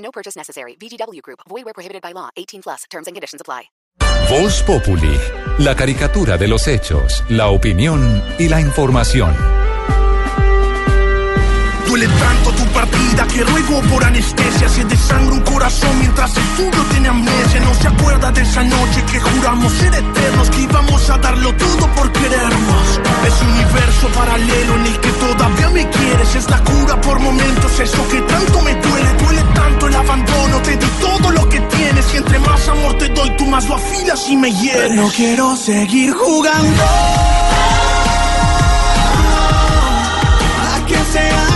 No purchase necessary. VGW Group. Void where prohibited by law. 18 plus. Terms and conditions apply. Voz Populi, la caricatura de los hechos, la opinión y la información. Duele tanto tu partida que ruego por anestesia. Se desangra un corazón mientras el tuyo tiene amnesia. No se acuerda de esa noche que juramos ser eternos, que íbamos a darlo todo por querernos. Ese universo paralelo en el que todavía me quieres. Es la cura por momentos, eso que tanto me duele. Duele tanto el abandono, te di todo lo que tienes. Y entre más amor te doy, tú más lo afilas y me hieres. No quiero seguir jugando. A que sean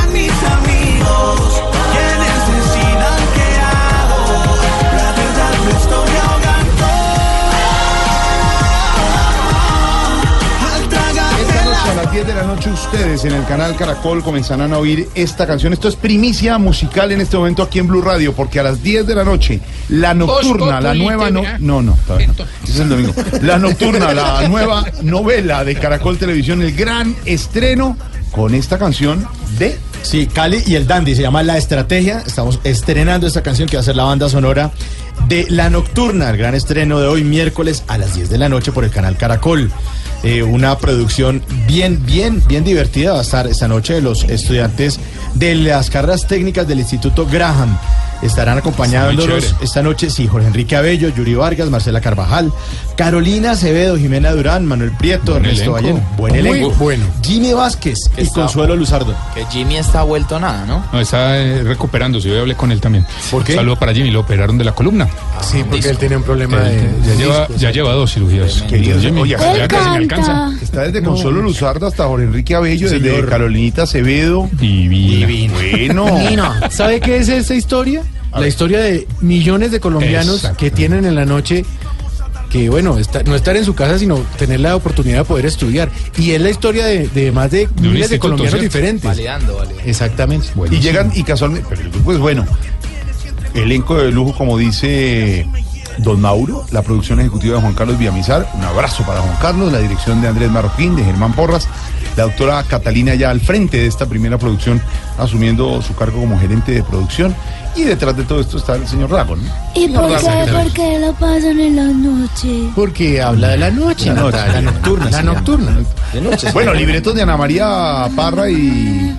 10 de la noche ustedes en el canal Caracol comenzarán a oír esta canción. Esto es primicia musical en este momento aquí en Blue Radio, porque a las 10 de la noche, la nocturna, la nueva no, no, no, todavía no. Ese es el domingo. La nocturna, la nueva novela de Caracol Televisión, el gran estreno con esta canción de Sí, Cali y el Dandy se llama La Estrategia. Estamos estrenando esta canción que va a ser la banda sonora de La Nocturna, el gran estreno de hoy miércoles a las 10 de la noche por el canal Caracol. Eh, una producción bien, bien, bien divertida va a estar esta noche de los estudiantes de las carreras técnicas del Instituto Graham. Estarán acompañándonos esta noche, sí, Jorge Enrique Abello, Yuri Vargas, Marcela Carvajal, Carolina Acevedo, Jimena Durán, Manuel Prieto, Ernesto Valle. Buen elenco. bueno. Jimmy Vázquez y está- Consuelo Luzardo. Que Jimmy está vuelto nada, ¿no? No, está eh, recuperándose. Yo hablé con él también. ¿Por qué? Un saludo para Jimmy. Lo operaron de la columna. Sí, porque él tiene un problema Él de. ya, lleva, ya lleva dos cirugías. Querido, Jimmy, oye, ya casi me alcanza. Está desde Consuelo Luzardo hasta Jorge Enrique Abello, desde Señor. Carolinita Acevedo. Divina. Bueno. ¿Sabe qué es esa historia? La historia de millones de colombianos Exacto. que tienen en la noche que, bueno, esta- no estar en su casa, sino tener la oportunidad de poder estudiar. Y es la historia de, de más de un miles de colombianos ¿cierto? diferentes. Validando, vale. Exactamente. Y llegan y casualmente, pero el grupo es bueno. Elenco de lujo, como dice Don Mauro, la producción ejecutiva de Juan Carlos Villamizar. Un abrazo para Juan Carlos, la dirección de Andrés Marroquín, de Germán Porras, la doctora Catalina ya al frente de esta primera producción, asumiendo su cargo como gerente de producción. Y detrás de todo esto está el señor Rago, ¿no? ¿Y por qué, secretario. por qué lo pasan en la noche? Porque habla de la noche, La noche, la nocturna La nocturna. De noche. Bueno, libretos de Ana María Parra y,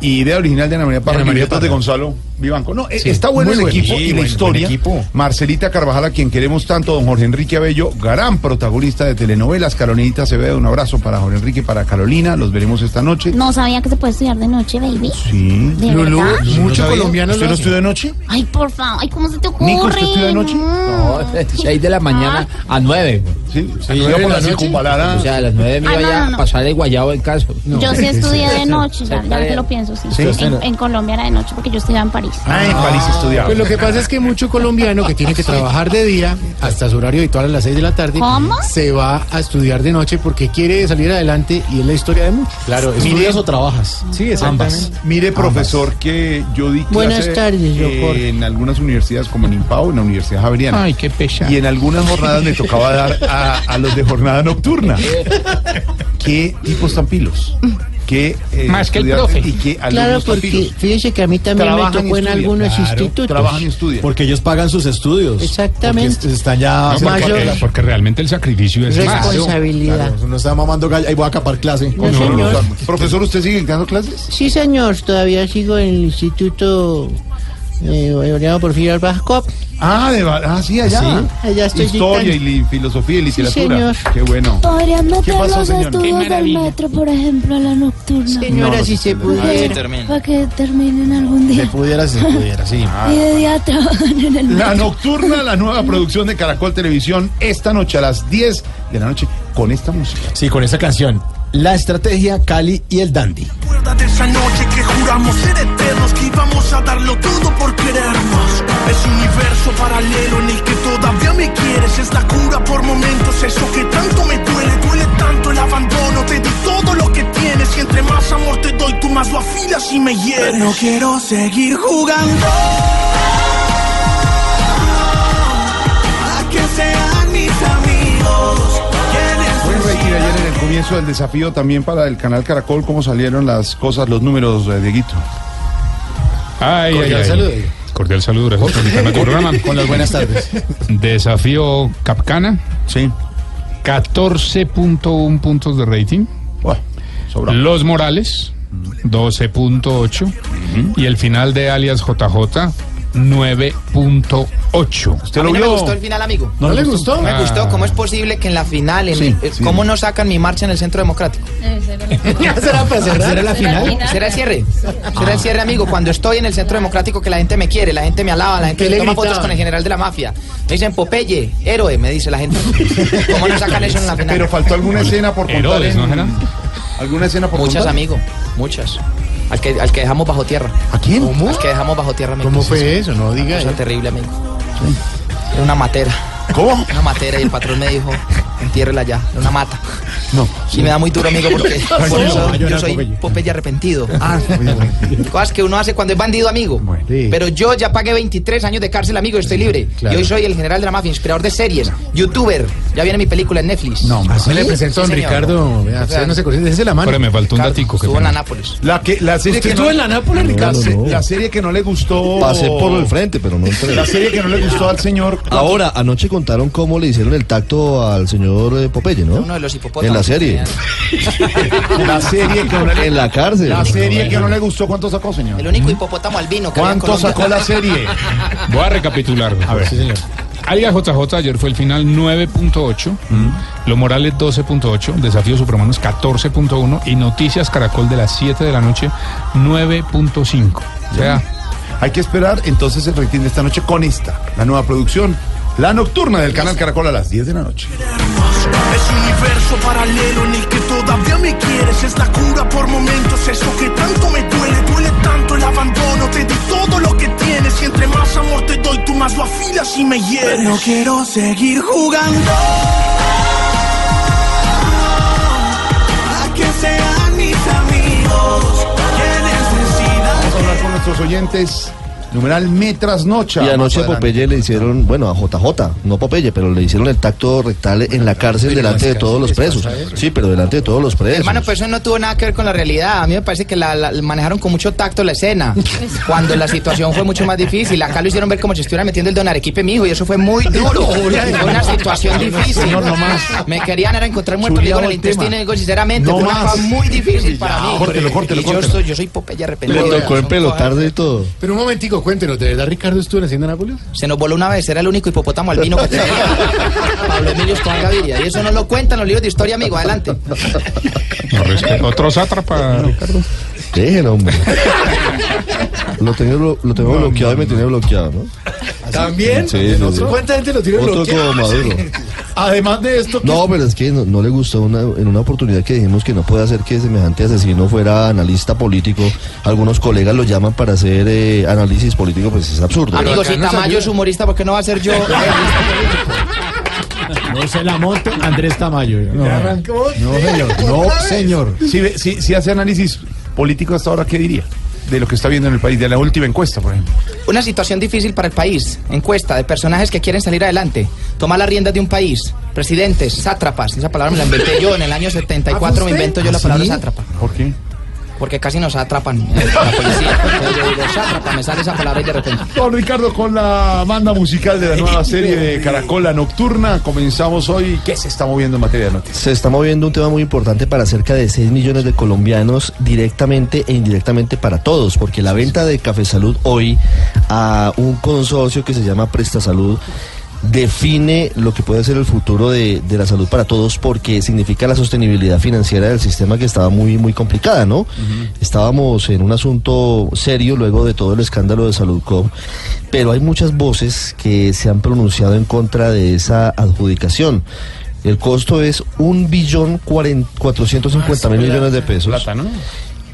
y idea original de Ana María Parra, Ana María libretos de Parra. Gonzalo Vivanco. No, Sí, está bueno el bueno. equipo Sí, y la buen- historia. buen. Marcelita Carvajal, a quien queremos tanto, don Jorge Enrique Abello, gran protagonista de telenovelas. Carolinita Acevedo, un abrazo para Jorge Enrique y para Carolina. Los veremos esta noche. No sabía que se puede estudiar de noche, baby. Sí. ¿De Lulú, verdad? muchos sabía. colombianos ¿Usted no hacen. estudió de noche? Ay, por favor. Ay, ¿cómo se te ocurre? Nico, ¿usted estudia de noche? No, de 6 de la mañana a 9. Sí. ¿A Se nueve iba de por la la noche? circunvalara. O sea, a las 9 me Ah, iba no, ya no, a pasar el guayabo en casa. Yo sí estudié de noche, ya, ya Sí. que lo pienso, sí. Sí, en Colombia era de noche porque yo estudiaba en París. Ah, en París estudiaba. Pues lo que pasa es que mucho colombiano que tiene que trabajar de día hasta su horario habitual a las 6 de la tarde ¿Cómo? se va a estudiar de noche porque quiere salir adelante y es la historia de muchos. Claro, ¿estudias o trabajas? Sí, Ambas. Mire, profesor, que yo di clase Buenas tardes, eh, en algunas universidades como en Impao, en la Universidad Javeriana. Ay, qué pecha. Y en algunas jornadas me tocaba dar a, a los de jornada nocturna. ¿Qué tipos tan pilos? ¿Qué, eh, Más que el profe. Y qué Claro, porque fíjese que a mí también me tocó en algunos Claro, institutos. Trabajan y estudian. Porque ellos pagan sus estudios. Exactamente. Porque están ya... No, porque, mayor- porque realmente el sacrificio es más. Responsabilidad. Claro, no está mamando gallo, ahí voy a acapar clase. No, señor. Profesor, ¿usted sigue dando clases? Sí, señor, todavía sigo en el Instituto eh, Laureano Porfirio Arbascop. Ah, de, ah, sí, allá. Sí, allá estoy Historia y dictando. filosofía y literatura. señor. Qué bueno. Podrían meter pasó, los señora? estudios Qué del metro, por ejemplo, a la nocturna. Señora, No, si se se pudiera. termina. Para que terminen algún Se día. pudiera, si se pudiera, sí. Y de día trabajan en el La metro. Nocturna, la nueva producción de Caracol Televisión, esta noche a las 10 de la noche, con esta música. Sí, con esa canción. La estrategia, Cali y el Dandy. Acuérdate esa noche que juramos ser eternos, que íbamos a darlo todo por querernos. Es universo paralelo en el que todavía me quieres. Es la cura por momentos, eso que tanto me duele. Duele tanto el abandono, te di todo lo que tienes. Y entre más amor te doy, tú más lo afilas y me hieres. No quiero seguir jugando. Comienzo del desafío también para el canal Caracol, cómo salieron las cosas, los números de Dieguito. Ay, ay, Cordial ay. saludo. Cordial saludo, gracias por invitarme a tu programa. Con las buenas tardes. Desafío Capcana, Sí. 14.1 puntos de rating. Bueno. Los Morales, 12.8. Y el final de alias JJ, 9.8. ¿Usted A lo mí no me vio? gustó el final, amigo. ¿No le gustó? No me Ah. gustó. ¿Cómo es posible que en la final, en- Sí, eh, sí. cómo no sacan mi marcha en el Centro Democrático? será para cerrar? ¿Será la final? Será el cierre. Será el cierre, amigo. Cuando estoy en el Centro Democrático, que la gente me quiere, la gente me alaba, la gente ¿Qué me le toma fotos con el general de la mafia. Me dicen Popeye, héroe, me dice la gente. ¿Cómo no sacan eso en la final? Pero faltó alguna escena por contar. Herodes, en- ¿no, Gerard? ¿Alguna escena por Muchas, contar? amigo. Muchas. Al que, al que dejamos bajo tierra. ¿A quién? Al que dejamos bajo tierra, amigo. ¿Cómo fue eso? No diga. Cosa eh. terrible, amigo. Era una matera. ¿Cómo? Una matera y el patrón me dijo, entiérrela ya. Era una mata. No. Y me da muy duro, amigo, porque por eso yo soy Popeye. Arrepentido. Ah. Cosas que uno hace cuando es bandido, amigo. Bueno, sí. Pero yo ya pagué 23 años de cárcel, amigo, y estoy libre. Y hoy soy el general de la mafia, inspirador de series, youtuber. Ya viene mi película en Netflix. No. Así le presento a don. Ricardo. No se. Déjese la mano. Pero me faltó un datico. que Estuvo en la tengo. Nápoles. La, que, la serie ¿Usted que estuvo no, en la Nápoles, la, Ricardo? se- la serie que no le gustó. Pasé por el frente, pero no entré. La serie que no le gustó al señor. Ahora, anoche contaron cómo le hicieron el tacto al señor eh, Popeye, ¿no? Uno de los hipopótamos. En la serie. La serie que no le, En la cárcel. la serie que no le gustó, ¿cuánto sacó, señor? El único hipopótamo albino que ¿Cuánto sacó la serie? Voy a recapitular. A ver. Sí, señor. Alias JJ ayer fue el final 9.8, Los Morales 12.8, Desafío Supermanos 14.1 y Noticias Caracol de las 7 de la noche 9.5. O sea, Hay que esperar entonces el rating de esta noche con esta, la nueva producción, la nocturna del canal Caracol a las 10 de la noche. Ese universo paralelo en el que todavía me quieres es la cura por momentos. Eso que tanto me duele, duele tanto el abandono. Te di todo lo que tienes y entre más amor te doy, tú más lo afilas y me hieres. No quiero seguir jugando. A que sean mis amigos quienes decidan. Vamos a hablar con nuestros oyentes. Numeral Metras Noche. Y anoche a Popeye le hicieron, bueno, a JJ, no Popeye, pero le hicieron el tacto rectal en la cárcel delante de todos los presos. Sí, pero delante de todos los presos. Hermano, pues eso no tuvo nada que ver con la realidad. A mí me parece que la, la- manejaron con mucho tacto la escena. Cuando la situación fue mucho más difícil. Acá lo hicieron ver como si estuviera metiendo el don Arequipe, mijo, y eso fue muy duro. Fue una situación difícil. Señor, no más. Me querían era encontrar muerto amigo en el intestino, y digo, sinceramente, No fue una más. cosa muy difícil para mí. Córtelo, córtelo, y yo, córtelo. soy, yo soy Popeye Le arrepentido. tocó en pelo tarde y todo. Pero un momentico, cuéntenos, ¿de verdad Ricardo estuvo en Hacienda Nápoles? Se nos voló una vez, era el único hipopótamo albino que tenía. Pablo Emilio Escobar Gaviria. Y eso no lo cuentan los libros de historia, amigo. Adelante. no respeto. otro sátrapa, Ricardo. Dejen, hombre. Lo tengo, lo, lo tengo bloqueado y me tiene bloqueado, ¿no? ¿También? Sí, sí, sí. ¿Cuánta gente lo tiene Otro bloqueado? como Maduro. Además de esto, ¿qué- No, pero es que no, no le gustó una, en una oportunidad que dijimos que no puede hacer que semejante asesino fuera analista político. Algunos colegas lo llaman para hacer eh, análisis político, pues es absurdo. Amigo, si Tamayo es humorista, ¿por qué no va a ser yo? No se la monte Andrés Tamayo. No, arrancó? no, señor. No, señor. si, ve- si, si hace análisis político hasta ahora, ¿qué diría? De lo que está viendo en el país, de la última encuesta, por ejemplo. Una situación difícil para el país. Encuesta de personajes que quieren salir adelante. Tomar las riendas de un país. Presidentes, sátrapas. Esa palabra me la inventé yo. En el año 74 me invento yo la palabra sátrapa. ¿Por qué? Porque casi nos atrapan eh, la policía. Entonces yo digo, sátrapa, me sale esa palabra y de repente. Don Ricardo, con la banda musical de la nueva serie de Caracol, La Nocturna, comenzamos hoy. ¿Qué se está moviendo en materia de noticias? Se está moviendo un tema muy importante para cerca de 6 millones de colombianos, directamente e indirectamente para todos, porque la venta de Café Salud hoy a un consorcio que se llama Presta Salud define lo que puede ser el futuro de, de la salud para todos porque significa la sostenibilidad financiera del sistema que estaba muy muy complicada, ¿no? Estábamos en un asunto serio luego de todo el escándalo de Salud Cop, pero hay muchas voces que se han pronunciado en contra de esa adjudicación. El costo es un billón cuaren- cuatrocientos cincuenta mil millones de pesos. Plata, ¿no?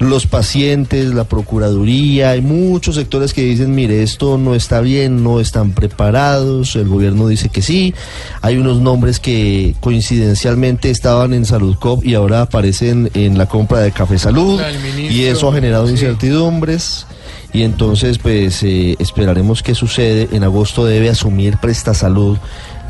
Los pacientes, la Procuraduría, hay muchos sectores que dicen, mire, esto no está bien, no están preparados, el gobierno dice que sí, hay unos nombres que coincidencialmente estaban en Salud Cop y ahora aparecen en la compra de Café Salud ministro, y eso ha generado sí. incertidumbres. Y entonces, pues, eh, esperaremos qué sucede. En agosto debe asumir Presta Salud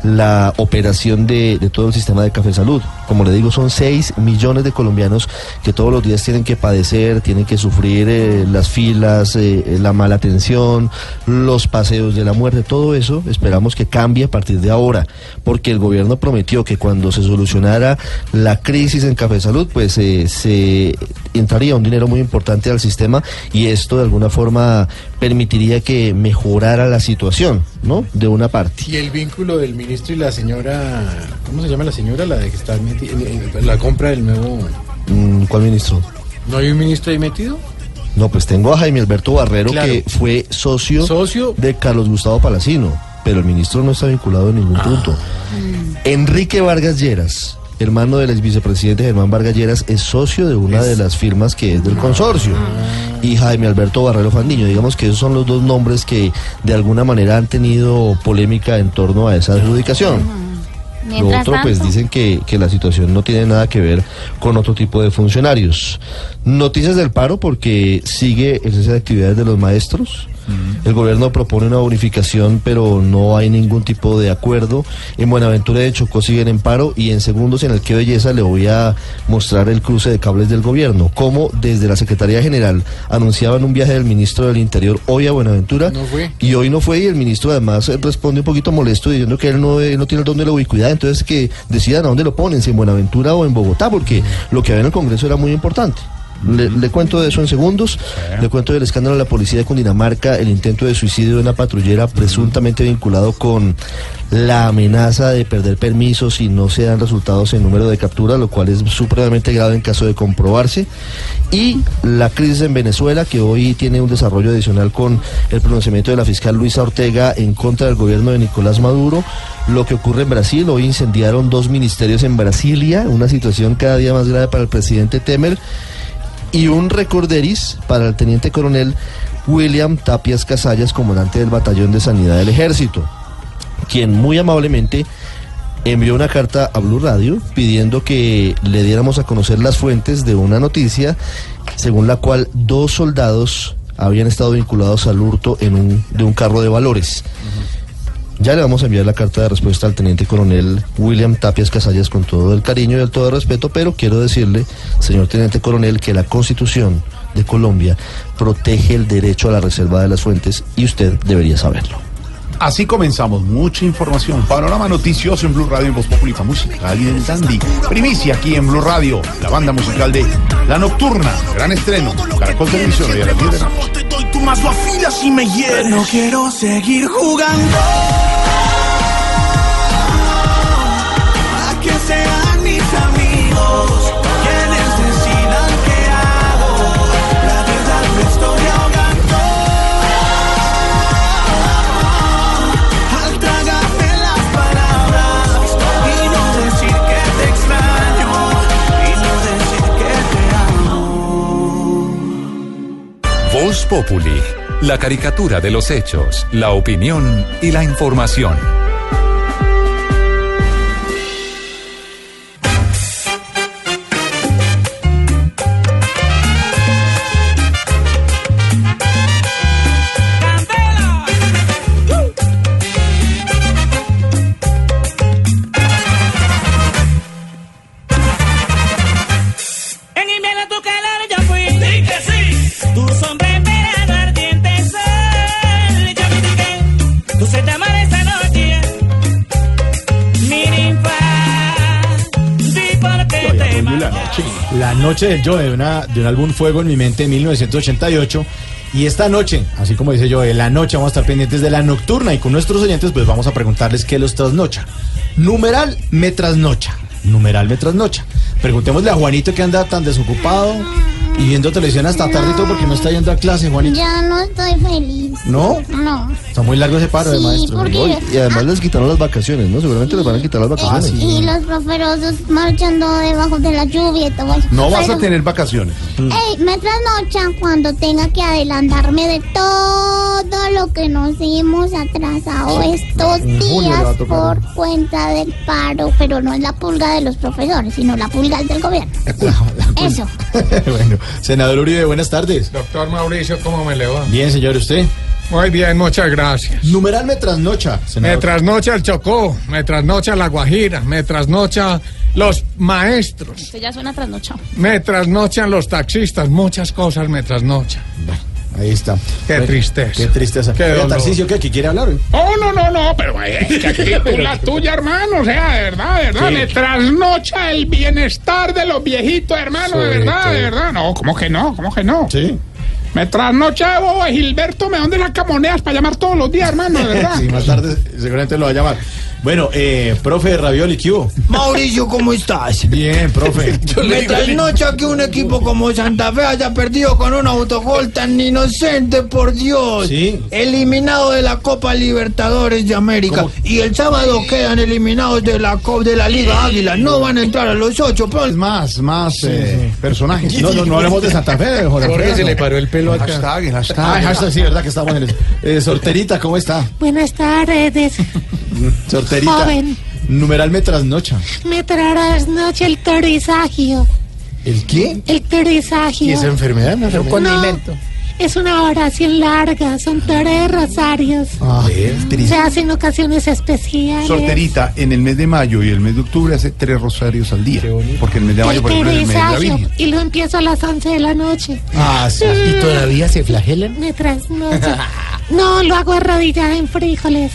la operación de, todo el sistema de Café Salud. Como le digo, son 6 millones de colombianos que todos los días tienen que padecer, tienen que sufrir eh, las filas, eh, la mala atención, los paseos de la muerte, todo eso esperamos que cambie a partir de ahora, porque el gobierno prometió que cuando se solucionara la crisis en Café Salud, pues eh, se entraría un dinero muy importante al sistema y esto de alguna forma permitiría que mejorara la situación, ¿no? De una parte. Y el vínculo del ministro y la señora, ¿cómo se llama la señora? La de que está meti- en, en la compra del nuevo. Mm, ¿Cuál ministro? ¿No hay un ministro ahí metido? No, pues tengo a Jaime Alberto Barrero, Claro. que fue socio, Socio. de Carlos Gustavo Palacino, pero el ministro no está vinculado en ningún punto. Enrique Vargas Lleras, hermano del ex vicepresidente Germán Vargas Lleras, es socio de una de las firmas que es del consorcio. Y Jaime Alberto Barrero Fandiño, digamos que esos son los dos nombres que de alguna manera han tenido polémica en torno a esa adjudicación. Lo otro, pues dicen que, que la situación no tiene nada que ver con otro tipo de funcionarios. Noticias del paro porque sigue el cese de actividades de los maestros. El gobierno propone una bonificación, pero no hay ningún tipo de acuerdo. En Buenaventura de Chocó siguen en paro y en segundos en el que belleza le voy a mostrar el cruce de cables del gobierno. Como desde la Secretaría General anunciaban un viaje del ministro del Interior hoy a Buenaventura No fue. y hoy no fue y el ministro además responde un poquito molesto diciendo que él no, eh, no tiene el don de la ubicuidad, entonces que decidan a dónde lo ponen, si en Buenaventura o en Bogotá, porque lo que había en el Congreso era muy importante. Le, le cuento de eso en segundos. Le cuento del escándalo de la policía de Cundinamarca, el intento de suicidio de una patrullera presuntamente vinculado con la amenaza de perder permisos si no se dan resultados en número de capturas, lo cual es supremamente grave en caso de comprobarse. Y la crisis en Venezuela, que hoy tiene un desarrollo adicional con el pronunciamiento de la fiscal Luisa Ortega en contra del gobierno de Nicolás Maduro. Lo que ocurre en Brasil, hoy incendiaron dos ministerios en Brasilia, una situación cada día más grave para el presidente Temer y un recorderis para el teniente coronel William Tapias Casallas, comandante del Batallón de Sanidad del Ejército, quien muy amablemente envió una carta a Blue Radio pidiendo que le diéramos a conocer las fuentes de una noticia según la cual dos soldados habían estado vinculados al hurto en un, de un carro de valores. Ya le vamos a enviar la carta de respuesta al teniente coronel William Tapias Casallas con todo el cariño y el todo el respeto, pero quiero decirle, señor teniente coronel, que la constitución de Colombia protege el derecho a la reserva de las fuentes y usted debería saberlo. Así comenzamos, mucha información. Panorama noticioso en Blue Radio en Voz Populi, musical y del Dandy. Primicia aquí en Blue Radio, la banda musical de La Nocturna, gran estreno. Caracol Televisión, hoy a las 10 de la noche. Y. No quiero seguir jugando. Populi, la caricatura de los hechos, la opinión y la información. La noche del Joe, de, una, de un álbum Fuego en mi mente de 1988. Y esta noche, así como dice Joe, la noche vamos a estar pendientes de la nocturna y con nuestros oyentes pues vamos a preguntarles qué los trasnocha. Numeral me trasnocha. Numeral me trasnocha. Preguntémosle a Juanito que anda tan desocupado. Y viendo televisión hasta tarde y todo porque no está yendo a clase, Juanito. Ya no estoy feliz. ¿No? No. Está muy largo ese paro de Sí, porque- ¿no? Y además les quitaron las vacaciones, ¿no? Seguramente les van a quitar las vacaciones. Y los proferosos marchando debajo de la lluvia y todo eso. No vas a tener vacaciones. Ey, me trasnochan cuando tenga que adelantarme de todo lo que nos hemos atrasado estos días por cuenta del paro, pero no es la pulga de los profesores, sino la pulga del gobierno. Eso. bueno, senador Uribe, buenas tardes. Doctor Mauricio, ¿cómo me le va? Bien, señor, ¿usted? Muy bien, muchas gracias. Numeral me trasnocha, Me senador. trasnocha el Chocó, me trasnocha la Guajira, me trasnocha los maestros, Usted ya suena trasnochado. me trasnochan los taxistas, muchas cosas me trasnochan. Ahí está. Qué tristeza. Qué tristeza. Qué dolor. Tarcisio, ¿qué? ¿Qué quiere hablar? Oh, no, no, no, pero eh, qué actitud la tuya, hermano. O sea, de verdad, de verdad. Sí. Me trasnocha el bienestar de los viejitos, hermano. de verdad, sí. de verdad. No, ¿cómo que no? ¿Cómo que no? Sí. Me trasnocha bobo Gilberto me dónde saca monedas para llamar todos los días, hermano, de verdad. Sí, más tarde seguramente lo va a llamar. Bueno, eh, profe Ravioli, ¿qué hubo? Mauricio, ¿cómo estás? Bien, profe. Me trasnocha que un equipo como Santa Fe haya perdido con un autogol tan inocente, por Dios. Sí. Eliminado de la Copa Libertadores de América. ¿Cómo? Y el sábado quedan eliminados de la Copa de la Liga Águila. No van a entrar a los ocho. pero- Más, más eh, personajes. No, no, no hablemos de Santa Fe, de Jorge Jorge se le paró el pelo acá. Hashtag, hashtag. Ah, hashtag, sí, verdad que estamos en. Eh, Sorterita, ¿cómo está? Buenas tardes. Sorterita. Joven. Numeral me trasnocha. Me trasnocha el torizaggio. ¿El qué? El torizaggio. ¿Y esa enfermedad? No, Un condimento. Es una oración larga, son tres rosarios. Ah, Se hace en ocasiones especiales. Sorterita, en el mes de mayo y el mes de octubre hace tres rosarios al día. Porque el mes de mayo, El por ejemplo, es el mes de la torizaggio. Virgen. Y lo empiezo a las 11 de la noche. Ah, sí. ¿Y todavía se flagelan? Me trasnocha. No, lo hago arrodillada en frijoles.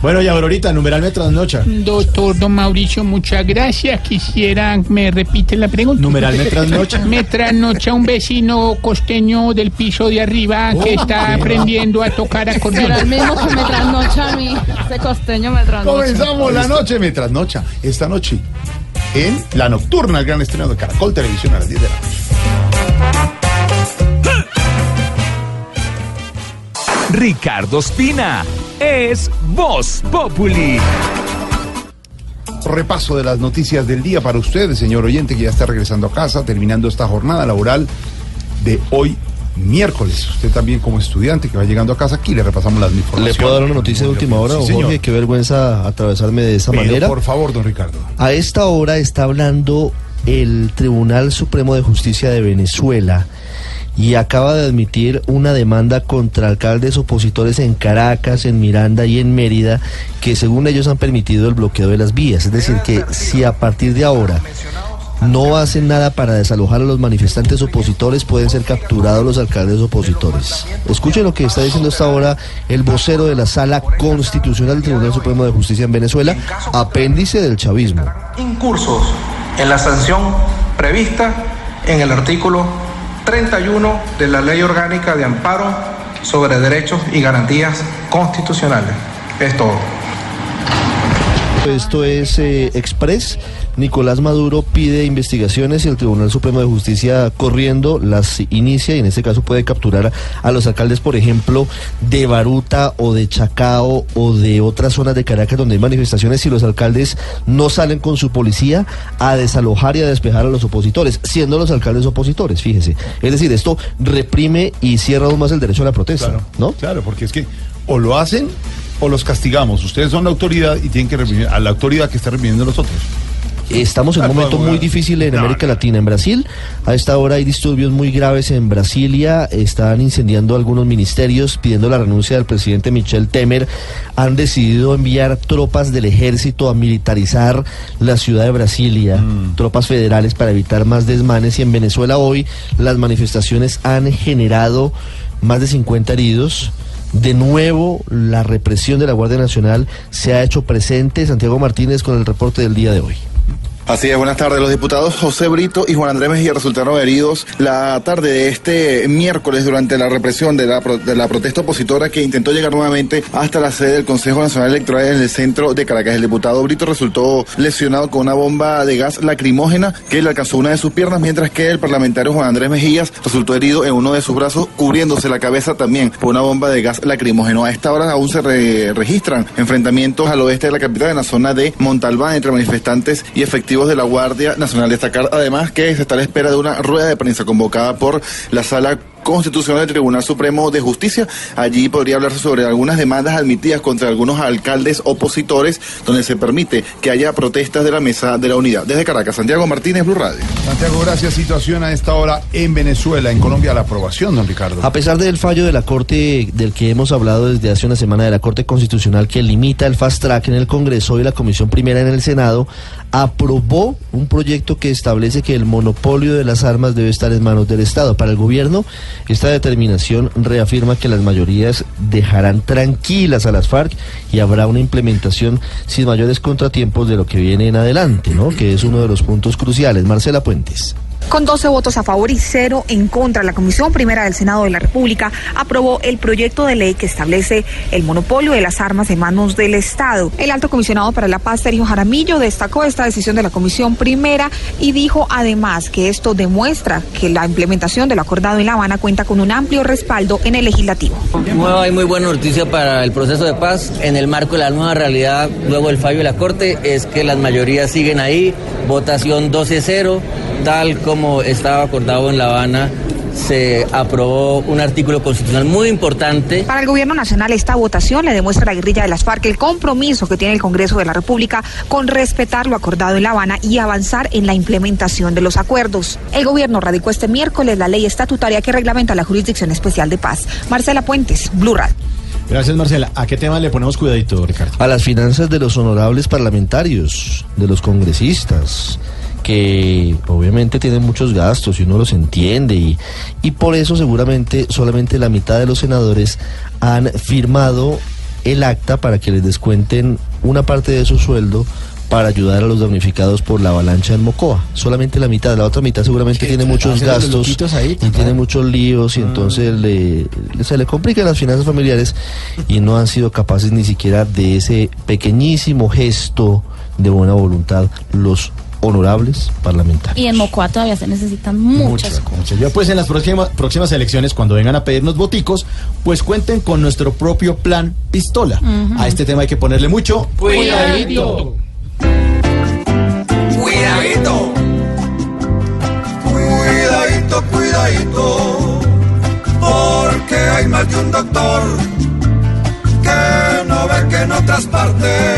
Bueno, ya ahorita, numeral me trasnocha. Doctor Don Mauricio, muchas gracias. Quisiera, me repite la pregunta. Numeral me trasnocha. Me trasnocha un vecino costeño del piso de arriba que Oh, está qué aprendiendo a tocar acordeón. Será el mismo que me trasnocha a mí. Ese costeño me trasnocha. Comenzamos la noche, me trasnocha. Esta noche, en La Nocturna, el gran estreno de Caracol Televisión a las 10 de la noche. Ricardo Espina es Voz Populi. Repaso de las noticias del día para usted, señor oyente, que ya está regresando a casa, terminando esta jornada laboral de hoy miércoles. Usted también como estudiante que va llegando a casa, aquí le repasamos las ¿Le informaciones. puedo dar una noticia de última hora, Sí. Jorge? Qué vergüenza atravesarme de esa Pero, manera. por favor, don Ricardo. A esta hora está hablando el Tribunal Supremo de Justicia de Venezuela y acaba de admitir una demanda contra alcaldes opositores en Caracas, en Miranda y en Mérida, que según ellos han permitido el bloqueo de las vías. Es decir, que si a partir de ahora no hacen nada para desalojar a los manifestantes opositores, pueden ser capturados los alcaldes opositores. Escuchen lo que está diciendo hasta ahora el vocero de la Sala Constitucional del Tribunal Supremo de Justicia en Venezuela, apéndice del chavismo. incursos en la sanción prevista en el artículo 31 de la Ley Orgánica de Amparo sobre Derechos y Garantías Constitucionales. Es todo. Esto es eh, Express. Nicolás Maduro pide investigaciones y el Tribunal Supremo de Justicia corriendo las inicia y en este caso puede capturar a los alcaldes, por ejemplo, de Baruta o de Chacao o de otras zonas de Caracas donde hay manifestaciones si los alcaldes no salen con su policía a desalojar y a despejar a los opositores, siendo los alcaldes opositores, fíjese. Es decir, esto reprime y cierra aún más el derecho a la protesta, ¿no? Claro, porque es que o lo hacen o los castigamos. Ustedes son la autoridad y tienen que reprimir a la autoridad que está reprimiendo a los otros. Estamos en un momento muy difícil en América Latina. En Brasil, a esta hora hay disturbios muy graves en Brasilia. Están incendiando algunos ministerios, pidiendo la renuncia del presidente Michel Temer. Han decidido enviar tropas del ejército a militarizar la ciudad de Brasilia, tropas federales para evitar más desmanes. Y en Venezuela hoy las manifestaciones han generado más de 50 heridos. De nuevo, la represión de la Guardia Nacional se ha hecho presente. Santiago Martínez con el reporte del día de hoy. Así es, buenas tardes. Los diputados José Brito y Juan Andrés Mejía resultaron heridos la tarde de este miércoles durante la represión de la, pro- de la protesta opositora que intentó llegar nuevamente hasta la sede del Consejo Nacional Electoral en el centro de Caracas. El diputado Brito resultó lesionado con una bomba de gas lacrimógena que le alcanzó una de sus piernas, mientras que el parlamentario Juan Andrés Mejías resultó herido en uno de sus brazos, cubriéndose la cabeza también por una bomba de gas lacrimógeno. A esta hora aún se re- registran enfrentamientos al oeste de la capital, en la zona de Montalbán, entre manifestantes y efectivos de la Guardia Nacional. Destacar además que se está a la espera de una rueda de prensa convocada por la Sala Constitucional del Tribunal Supremo de Justicia. Allí podría hablarse sobre algunas demandas admitidas contra algunos alcaldes opositores, donde se permite que haya protestas de la Mesa de la Unidad. Desde Caracas, Santiago Martínez, Blue Radio. Santiago, gracias. Situación a esta hora en Venezuela, en Colombia, la aprobación, don Ricardo. A pesar del fallo de la Corte del que hemos hablado desde hace una semana de la Corte Constitucional que limita el fast track en el Congreso y la Comisión Primera en el Senado, aprobó un proyecto que establece que el monopolio de las armas debe estar en manos del Estado. Para el gobierno, esta determinación reafirma que las mayorías dejarán tranquilas a las FARC y habrá una implementación sin mayores contratiempos de lo que viene en adelante, ¿no? Que es uno de los puntos cruciales. Marcela Puentes. Con 12 votos a favor y cero en contra, la Comisión Primera del Senado de la República aprobó el proyecto de ley que establece el monopolio de las armas en manos del Estado. El alto comisionado para la paz, Sergio Jaramillo, destacó esta decisión de la Comisión Primera y dijo además que esto demuestra que la implementación de lo acordado en La Habana cuenta con un amplio respaldo en el legislativo. Nueva y muy buena noticia para el proceso de paz. En el marco de la nueva realidad, luego del fallo de la Corte, es que las mayorías siguen ahí. Votación 12-0, tal como estaba acordado en La Habana. Se aprobó un artículo constitucional muy importante. Para el gobierno nacional, esta votación le demuestra a la guerrilla de las FARC el compromiso que tiene el Congreso de la República con respetar lo acordado en La Habana y avanzar en la implementación de los acuerdos. El gobierno radicó este miércoles la ley estatutaria que reglamenta la Jurisdicción Especial de Paz. Marcela Puentes, Blue Radio. Gracias, Marcela. ¿A qué tema le ponemos cuidadito, Ricardo? a las finanzas de los honorables parlamentarios, de los congresistas, que obviamente tienen muchos gastos y uno los entiende y, y por eso seguramente solamente la mitad de los senadores han firmado el acta para que les descuenten una parte de su sueldo para ayudar a los damnificados por la avalancha en Mocoa. Solamente la mitad, la otra mitad seguramente tiene muchos gastos ahí, y tiene muchos líos y entonces le, le- se le complican las finanzas familiares y no han sido capaces ni siquiera de ese pequeñísimo gesto de buena voluntad los honorables parlamentarios. Y en Mocoa todavía se necesitan muchas cosas. Muchas. Ya pues en las próximas, próximas elecciones, cuando vengan a pedirnos boticos, pues cuenten con nuestro propio plan pistola. A este tema hay que ponerle mucho Cuidadito. Cuidadito. Cuidadito, cuidadito. Porque hay más de un doctor que no ve que en otras partes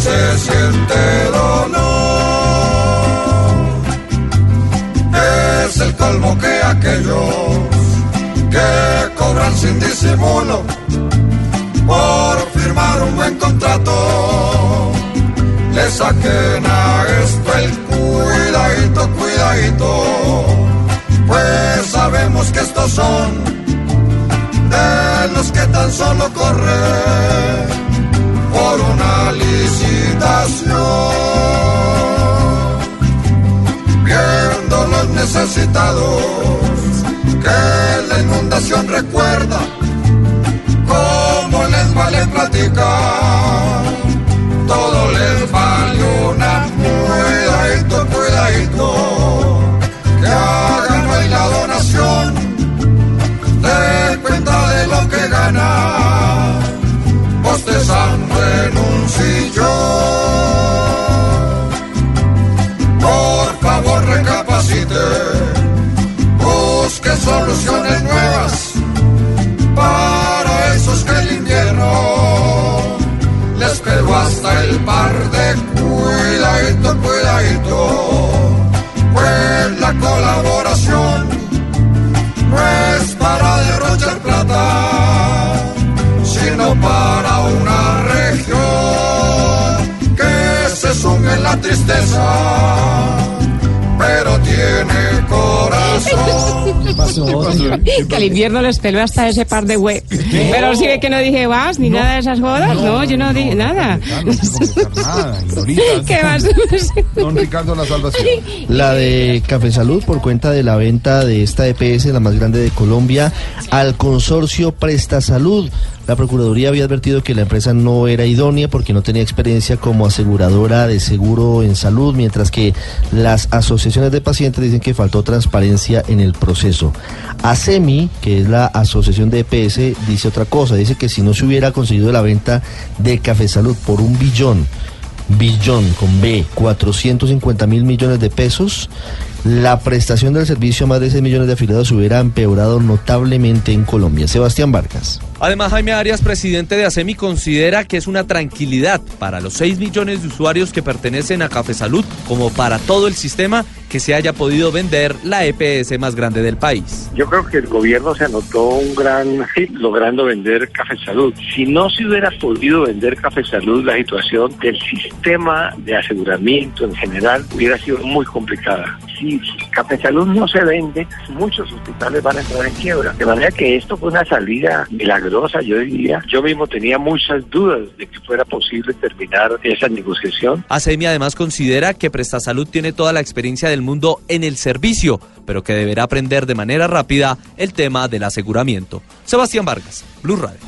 se siente dolor. Es el colmo que aquellos que cobran sin disimulo por firmar un buen contrato le saquen a esto el cuidadito, cuidadito, pues sabemos que estos son de los que tan solo corren por una licitación, viendo los necesitados que la inundación recuerda, cómo les vale platicar. Todo les vale una cuidadito, cuidadito, sillón. Por favor recapacite, busque soluciones nuevas para esos que el invierno les pegó hasta el par de cuidadito, cuidadito. Pues la colaboración que se sume en la tristeza, pero tiene corazón. Que al invierno les peló hasta ese par de hue. Pero sí ve que no dije vas ni nada de esas jodas. No, yo no dije nada. ¿Qué vas? Don Ricardo La Salvación. La de Café Salud por cuenta de la venta de esta EPS, la más grande de Colombia, al consorcio Presta Salud. La Procuraduría había advertido que la empresa no era idónea porque no tenía experiencia como aseguradora de seguro en salud, mientras que las asociaciones de pacientes dicen que faltó transparencia en el proceso. ASEMI, que es la asociación de EPS, dice otra cosa, dice que si no se hubiera conseguido la venta de Café Salud por un billón, billón con B, 450 mil millones de pesos, la prestación del servicio a más de 6 millones de afiliados hubiera empeorado notablemente en Colombia. Sebastián Vargas. Además, Jaime Arias, presidente de ASEMI, considera que es una tranquilidad para los 6 millones de usuarios que pertenecen a Café Salud, como para todo el sistema, que se haya podido vender la EPS más grande del país. Yo creo que el gobierno se anotó un gran hit logrando vender Café Salud. Si no se hubiera podido vender Café Salud, la situación del sistema de aseguramiento en general hubiera sido muy complicada. Si Café Salud no se vende, muchos hospitales van a entrar en quiebra. De manera que esto fue una salida milagrosa, yo diría. Yo mismo tenía muchas dudas de que fuera posible terminar esa negociación. ASEMI además considera que Prestasalud tiene toda la experiencia del mundo en el servicio, pero que deberá aprender de manera rápida el tema del aseguramiento. Sebastián Vargas, Blue Radio.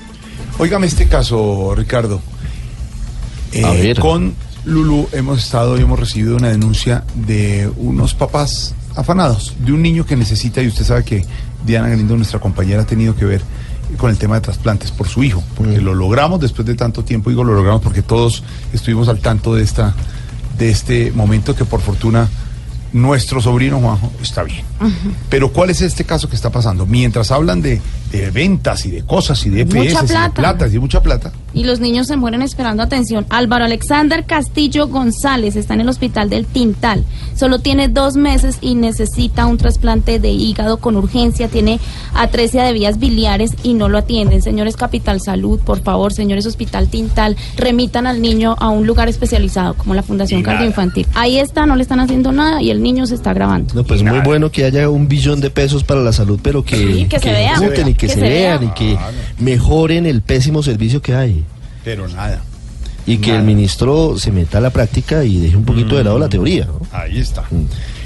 Óigame este caso, Ricardo. Eh, A ver. Con Lulu hemos estado y hemos recibido una denuncia de unos papás afanados, de un niño que necesita, y usted sabe que Diana Galindo, nuestra compañera, ha tenido que ver con el tema de trasplantes por su hijo, porque lo logramos después de tanto tiempo, digo lo logramos porque todos estuvimos al tanto de esta de este momento que por fortuna nuestro sobrino Juanjo está bien. Pero ¿cuál es este caso que está pasando? Mientras hablan de, de ventas y de cosas y de EPS Mucha y de plata. plata y de mucha plata, Y los niños se mueren esperando atención. Álvaro Alexander Castillo González está en el hospital del Tintal. Solo tiene dos meses y necesita un trasplante de hígado con urgencia. Tiene atresia de vías biliares y no lo atienden. Señores Capital Salud, por favor, señores Hospital Tintal, remitan al niño a un lugar especializado como la Fundación. Cardioinfantil. Ahí está, no le están haciendo nada y el niño se está grabando. No, pues muy bueno que haya un billón de pesos para la salud, pero que, Sí, que se vea. Que, Que se, se vea. vean y que mejoren el pésimo servicio que hay. pero nada. Y que el ministro se meta a la práctica y deje un poquito de lado la teoría. ¿no? Ahí está. Que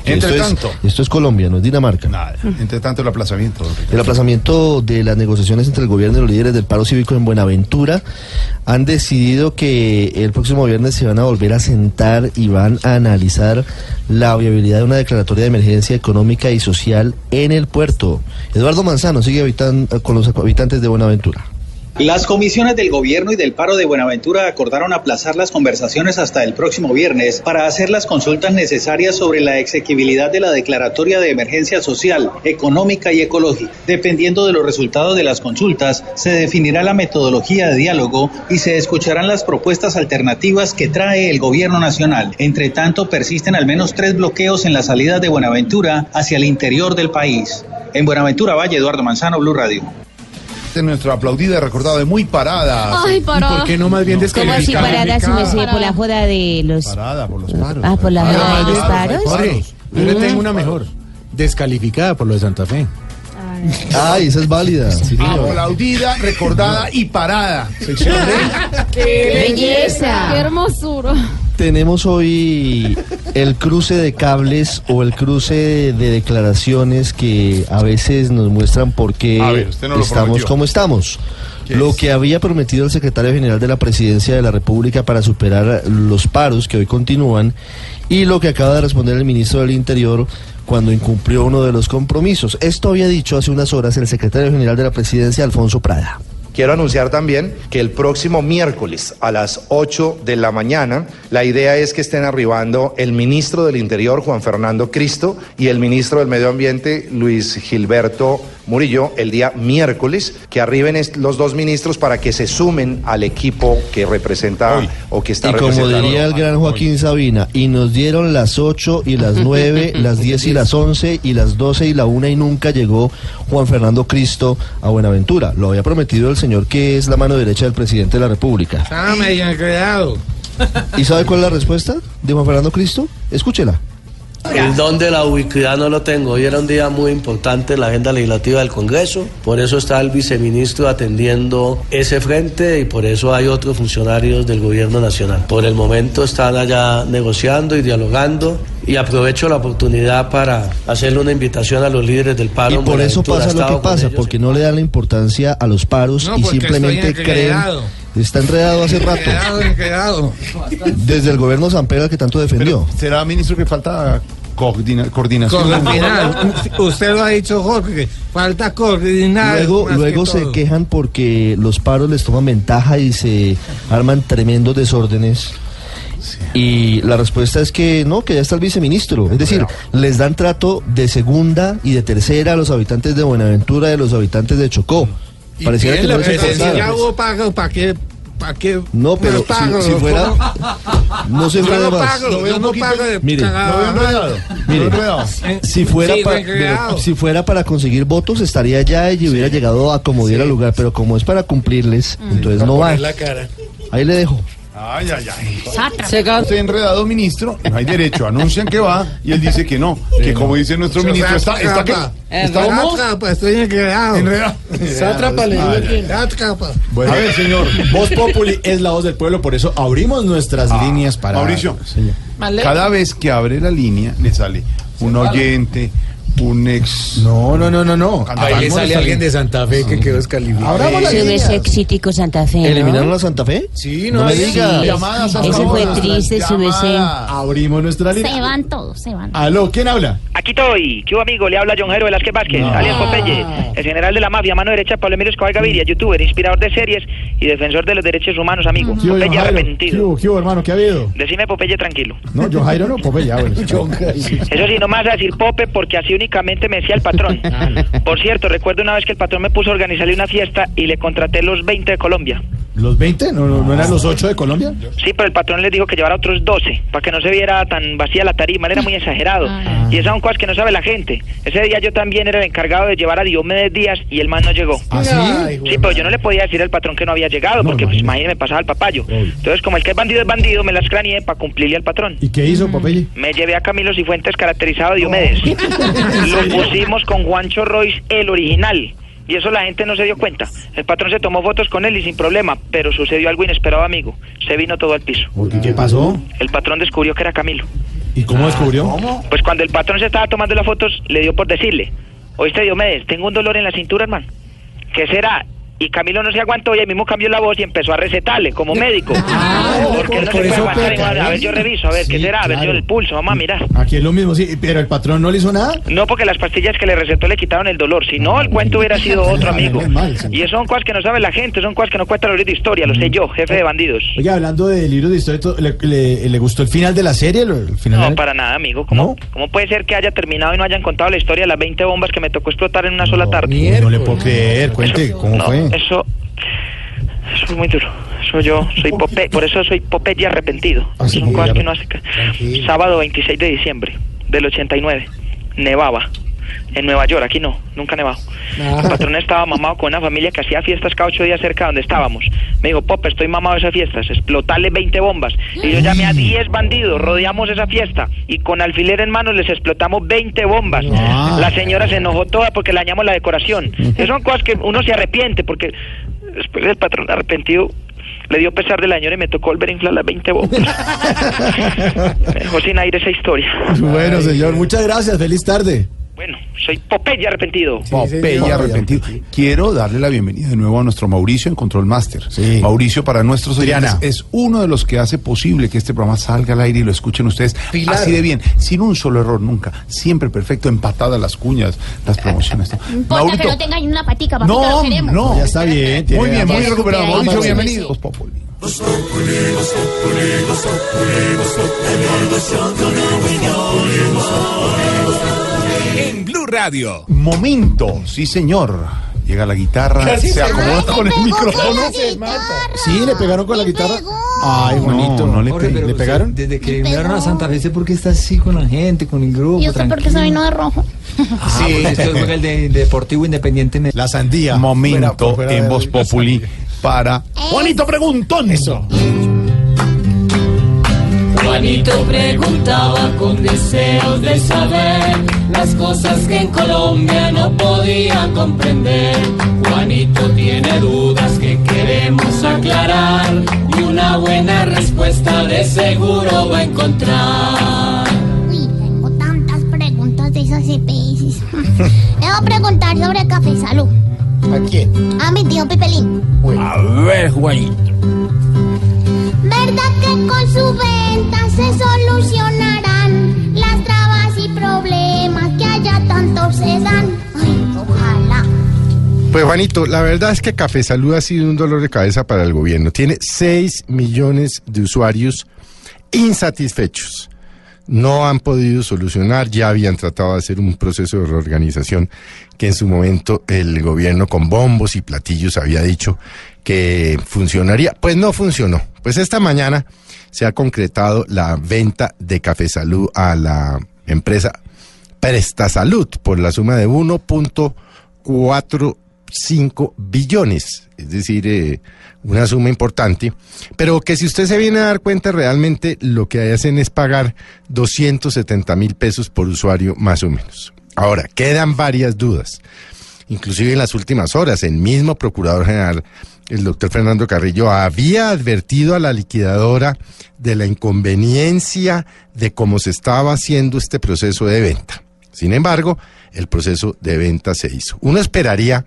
Entre esto, tanto. es, esto es Colombia, no es Dinamarca. Nada. Entre tanto, el aplazamiento. El aplazamiento de las negociaciones entre el gobierno y los líderes del paro cívico en Buenaventura han decidido que el próximo viernes se van a volver a sentar y van a analizar la viabilidad de una declaratoria de emergencia económica y social en el puerto. Eduardo Manzano sigue habitan- con los habitantes de Buenaventura. Las comisiones del gobierno y del paro de Buenaventura acordaron aplazar las conversaciones hasta el próximo viernes para hacer las consultas necesarias sobre la exequibilidad de la declaratoria de emergencia social, económica y ecológica. Dependiendo de los resultados de las consultas, se definirá la metodología de diálogo y se escucharán las propuestas alternativas que trae el gobierno nacional. Entre tanto, persisten al menos tres bloqueos en la salida de Buenaventura hacia el interior del país. En Buenaventura Valle, Eduardo Manzano, Blue Radio. Es nuestra aplaudida, recordada de muy parada. Ay, parada. ¿Por qué no más bien merced, por la joda de los... Parada por los paros. Ah, por la Ah, joda de los paros? Yo le tengo una mejor. Descalificada por lo de Santa Fe. Ay, esa es válida. Aplaudida, recordada y parada. Sección de... ¡Qué belleza! ¡Qué hermosura! Tenemos hoy el cruce de cables o el cruce de declaraciones que a veces nos muestran por qué ver, no estamos como estamos. ¿Qué Lo que había prometido el secretario general de la presidencia de la República para superar los paros que hoy continúan y lo que acaba de responder el ministro del Interior cuando incumplió uno de los compromisos. Esto había dicho hace unas horas el secretario general de la presidencia, Alfonso Prada. Quiero anunciar también que el próximo miércoles a las 8 de la mañana, la idea es que estén arribando el ministro del Interior, Juan Fernando Cristo, y el ministro del Medio Ambiente, Luis Gilberto Murillo, el día miércoles, que arriben los dos ministros para que se sumen al equipo que representa o que está Y como diría el gran Joaquín Sabina, y nos dieron las 8 y las 9, las 10 y las 11 y las 12 y la 1 y nunca llegó Juan Fernando Cristo a Buenaventura. Lo había prometido el señor que es la mano derecha del presidente de la República. Estaba medio enredado. ¿Y sabe cuál es la respuesta de Juan Fernando Cristo? Escúchela. El don de la ubicuidad no lo tengo. Hoy era un día muy importante en la agenda legislativa del Congreso. Por eso está el viceministro atendiendo ese frente y por eso hay otros funcionarios del gobierno nacional. Por el momento están allá negociando y dialogando y aprovecho la oportunidad para hacerle una invitación a los líderes del paro. Y por eso pasa lo que pasa, porque no le dan la importancia a los paros No, y simplemente creen... enredado. Está enredado hace rato, Quedado, quedado. desde el gobierno San Pedro que tanto defendió. ¿Será, ministro, que falta coordina- coordinación? Coordinar. Usted lo ha dicho, Jorge, que falta coordinar. Luego, que luego se todo. quejan porque los paros les toman ventaja y se arman tremendos desórdenes. Y la respuesta es que no, que ya está el viceministro. Es decir, les dan trato de segunda y de tercera a los habitantes de Buenaventura y a los habitantes de Chocó. Pareciera que no. Ya hubo pago, ¿para qué? ¿Para qué? No, pero pago? si, si fuera... No se no más. pago, Lo veo yo un no pago de Mire, veo enredado. Mire. Si fuera, Sí, pa- recreado. pero si fuera para conseguir votos, estaría allá y hubiera llegado a como diera lugar. Pero como es para cumplirles, entonces no va. La cara. Ahí le dejo. Ay, ay, ay. Sátrapa. Estoy enredado, ministro. No hay derecho. Anuncian que va y él dice que no. Que como dice nuestro ministro, está, está que. Está Sátrapa, estoy enredado. enredado. Sátrapa le digo que- Sátrapa. Bueno, A ver, señor. Voz Populi es la voz del pueblo, por eso abrimos nuestras Ah, líneas para... Mauricio. Señor. Cada vez que abre la línea le sale un oyente, un ex. No, no, no, no, no. Ahí le sale alguien de Santa Fe que quedó descalificado. Sube líneas. Sexítico Santa Fe. ¿no? ¿Eliminaron a Santa Fe? Sí, No me hay- diga. sí. Llamadas a Ese fue triste, llamadas. Abrimos nuestra Se línea. van todos, se van. Aló, ¿quién habla? Aquí estoy. ¿Qué hubo, amigo? Le habla John Jero Velázquez Vázquez, No. alias Popeye, el general de la mafia, mano derecha de Pablo Emilio Escobar Gaviria, youtuber, inspirador de series y defensor de los derechos humanos, amigo. ¿Qué hubo, John Popeye Jairo? ¿Qué arrepentido. hubo, qué hubo, hermano? ¿Qué ha habido? Decime Popeye tranquilo. No, John Jairo no, Popeye. Eso sí, no me vas a decir Pope porque así únicamente me decía el patrón. Por cierto, recuerdo una vez que el patrón me puso a organizarle una fiesta y le contraté los 20 de Colombia. ¿Los 20? ¿No, no, no eran los 8 de Colombia? Sí, pero el patrón les dijo que llevara otros 12 para que no se viera tan vacía la tarima. Era muy exagerado. Y esas son cosas que no sabe la gente. Ese día yo también era el encargado de llevar a Diomedes Díaz y el man no llegó. ¿Ah, sí? Sí, pero yo no le podía decir al patrón que no había llegado, porque pues imagínese, me pasaba el papayo. Entonces, como el que es bandido es bandido, me las craneé para cumplirle al patrón. ¿Y qué hizo, Popeye? Me llevé a Camilo Cifuentes caracterizado de Diomedes. Lo pusimos con Juancho Royce, el original. Y eso la gente no se dio cuenta. El patrón se tomó fotos con él y sin problema, pero sucedió algo inesperado, amigo. Se vino todo al piso. ¿Por qué? ¿Qué pasó? El patrón descubrió que era Camilo. ¿Y cómo descubrió? Pues cuando el patrón se estaba tomando las fotos, le dio por decirle, oíste Diomedes, tengo un dolor en la cintura, hermano. ¿Qué será? Y Camilo no se aguantó y ahí mismo cambió la voz y empezó a recetarle como médico. porque él no por se puede aguantar. peca, A ver, yo reviso, a ver, ¿qué será? A ver, yo el pulso, vamos a mirar. Aquí es lo mismo, sí, pero el patrón no le hizo nada. No, porque las pastillas que le recetó le quitaron el dolor. Si no, el cuento hubiera sido otro, amigo. Y eso son cosas que no sabe la gente, son cosas que no cuentan los libros de historia. Lo sé yo, jefe de bandidos. Oye, hablando de libros de historia, ¿le, le, le gustó el final de la serie? ¿El final No, de- para nada, amigo. ¿Cómo, ¿Cómo puede ser que haya terminado y no hayan contado la historia de las 20 bombas que me tocó explotar en una sola tarde? No le puedo creer, cuente cómo No, fue. Eso, eso es muy duro. Eso yo soy Pope, por eso soy Popeye arrepentido. Ah, sí, Son cosas que uno hace. Sábado 26 de diciembre del 89. Nevaba. En Nueva York, aquí no, nunca nevado. El patrón estaba mamado con una familia que hacía fiestas cada ocho días cerca de donde estábamos. Me dijo, Pope, estoy mamado de esas fiestas, explotarle 20 bombas. Y yo llamé a 10 bandidos, rodeamos esa fiesta y con alfiler en mano les explotamos 20 bombas. Ah. La señora se enojó toda porque le dañamos la decoración. Esas son cosas que uno se arrepiente porque después el patrón arrepentido le dio pesar de la señora y me tocó volver a inflar las 20 bombas. me dejó sin aire esa historia. Bueno, señor, muchas gracias. Feliz tarde. Bueno, soy Popeye arrepentido. Popeye arrepentido. Quiero darle la bienvenida de nuevo a nuestro Mauricio en Control Master. Mauricio, para nuestros oyentes, Triana. es uno de los que hace posible que este programa salga al aire y lo escuchen ustedes Pilar. así de bien, sin un solo error nunca, siempre perfecto, empatadas las cuñas, las promociones. ¿no? No importa que no tenga ahí una patica, papito, no, lo no, Ya está bien. tiene Muy bien, muy recuperado. Sí, Mauricio, sí, sí. Radio. Momento, sí señor. Llega la guitarra, Casi se se acomoda con el micrófono. Sí, le pegaron con la guitarra. Ay, bonito. No, no le Jorge, pe- ¿Le usted, pegaron? Desde que enviaron a Santa Fe, sé por qué está así con la gente, con el grupo. ¿Y usted por qué se vino de rojo? Ah, sí. Usted juega el de, Deportivo Independiente. Me- La sandía. Momento Fuera, fuera en de- Voz Populi para Juanito Preguntón. Eso. Juanito preguntaba con deseos de saber las cosas que en Colombia no podía comprender. Juanito tiene dudas que queremos aclarar y una buena respuesta de seguro va a encontrar. Tengo tantas preguntas de esas EPS. Le voy a preguntar sobre Café Salud. ¿A quién? A mi tío Pipelín. A ver, Juanito. ¿Verdad que con su venta se solucionarán las trabas y problemas que allá tanto se dan? Ay, ojalá. Pues Juanito, la verdad es que Café Salud ha sido un dolor de cabeza para el gobierno. Tiene 6 millones de usuarios insatisfechos. No han podido solucionar, ya habían tratado de hacer un proceso de reorganización que en su momento el gobierno con bombos y platillos había dicho que funcionaría. Pues no funcionó. Pues esta mañana se ha concretado la venta de Café Salud a la empresa Presta Salud por la suma de 1.45 billones, es decir, eh, una suma importante, pero que si usted se viene a dar cuenta realmente lo que hacen es pagar 270 mil pesos por usuario más o menos. Ahora, quedan varias dudas, inclusive en las últimas horas, el mismo Procurador General, el doctor Fernando Carrillo, había advertido a la liquidadora de la inconveniencia de cómo se estaba haciendo este proceso de venta. Sin embargo, el proceso de venta se hizo. Uno esperaría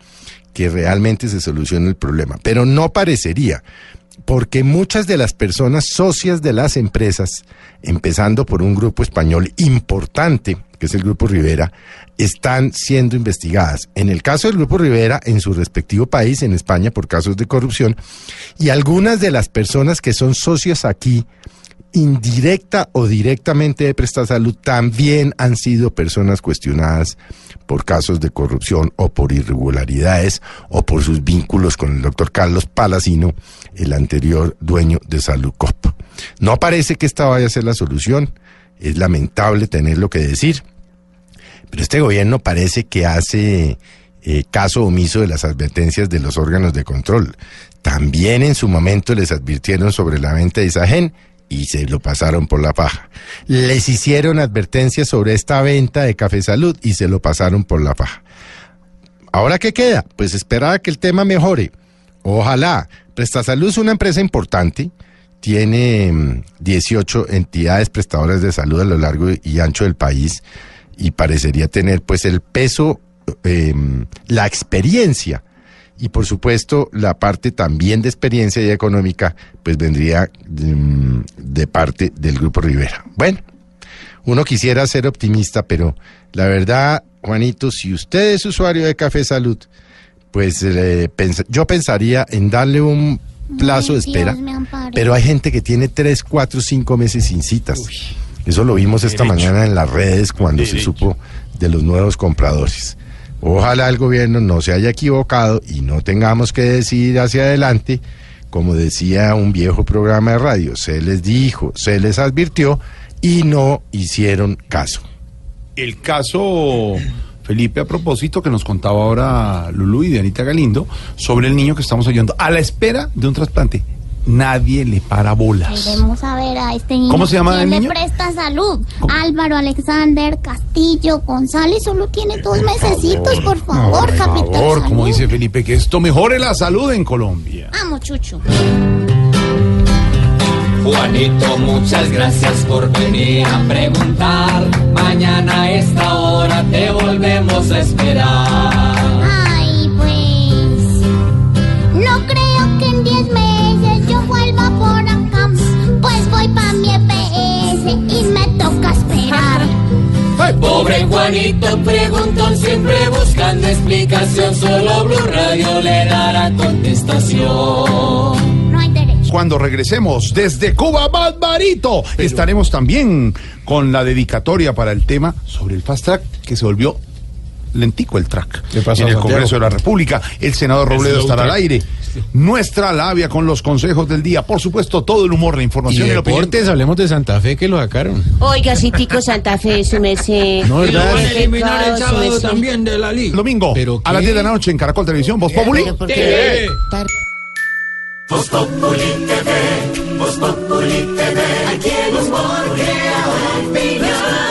que realmente se solucione el problema, pero no parecería, porque muchas de las personas socias de las empresas, empezando por un grupo español importante, que es el Grupo Rivera, están siendo investigadas. En el caso del Grupo Rivera, en su respectivo país, en España, por casos de corrupción, y algunas de las personas que son socios aquí, indirecta o directamente de Presta Salud también han sido personas cuestionadas por casos de corrupción o por irregularidades o por sus vínculos con el doctor Carlos Palacino, el anterior dueño de Salud Cop. No parece que esta vaya a ser la solución. Es lamentable tenerlo que decir. Pero este gobierno parece que hace eh, caso omiso de las advertencias de los órganos de control. También en su momento les advirtieron sobre la venta de Isagen y se lo pasaron por la paja. Les hicieron advertencias sobre esta venta de Café Salud y se lo pasaron por la paja. ¿Ahora qué queda? Pues esperar a que el tema mejore. Ojalá. Prestasalud es una empresa importante. Tiene mm, 18 entidades prestadoras de salud a lo largo y ancho del país y parecería tener pues el peso, eh, la experiencia y por supuesto la parte también de experiencia y económica pues vendría mm, de parte del Grupo Rivera. Bueno, uno quisiera ser optimista, pero la verdad, Juanito, si usted es usuario de Café Salud, pues eh, pens- yo pensaría en darle un plazo de espera, Dios pero hay gente que tiene tres, cuatro, cinco meses sin citas. Eso lo vimos esta Derecho. mañana en las redes cuando se supo de los nuevos compradores. Ojalá el gobierno no se haya equivocado y no tengamos que decidir hacia adelante, como decía un viejo programa de radio, se les dijo, se les advirtió y no hicieron caso. El caso, Felipe, a propósito, que nos contaba ahora Lulú y Dianita Galindo, sobre el niño que estamos oyendo, a la espera de un trasplante. Nadie le para bolas. Queremos saber a este niño. ¿Cómo se llama ¿Quién el le niño? presta salud? Álvaro Alexander Castillo González solo tiene dos mesecitos, por favor, Por capitán. favor, como dice Felipe, que esto mejore la salud en Colombia. Vamos, Chucho. Juanito, muchas gracias por venir a preguntar. Mañana a esta hora te volvemos a esperar. Pobre Juanito, preguntón, siempre buscando explicación. Solo Blue Radio le dará contestación. No hay derecho. Cuando regresemos desde Cuba, Barbarito, estaremos también con la dedicatoria para el tema sobre el fast track que se volvió lentico el track en el Santiago? Congreso de la República. El senador Robledo estará al aire. Nuestra labia con los consejos del día. Por supuesto, todo el humor, la Y información y, la opinión. deportes, hablemos de Santa Fe que lo sacaron. Oiga, sí, Tico Santa Fe, su merced. No, ¿verdad? Qué Van a eliminar el pecado, su sábado merced. también de la liga. Domingo, a las 10 de la noche en Caracol Televisión, Voz Populi. Pero. Voz Populi TV, Voz Populi TV, aquí el humor opinión.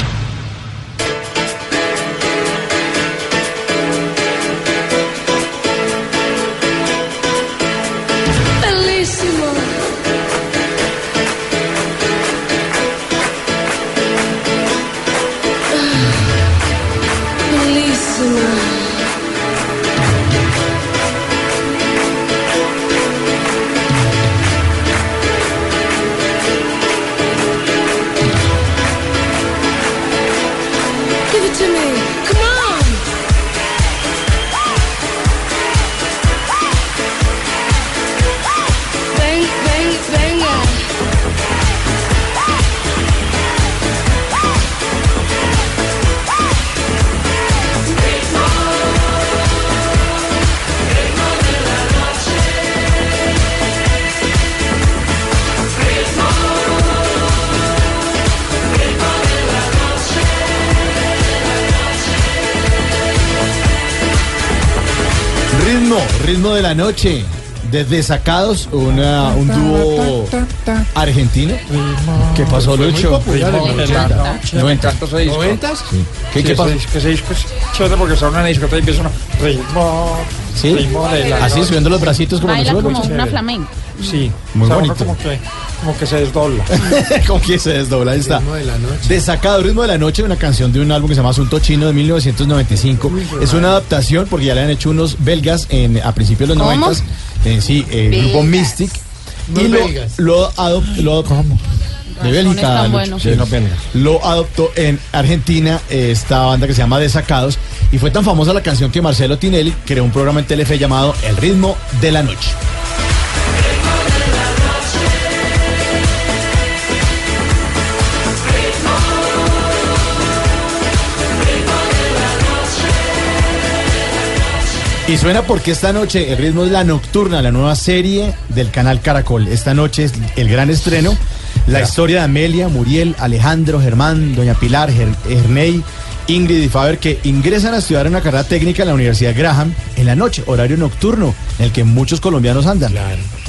Ritmo, de la noche. Desde Sacados, una, un dúo argentino. ¿Qué pasó, Lucho? popular en los 80. Noventa. Me encanta ese disco. ¿Noventas? Sí. ¿Qué- Sí, qué pasó? disco- ese disco chévere porque en una discoteca y empieza uno ritmo, ¿Sí? ritmo de la Así, noche. subiendo los bracitos como Baila suelo. como una flamenca. Sí, Muy o sea, uno bonito. Como que, se desdobla. Como que se desdobla, ahí está. Ritmo de la noche. Desacado, Ritmo de la Noche, una canción de un álbum que se llama Asunto Chino de 1995. Es una adaptación porque ya le han hecho unos belgas en, a principios de los ¿Cómo? 90. Eh, sí, el grupo. Mystic. Y lo, belgas. lo adoptó. Lo, de Bélgica. buenos. Sí, belgas. Lo adoptó en Argentina eh, esta banda que se llama Desacados. Y fue tan famosa la canción que Marcelo Tinelli creó un programa en Telefe llamado El Ritmo de la Noche. Y suena porque esta noche el ritmo es la nocturna, la nueva serie del canal Caracol. Esta noche es el gran estreno, la historia de Amelia, Muriel, Alejandro, Germán, Doña Pilar, Ernei, Ingrid y Faber que ingresan a estudiar una carrera técnica en la Universidad Graham en la noche, horario nocturno, en el que muchos colombianos andan.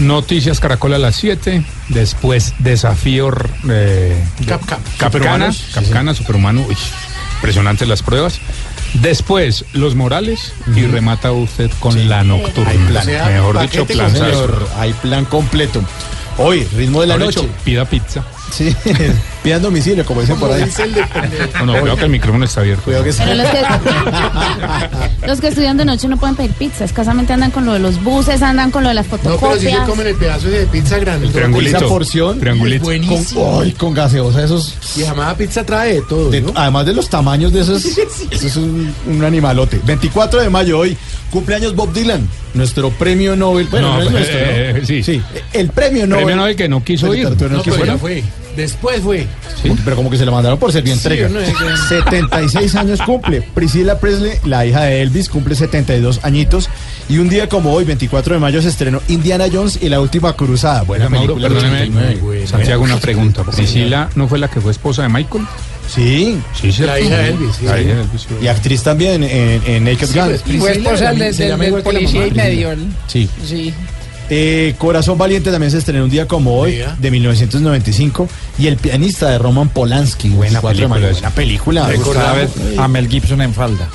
Noticias Caracol a las 7, después desafío eh, Cap- cap. Capcana, Superhumanos. Capcana, Superhumano, uy, impresionantes las pruebas. Después los Morales y remata usted con la nocturna. Hay plan. Mejor dicho, plan. señor, hay plan completo. Hoy, ritmo de la noche. pida pizza. Sí, pidan domicilio, como dicen por ahí. No, no, cuidado que el micrófono está abierto. Cuidado que Pero los que, los que estudian de noche no pueden pedir pizza. Escasamente andan con lo de los buses, andan con lo de las No, pero fotocopias. si se comen el pedazo de pizza grande. El triangulito. Esa porción. Triangulito. Con, Buenísimo. ay, con gaseosa, esos. Y llamada pizza trae de todo, de- ¿no? Además de los tamaños de esos, eso es un, un animalote. 24 de mayo hoy, cumpleaños Bob Dylan, nuestro premio Nobel. Bueno, No, no, es pues, nuestro, ¿no? eh, sí. el premio Nobel. Premio Nobel que no quiso ir. No, no quiso pero ya fue. Después fue. Que- Pero como que se lo mandaron por ser bien Sí, entrega. no, que- 76 años cumple. Priscilla Presley, la hija de Elvis, cumple 72 añitos. Y un día como hoy, 24 de mayo, se estrenó Indiana Jones y la última cruzada. Buena Mauro, película. perdóneme, 89. Santiago, una pregunta. ¿Priscila no fue la que fue esposa de Michael? Sí. Sí, ¿cierto? La hija de Elvis, sí. La hija de Elvis, sí. Y actriz también en, en Naked Sí, Gun. pues, fue esposa del, del- la policía y medio. Sí. Sí. Eh, Corazón Valiente también se estrenó un día como hoy, de 1995. Y El pianista de Roman Polanski. Buena 24 de película mayo. Buena película. Recordaba a Mel Gibson en falda.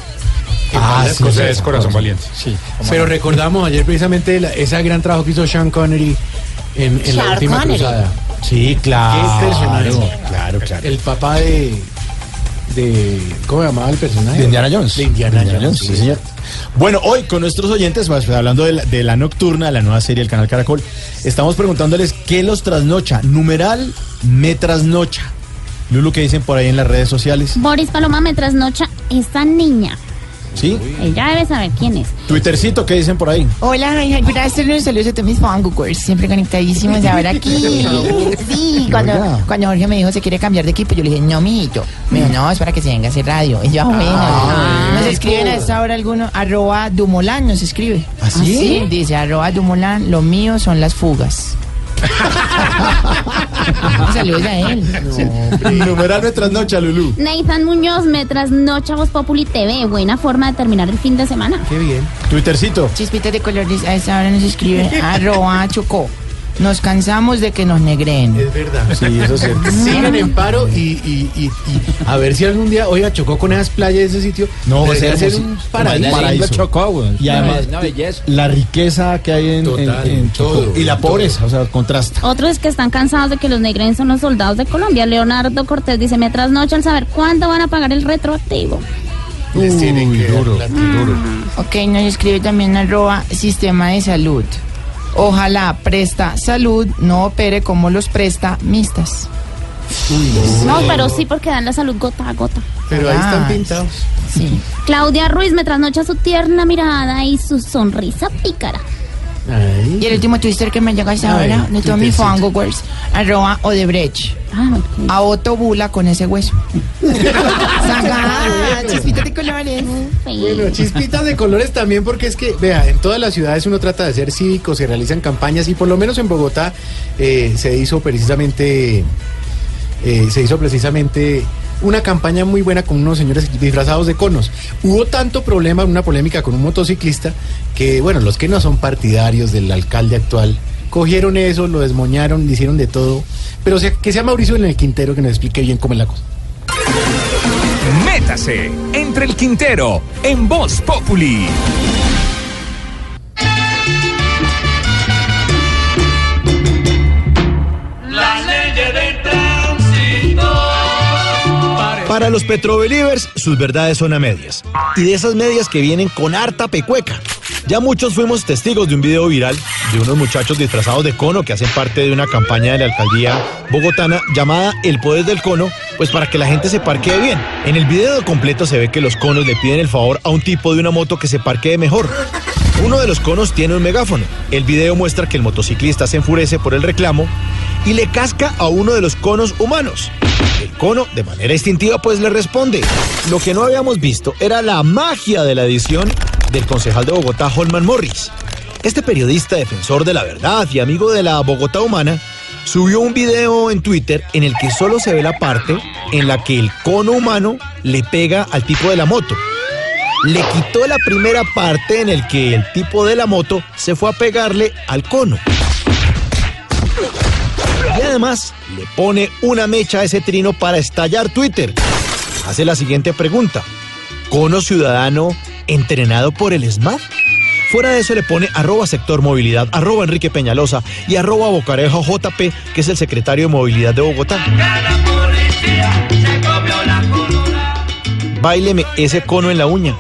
Ah, sí, Cosa sí, es Corazón Valiente. Sí. Pero recordamos ayer precisamente la- ese gran trabajo que hizo Sean Connery en, en la última Connery. cruzada. Sí, claro. Qué personaje. Claro, claro. El papá de. De ¿Cómo se llamaba el personaje? De Indiana Jones. De Indiana, Jones. sí, señor. Bueno, hoy con nuestros oyentes, pues, hablando de la, de la nocturna, la nueva serie del canal Caracol, estamos preguntándoles qué los trasnocha. Numeral, me trasnocha. Lulu, ¿qué dicen por ahí en las redes sociales? Boris Paloma me trasnocha esta niña. ¿Sí? Ella debe saber quién es. Twittercito, ¿qué dicen por ahí? Hola, good afternoon, saludos a todos mis followers, siempre conectadísimos ahora aquí. Sí, cuando, cuando Jorge me dijo se quiere cambiar de equipo, yo le dije, no, mijito. Me dijo, no, es para que se venga a hacer radio. Y yo, ah, bueno. nos escriben a esta hora alguno, arroba Dumoulin nos escribe. ¿Ah, sí? Dice, arroba Dumoulin, lo mío son las fugas. Saludos a él. Numeral nuestras noches, Lulú. Nathan Muñoz me trasnocha Voz Populi TV. Buena forma de terminar el fin de semana. Qué bien. Twittercito. Chispitas de colores, a esta hora nos escribe arroba Chocó. Nos cansamos de que nos negreen. Es verdad. Sí, eso es cierto. Sigan en paro y, y, y, y a ver si algún día, oiga, chocó con esas playas de ese sitio. No, es ser hermoso. un paraíso. paraíso. Chocó, güey. Y además, Una belleza. la riqueza que hay en, Total, en- en Chocó. todo, y la todo. pobreza, o sea, contrasta. Otros que están cansados de que los negren son los soldados de Colombia. Leonardo Cortés dice, me trasnocha al saber cuándo van a pagar el retroactivo. Les tienen que dar duro, duro. Ok, nos escribe también arroba sistema de salud. Ojalá presta salud no opere como los presta mistas. No, pero sí porque dan la salud gota a gota. Pero ahí están Ah, pintados. Sí. Claudia Ruiz me trasnocha su tierna mirada y su sonrisa pícara. Ay. Y el último twister que me llega a esa Ay, hora de twittercito. followers, arroba Odebrecht. Ah, ok. A Otto Bula con ese hueso. Sagada, chispitas de colores. Bueno, chispitas de colores también porque es que, vea, en todas las ciudades uno trata de ser cívico, se realizan campañas y por lo menos en Bogotá eh, se hizo precisamente, eh, se hizo precisamente una campaña muy buena con unos señores disfrazados de conos. Hubo tanto problema, una polémica con un motociclista que, bueno, los que no son partidarios del alcalde actual cogieron eso, lo desmoñaron, hicieron de todo. Pero sea- que sea Mauricio en el Quintero que nos explique bien cómo es la cosa. Métase entre el Quintero en Voz Populi. Para los Petrobelievers, sus verdades son a medias. Y de esas medias que vienen con harta pecueca. Ya muchos fuimos testigos de un video viral de unos muchachos disfrazados de cono que hacen parte de una campaña de la alcaldía bogotana llamada El Poder del Cono, pues para que la gente se parquee bien. En el video completo se ve que los conos le piden el favor a un tipo de una moto que se parquee mejor. Uno de los conos tiene un megáfono. El video muestra que el motociclista se enfurece por el reclamo y le casca a uno de los conos humanos. Cono, de manera instintiva, pues le responde. Lo que no habíamos visto era la magia de la edición del concejal de Bogotá, Holman Morris. Este periodista defensor de la verdad y amigo de la Bogotá humana subió un video en Twitter en el que solo se ve la parte en la que el cono humano le pega al tipo de la moto. Le quitó la primera parte en el que el tipo de la moto se fue a pegarle al cono. Y además le pone una mecha a ese trino para estallar Twitter. Hace la siguiente pregunta. ¿Cono ciudadano entrenado por el SMAT? Fuera de eso le pone arroba sector movilidad, arroba Enrique Peñalosa y arroba Bocarejo JP, que es el secretario de movilidad de Bogotá. Báileme ese cono en la uña.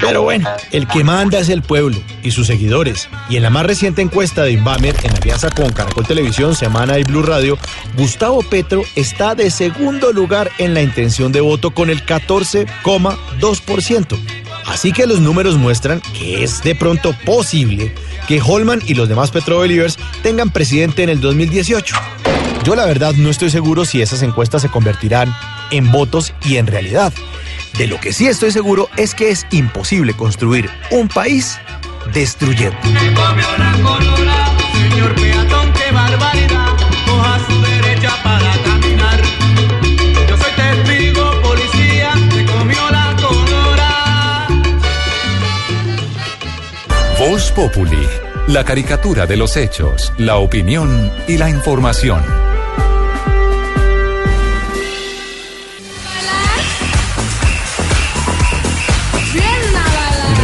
Pero bueno, el que manda es el pueblo y sus seguidores. Y en la más reciente encuesta de Inbamer, en alianza con Caracol Televisión, Semana y Blue Radio, Gustavo Petro está de segundo lugar en la intención de voto con el 14,2%. Así que los números muestran que es de pronto posible que Holman y los demás Petrobelievers tengan presidente en el 2018. Yo la verdad no estoy seguro si esas encuestas se convertirán en votos y en realidad. De lo que sí estoy seguro es que es imposible construir un país destruyendo. Voz Populi, la caricatura de los hechos, la opinión y la información.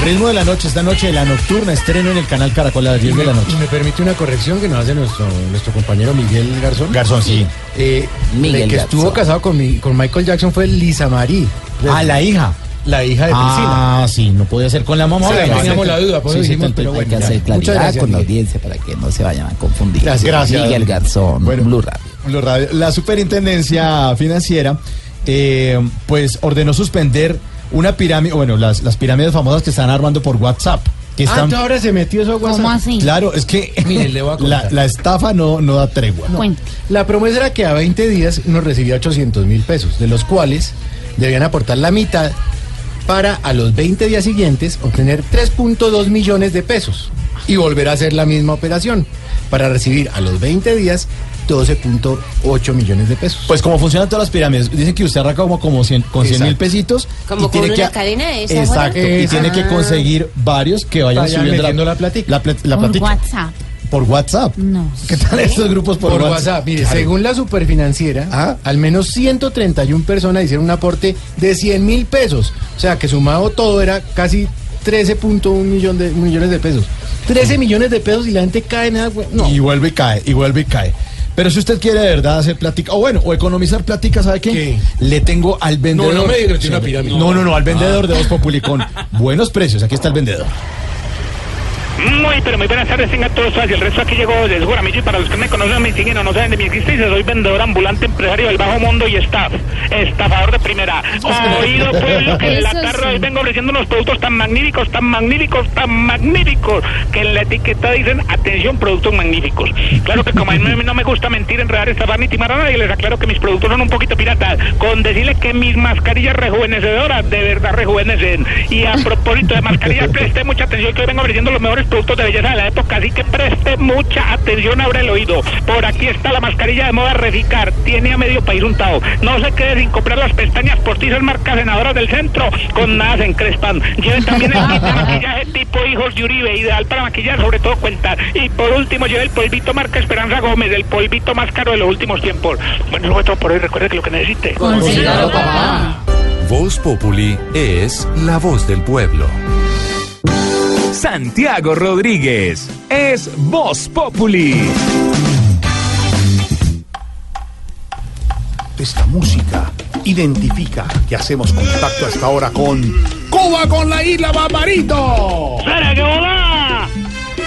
Ritmo de la noche, esta noche, la nocturna, estreno en el canal Caracol a las 10 de la noche. Y me permite una corrección que nos hace nuestro, nuestro compañero Miguel Garzón. Garzón, sí. Eh, Miguel el que Garzón. estuvo casado con, mi- con Michael Jackson fue Lisa Marie. Ah, la hija. La hija de Priscila. Ah, sí, no podía ser con la mamá. Sí, ¿verdad? teníamos la duda, por Sí, dijimos, pero bueno, hay que hacer Muchas claridad gracias, con la Miguel. audiencia para que no se vayan a confundir. Gracias. Gracias. Miguel Garzón, Bueno. Blue Radio. Blue Radio. La superintendencia financiera, eh, pues ordenó suspender una pirámide, bueno, las, las pirámides famosas que están armando por WhatsApp. Que Ah, están, entonces ahora se metió eso a WhatsApp. ¿Cómo así? Claro, es que Mire, le voy a la, contar. la estafa no, no da tregua. La promesa era que a 20 días uno recibía 800 mil pesos, de los cuales debían aportar la mitad para a los 20 días siguientes obtener 3.2 millones de pesos y volver a hacer la misma operación para recibir a los 20 días 12.8 millones de pesos. Pues como funcionan todas las pirámides, dicen que usted arranca como, como 100, con 100 mil pesitos. Como y con tiene una que, cadena de esa, Exacto, y tiene que Ah. conseguir varios que vayan, Vayan subiendo la, la platica. La, Por. WhatsApp. Por WhatsApp. No. ¿Qué tal estos grupos por, por WhatsApp. Mire, Claro. según la superfinanciera, Ah. al menos 131 personas hicieron un aporte de 100 mil pesos. O sea, que sumado todo era casi 13.1 millón de, millones de pesos. 13 millones de pesos y la gente cae en agua. No. Y vuelve y cae, y vuelve y cae. Pero si usted quiere de verdad hacer plática, o bueno, o economizar plática, ¿sabe qué? ¿Qué? Le tengo al vendedor. no me diga que tiene una pirámide. No, no, no, al vendedor Ah. de Voz Populi con buenos precios. Aquí está el vendedor. Muy, pero muy buenas tardes, tengan todos y el resto aquí llegó de Juramillo y para los que me conocen, me siguen o no saben de mi existencia, soy vendedor ambulante, empresario del bajo mundo y staff, estafador de primera. Oído pueblo, que en la tarde hoy vengo ofreciendo unos productos tan magníficos, tan magníficos, tan magníficos, que en la etiqueta dicen, atención, productos magníficos. Claro que como a mí no me gusta mentir, enredar, estafar ni timar a nadie, les aclaro que mis productos son un poquito piratas, con decirle que mis mascarillas rejuvenecedoras de verdad rejuvenecen. Y a propósito de mascarillas, preste mucha atención que hoy vengo ofreciendo los mejores productos de belleza de la época, así que preste mucha atención, abre el oído. Por aquí está la mascarilla de moda Reficar, tiene a medio país untado. No se quede sin comprar las pestañas postizas marcas senadoras del centro, con nada se encrespan. Lleve también el kit de maquillaje tipo hijos de Uribe, ideal para maquillar, sobre todo cuentas. Y por último, lleve el polvito marca Esperanza Gómez, el polvito más caro de los últimos tiempos. Bueno, eso fue todo por hoy, recuerde que lo que necesite. Voz Populi es la voz del pueblo. Santiago Rodríguez es Voz Populi. Esta música identifica que hacemos contacto a esta hora con Cuba con la isla Barbarito. ¡Sara, que volá!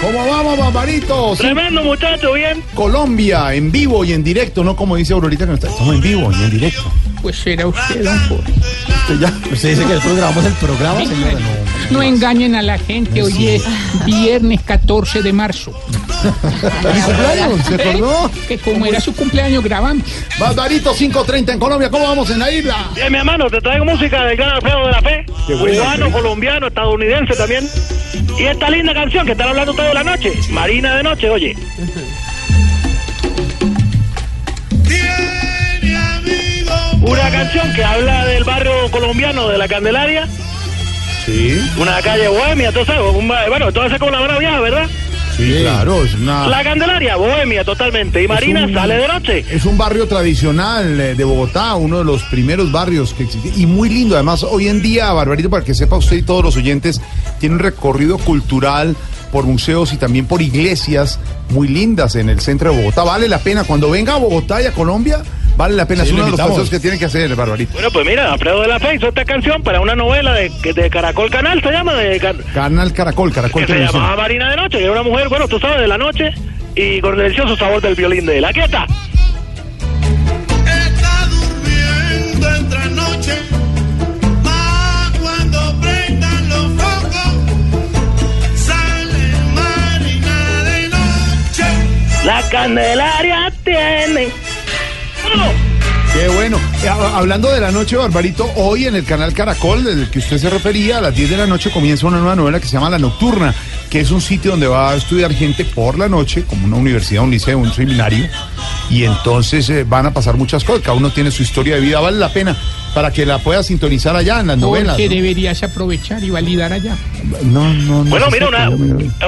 ¿Cómo vamos, Barbarito? Sí, Tremendo muchacho, bien. Colombia, en vivo y en directo, no como dice Aurorita que no está. Estamos en vivo y en directo. Pues será usted, don Jorge. Usted ya. Usted dice que el grabamos el programa, señora. No. No engañen a la gente, hoy es viernes 14 de marzo. ¿Se acordó? Que como era su cumpleaños, grabamos. Barbarito 5.30 en Colombia, ¿cómo vamos en la isla? Bien, mi hermano, te traigo música del gran Alfredo de la Fe. Qué bueno, Cubano, sí. colombiano, estadounidense también. Y esta linda canción que están hablando toda la noche. Marina de noche, oye. Una canción que habla del barrio colombiano de la Candelaria. Sí. Una calle bohemia, tú sabes. un ba- bueno, todo hace como la buena vieja, ¿verdad? Sí, claro, es una. La Candelaria, bohemia totalmente. Y Marina un- sale de noche. Es un barrio tradicional eh, de Bogotá, uno de los primeros barrios que existe. Y muy lindo, además, hoy en día, Barbarito, para que sepa usted y todos los oyentes, tiene un recorrido cultural por museos y también por iglesias muy lindas en el centro de Bogotá. Vale la pena, cuando venga a Bogotá y a Colombia, vale la pena. Sí, es uno de los paseos que tiene que hacer, Barbarito. Bueno, pues mira, Alfredo de la Fe hizo esta canción para una novela de, de Caracol Canal, se llama, de, Car- Canal Caracol, Caracol que se Televisión. llamaba Marina de Noche, que era una mujer, bueno, tú sabes, de la noche, y con el delicioso sabor del violín de él. Aquí está. Está durmiendo entre noche, mas cuando prendan los focos, sale Marina de noche. La Candelaria tiene... Qué bueno. Eh, ha- Hablando de la noche, Barbarito, hoy en el canal Caracol, del que usted se refería, a las 10 de la noche comienza una nueva novela que se llama La Nocturna, que es un sitio donde va a estudiar gente por la noche, como una universidad, un liceo, un seminario, y entonces eh, van a pasar muchas cosas. Cada uno tiene su historia de vida, vale la pena para que la pueda sintonizar allá en las novelas. Porque ¿no? deberías aprovechar y validar allá. No, no, no. Bueno, mira, una,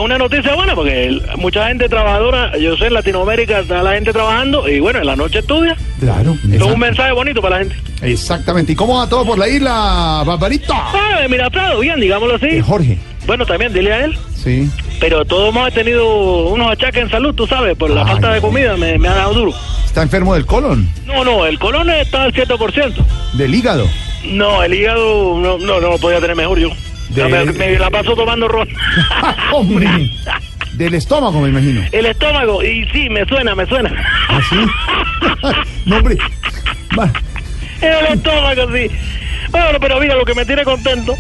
una noticia buena porque mucha gente trabajadora, yo sé, en Latinoamérica está la gente trabajando y bueno, en la noche estudia. Claro. Es un mensaje bonito para la gente. Exactamente. ¿Y cómo va todo por la isla, Barbarito? Ah, mira, Prado, bien, digámoslo así. Eh, Jorge. Bueno, también dile a él. Sí. Pero todos hemos tenido unos achaques en salud, tú sabes, por la Ay, falta de comida me, me ha dado duro. Está enfermo del colon, No, no, el colon está al 7%. del hígado. No, el hígado no, no, no lo podía tener mejor yo. De- Me, me la paso tomando ron. Hombre. Del estómago, me imagino. el estómago, y sí, me suena, me suena. ¿Así? no, hombre. Va. el estómago, sí. Bueno, pero mira, lo que me tiene contento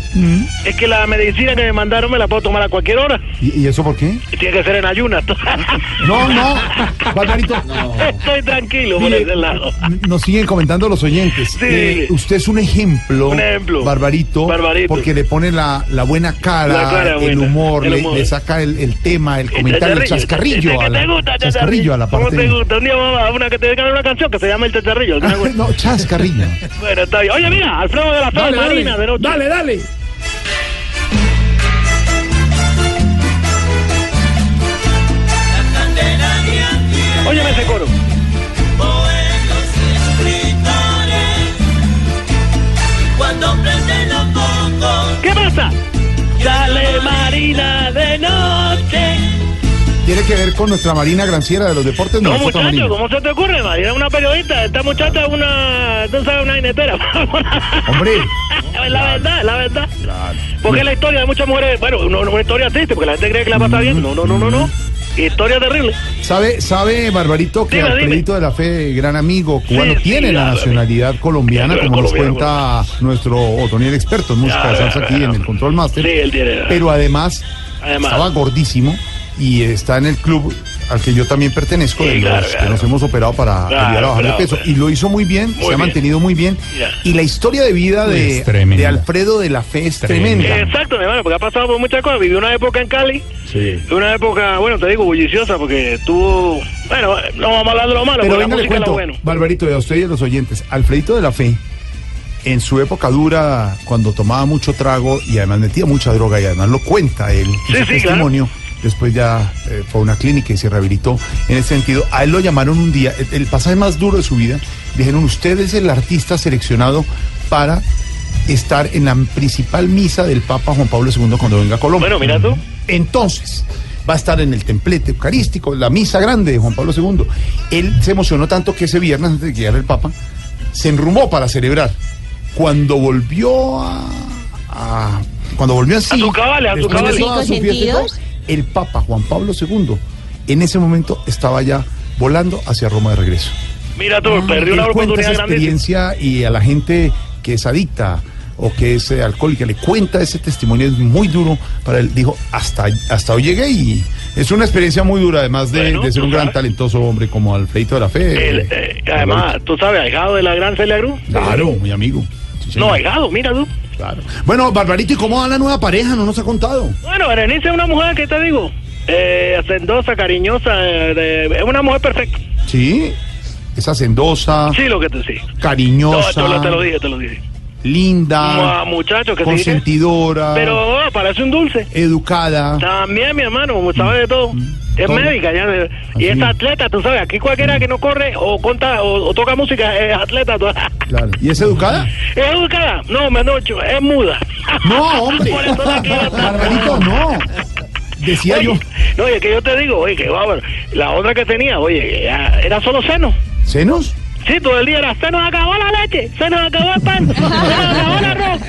es que la medicina que me mandaron me la puedo tomar a cualquier hora. ¿Y, y eso por qué? Tiene que ser en ayunas. No, no, Barbarito. Estoy tranquilo por Mire, ese lado. Nos siguen comentando los oyentes. Sí. Eh, usted es un ejemplo, Un ejemplo. Barbarito, Barbarito. porque le pone la, la buena cara, La cara el, buena, humor, el le, humor. le saca el, el tema, el comentario, el chascarrillo, ¿Qué a la, te gusta, chascarrillo a la ¿Cómo te parte. gusta? Un día vamos a una que te dedican una canción que se llama El Chascarrillo. ¿alguna cosa? No, chascarrillo. Bueno, está bien. Oye, mira, Alfredo de la Dale, Marina, dale, de noche. dale, dale. Óyeme ese coro. Cuando prenden los focos, ¿Qué pasa? Sale Marina de noche. Tiene que ver con nuestra Marina Granciera de los deportes. No, otra muchacho. ¿cómo se te ocurre, Marina? Una periodista. Esta muchacha es una. Tú sabes, una jinetera. Hombre. La verdad, la verdad. Porque es la historia de muchas mujeres. Bueno, no, no, una historia triste, porque la gente cree que la pasa bien. No, no, no, no, no. Historia terrible. ¿Sabe, sabe Barbarito, que Dime, dime. Alfredito de la Fe, gran amigo cubano, Sí, tiene sí, la claro. nacionalidad colombiana, Sí, como nos cuenta nuestro Otoniel experto en música de Claro, salsa aquí en el Control Master? Sí, él tiene. Pero además, Además. estaba gordísimo y está en el club al que yo también pertenezco, Sí, de los claro, que nos hemos operado para Claro, ayudar a bajar de peso. claro. Y lo hizo muy bien, se ha mantenido muy bien. Ya. Y la historia de vida de, Es tremenda. de Alfredo de la Fe es tremenda. Exacto, mi hermano, porque ha pasado por muchas cosas. Vivió una época en Cali. Sí. Una época, bueno, te digo, bulliciosa, porque tuvo. Bueno, no vamos a hablar de lo malo, Pero venga, le cuento, bueno. Barbarito, y a usted y a los oyentes, Alfredito de la Fe, en su época dura, cuando tomaba mucho trago y además metía mucha droga, y además lo cuenta él, en Sí, su sí, testimonio, después ya eh, fue a una clínica y se rehabilitó en ese sentido. A él lo llamaron un día, el, el pasaje más duro de su vida, dijeron, usted es el artista seleccionado para estar en la principal misa del Papa Juan Pablo II cuando venga a Colombia. Bueno, mira tú. Entonces, va a estar en el templete eucarístico, la misa grande de Juan Pablo II. Él se emocionó tanto que ese viernes, antes de que llegara el Papa, se enrumó para celebrar. Cuando volvió a. a- cuando volvió así. A su cabal, a su de toda fiesta. El Papa Juan Pablo II, en ese momento estaba ya volando hacia Roma de regreso. Mira tú, perdió Ah, Él una oportunidad esa grandísima. experiencia y a la gente que es adicta o que es eh, alcohólica le cuenta ese testimonio es muy duro para él dijo hasta hasta hoy llegué y es una experiencia muy dura además de, Bueno, de ser un gran sabes. talentoso hombre como Alfredito de la Fe El, eh, eh, además, tú sabes, ahijado de la gran Celia Cruz. claro muy amigo Sí. No, ahijado, mira tú. claro bueno Barbarito y cómo va la nueva pareja no nos ha contado Bueno, Berenice es una mujer, ¿qué te digo? Eh, hacendosa, cariñosa, eh, de- es una mujer perfecta. sí es hacendosa Sí, lo que te sí. No, cariñosa te lo, te lo dije, te lo dije. linda Mua, muchacho, que sí. consentidora Pero oh, parece un dulce. educada También, mi hermano, sabe de todo. Es Todo. médica, ya. eh, Y es atleta, tú sabes. Aquí cualquiera que no corre o conta o, o toca música es atleta. tú- claro y es educada ¿Es educada? No, Menocho, es muda. no hombre Por eso la quiero tanto. Barbarito no decía Oye, yo No, oye, que yo te digo, oye, que va, la otra que tenía, oye, era solo seno. senos Sí, todo el día era, se nos acabó la leche, se nos acabó el pan, se nos acabó el arroz,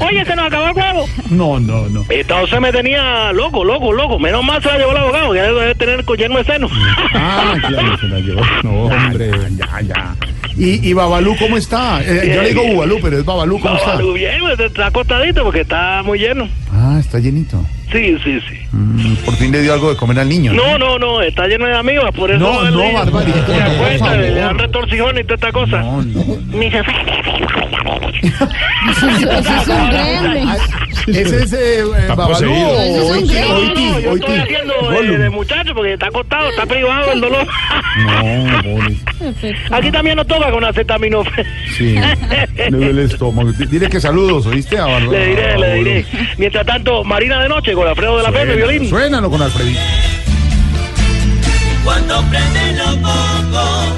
oye, se nos acabó el huevo. No, no, no. Entonces me tenía loco, loco, loco. Menos mal se la llevó el abogado, que debe tener el lleno de seno. Ah, claro, se la llevó. No, hombre, ya, ya. ¿Y, y Babalú cómo está? Eh, yo le digo Bubalú, pero es Babalú, ¿cómo está? Babalú, bien, pues, está acostadito porque está muy lleno. Ah, está llenito. Sí, sí, sí. Mm, por fin le dio algo de comer al niño. No, no, no, está lleno de amigos, por eso No, no, le- barbaridad, se no, acuesta, le dan retorcijones y toda esta cosa. No, no. Mi jefe. Ese es eh, eh, Babalú. poseído. o Oiti, No, Oiti, no, yo estoy haciendo de, Gollum. de muchacho porque está acostado, está privado del dolor. No, pobre. Aquí también nos toca con acetaminofén. Sí, le duele el estómago. Dile que saludos, ¿oíste? A Barba- Le diré, a le diré. Mientras tanto, Marina de Noche con Alfredo de la Fe, violín. Suénalo con Alfredito. Cuando prenden los focos,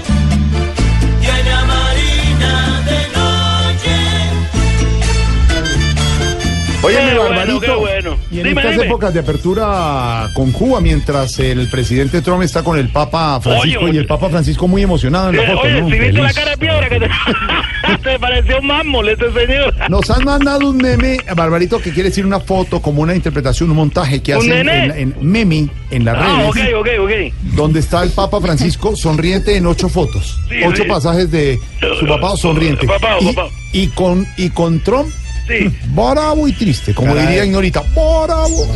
Oye, mi bueno, Barbarito. qué bueno. Y en Dime, estas dime. épocas de apertura con Cuba, mientras el presidente Trump está con el Papa Francisco Oye, y el Papa Francisco muy emocionado en la Eh, foto, Oye, ¿no? si viste la cara de piedra que te, te pareció un mármol ese señor. Nos han mandado un meme, Barbarito, que quiere decir una foto como una interpretación, un montaje que ¿Un hacen nene? en, en meme en las Ah, ok, redes, ok, ok. donde está el Papa Francisco sonriente en ocho fotos, Sí, ocho sí. pasajes de su papá sonriente. Papá, y, papá. Y con, y con Trump, Sí. bravo y triste, como Caray. diría Ignorita, bravo.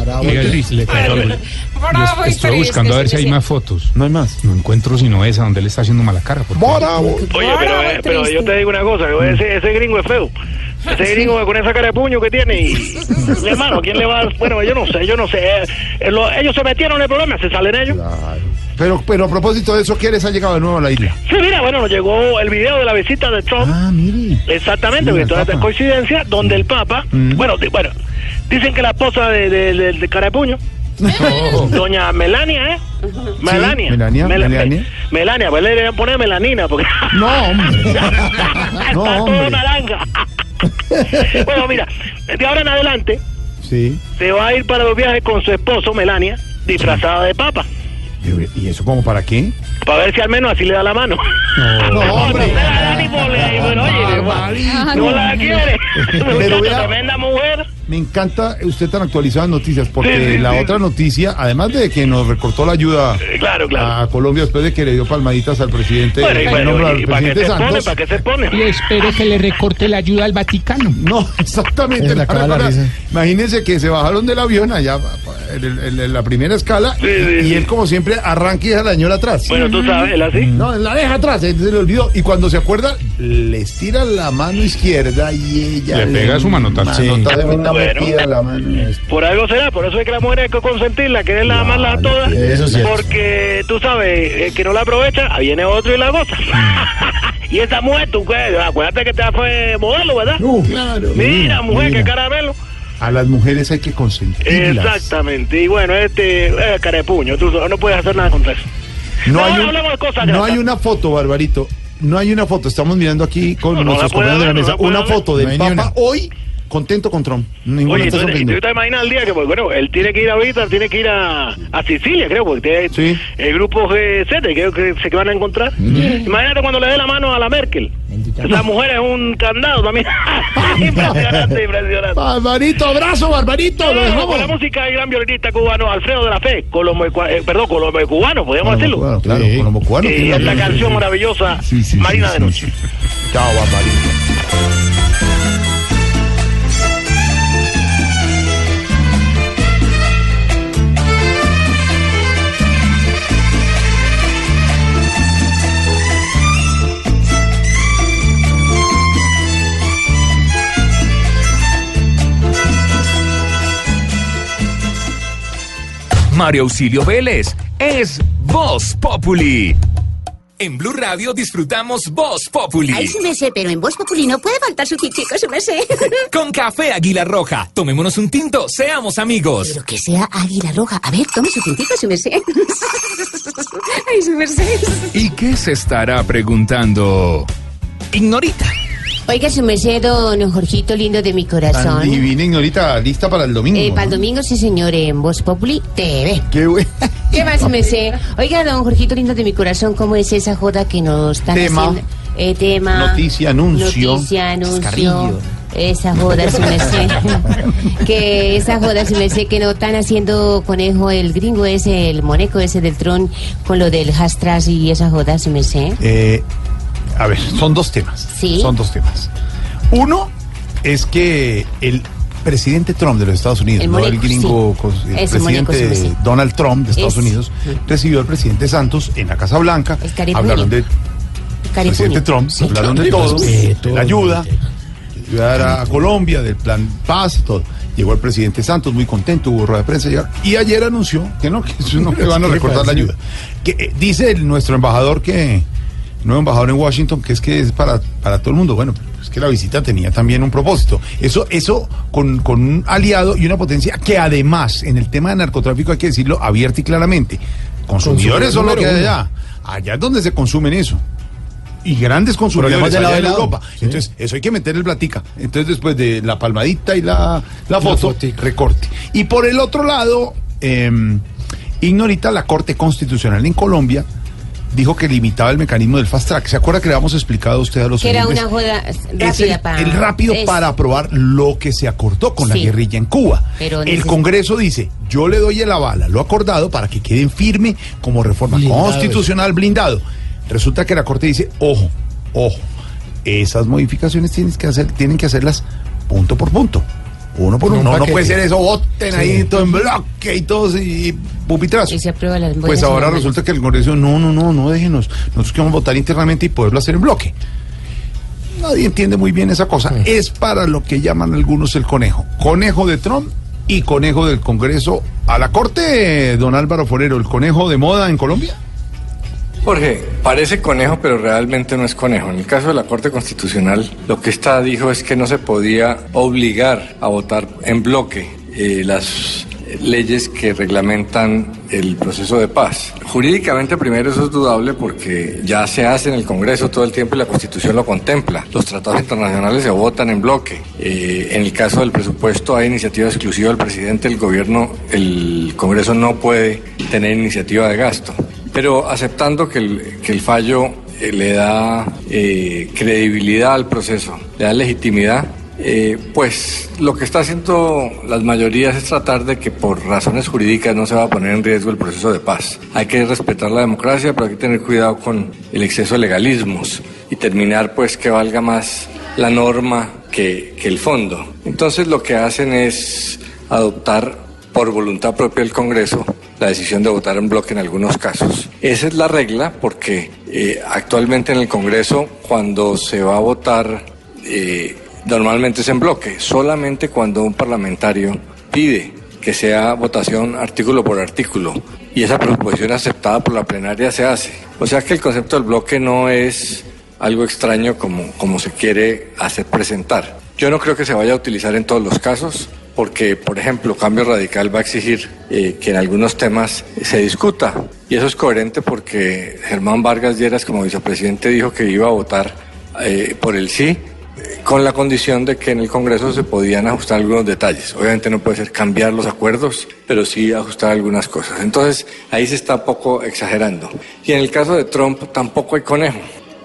Le cuento estoy buscando a ver si hay más fotos. No hay más. No encuentro sino esa donde él está haciendo mala cara. porque- Bravo. Oye, pero, eh, pero yo te digo una cosa, ese, ese gringo es feo. Ese gringo con esa cara de puño que tiene y... Mi hermano, ¿quién le va a...? Bueno, yo no sé, yo no sé. Eh, eh, lo- ellos se metieron en el problema, se salen ellos. Pero, pero a propósito de eso, ¿quiénes han llegado de nuevo a la isla? Sí, mira, bueno, nos llegó el video de la visita de Trump. Ah, mire. Exactamente, Sí, porque el toda esta Papa. coincidencia, donde el Papa, Mm. bueno, bueno, dicen que la esposa de, de, de- de cara de puño, doña Melania, ¿eh? Melania. Melania, Mela- Melania. Me- Melania, pues le deben poner melanina, porque No, hombre. está No, todo hombre. naranja. bueno, mira, de ahora en adelante Sí. se va a ir para los viajes con su esposo, Melania, disfrazada de Papa, ¿Y eso como para qué? para ver si al menos así le da la mano. No, hombre. se la da ni por ahí, bueno, oye, no la quiere. Pero Muchacha, vea- tremenda mujer. Me encanta usted tan actualizado en noticias, porque Sí, sí, la sí. otra noticia, además de que nos recortó la ayuda Eh, Claro, claro. a Colombia después de que le dio palmaditas al presidente, Bueno, y en bueno, nombre del ¿y para pone? Santos. ¿Para qué se pone? Y espero que le recorte la ayuda al Vaticano. No, exactamente. La. Imagínense que se bajaron del avión allá en, el- en- en la primera escala Sí, sí, y sí. él como siempre arranca y deja la señora atrás. Bueno, tú sabes, él así. No, la deja atrás, él se le olvidó. Y cuando se acuerda, le estira la mano izquierda y ella Le pega su manotazo. Sí. manotazo, está Bueno. la mano. Por algo será, por eso es que la mujer hay que consentirla, que es la más la todas. eso es cierto. Porque tú sabes, el que no la aprovecha, ahí viene otro y la goza. y esa mujer, tú, ¿qué? acuérdate que te fue modelo, ¿verdad? Uh, claro. Mira, mujer, Mira. qué caramelo. A las mujeres hay que consentirlas. Exactamente. Y bueno, este, eh, carepuño, tú no puedes hacer nada contra eso. No, No, hay, no un- hablemos de cosas no gratas. hay una foto, Barbarito. No hay una foto. Estamos mirando aquí con No, no nuestros compañeros de la no mesa. una foto No del Papa hoy contento con Trump. Ninguna Oye, está tú, te imaginas el día que, pues, bueno, él tiene que ir ahorita, tiene que ir a, a Sicilia, creo, porque tiene Sí. el grupo G7, creo que se van a encontrar. Imagínate cuando le dé la mano a la Merkel. Esa mujer es un candado también. impresionante, impresionante. Barbarito, abrazo, Barbarito. No, dejamos. la música del gran violinista cubano Alfredo de la Fe, colombo, eh, perdón, colombo cubano, podríamos decirlo. cubano, claro, Sí. Colombo cubano. Y esta canción maravillosa, Sí, sí, Marina sí, de sí, Noche. sí. Chao, Barbarito. Mario Auxilio Vélez es Voz Populi. En Blue Radio disfrutamos Voz Populi. Ay, sí me sé, pero en Voz Populi no puede faltar su tintico, su me sé. Con café Águila Roja. Tomémonos un tinto, seamos amigos. Pero que sea águila roja. A ver, tome su tintico, su me sé. Ay, su merced. ¿Y qué se estará preguntando? Ignorita. Oiga, su merced, don Jorgito lindo de mi Tan corazón. divina, ignorita, lista para el domingo. Eh, para el ¿no? domingo, sí, señor, en Voz Populi TV. Qué bueno. ¿Qué más, su merced? Oiga, don Jorgito lindo de mi corazón, ¿cómo es esa joda que nos están Tema. haciendo? Eh, tema. Noticia, anuncio. Noticia, anuncio. Descarrillo. Esa joda, su merced. que esa joda, su merced, que no están haciendo conejo el gringo ese, el moneco ese del tron, con lo del hastras y esa joda, su merced. Eh, a ver, son dos temas. Sí. Son dos temas. Uno es que el presidente Trump de los Estados Unidos, El no el gringo, sí. el presidente sí, sí. Donald Trump de Estados Es. Unidos, Sí. recibió al presidente Santos en la Casa Blanca. Caripuño. Hablaron de Caripuño. presidente Trump, Sí. hablaron de todo, de la ayuda, de ayudar a Colombia, del plan paz y todo. Llegó el presidente Santos muy contento, hubo rueda de prensa llegar, y ayer anunció que no, que eso no que van a ¿Qué recortar la ayuda. Que, eh, dice el- nuestro embajador que, nuevo embajador en Washington, que es que es para, para todo el mundo. Bueno, es que la visita tenía también un propósito. Eso, eso con, con un aliado y una potencia que además, en el tema de narcotráfico hay que decirlo abierta y claramente. Consumidores son lo que hay allá. Allá es donde se consumen eso. Y grandes consumidores de allá en lado. Europa. Sí. Entonces, eso hay que meter el platica. Entonces, después de la palmadita y la, la foto, recorte. Y por el otro lado, eh, ignorita la Corte Constitucional en Colombia dijo que limitaba el mecanismo del fast track. ¿Se acuerda que le habíamos explicado a usted a los Que era una joda Es rápida el, para... el rápido es- para aprobar lo que se acordó con la guerrilla en Cuba. Pero el Congreso dice, yo le doy el aval a lo acordado para que queden firme como reforma Blindado, constitucional blindado. Resulta que la Corte dice, ojo, ojo, esas modificaciones tienes que hacer, tienen que hacerlas punto por punto. Uno por Un uno. No, no puede ser eso, voten Sí. ahí todo en bloque y todos y pupitrazo. Y se aprueba las Pues ahora resulta que el Congreso, no, no, no, no déjenos. Nosotros queremos votar internamente y poderlo hacer en bloque. Nadie entiende muy bien esa cosa. Es para lo que llaman algunos el conejo. Conejo de Trump y conejo del Congreso a la Corte, don Álvaro Forero, el conejo de moda en Colombia. Jorge, parece conejo, pero realmente no es conejo. En el caso de la Corte Constitucional, lo que esta dijo es que no se podía obligar a votar en bloque eh, las leyes que reglamentan el proceso de paz. Jurídicamente, primero, eso es dudable porque ya se hace en el Congreso todo el tiempo y la Constitución lo contempla. Los tratados internacionales se votan en bloque. Eh, en el caso del presupuesto hay iniciativa exclusiva del presidente, el gobierno, el Congreso no puede tener iniciativa de gasto. Pero aceptando que el, que el fallo eh, le da eh, credibilidad al proceso, le da legitimidad, eh, pues lo que está haciendo las mayorías es tratar de que por razones jurídicas no se va a poner en riesgo el proceso de paz. Hay que respetar la democracia, pero hay que tener cuidado con el exceso de legalismos y terminar pues que valga más la norma que, que el fondo. Entonces lo que hacen es adoptar por voluntad propia del Congreso la decisión de votar en bloque en algunos casos. Esa es la regla porque eh, actualmente en el Congreso cuando se va a votar eh, normalmente es en bloque, solamente cuando un parlamentario pide que sea votación artículo por artículo y esa proposición aceptada por la plenaria se hace. O sea que el concepto del bloque no es algo extraño como, como se quiere hacer presentar. Yo no creo que se vaya a utilizar en todos los casos porque, por ejemplo, Cambio Radical va a exigir eh, que en algunos temas se discuta. Y eso es coherente porque Germán Vargas Lleras, como vicepresidente, dijo que iba a votar eh, por el sí, con la condición de que en el Congreso se podían ajustar algunos detalles. Obviamente no puede ser cambiar los acuerdos, pero sí ajustar algunas cosas. Entonces, ahí se está poco exagerando. Y en el caso de Trump tampoco hay conejo.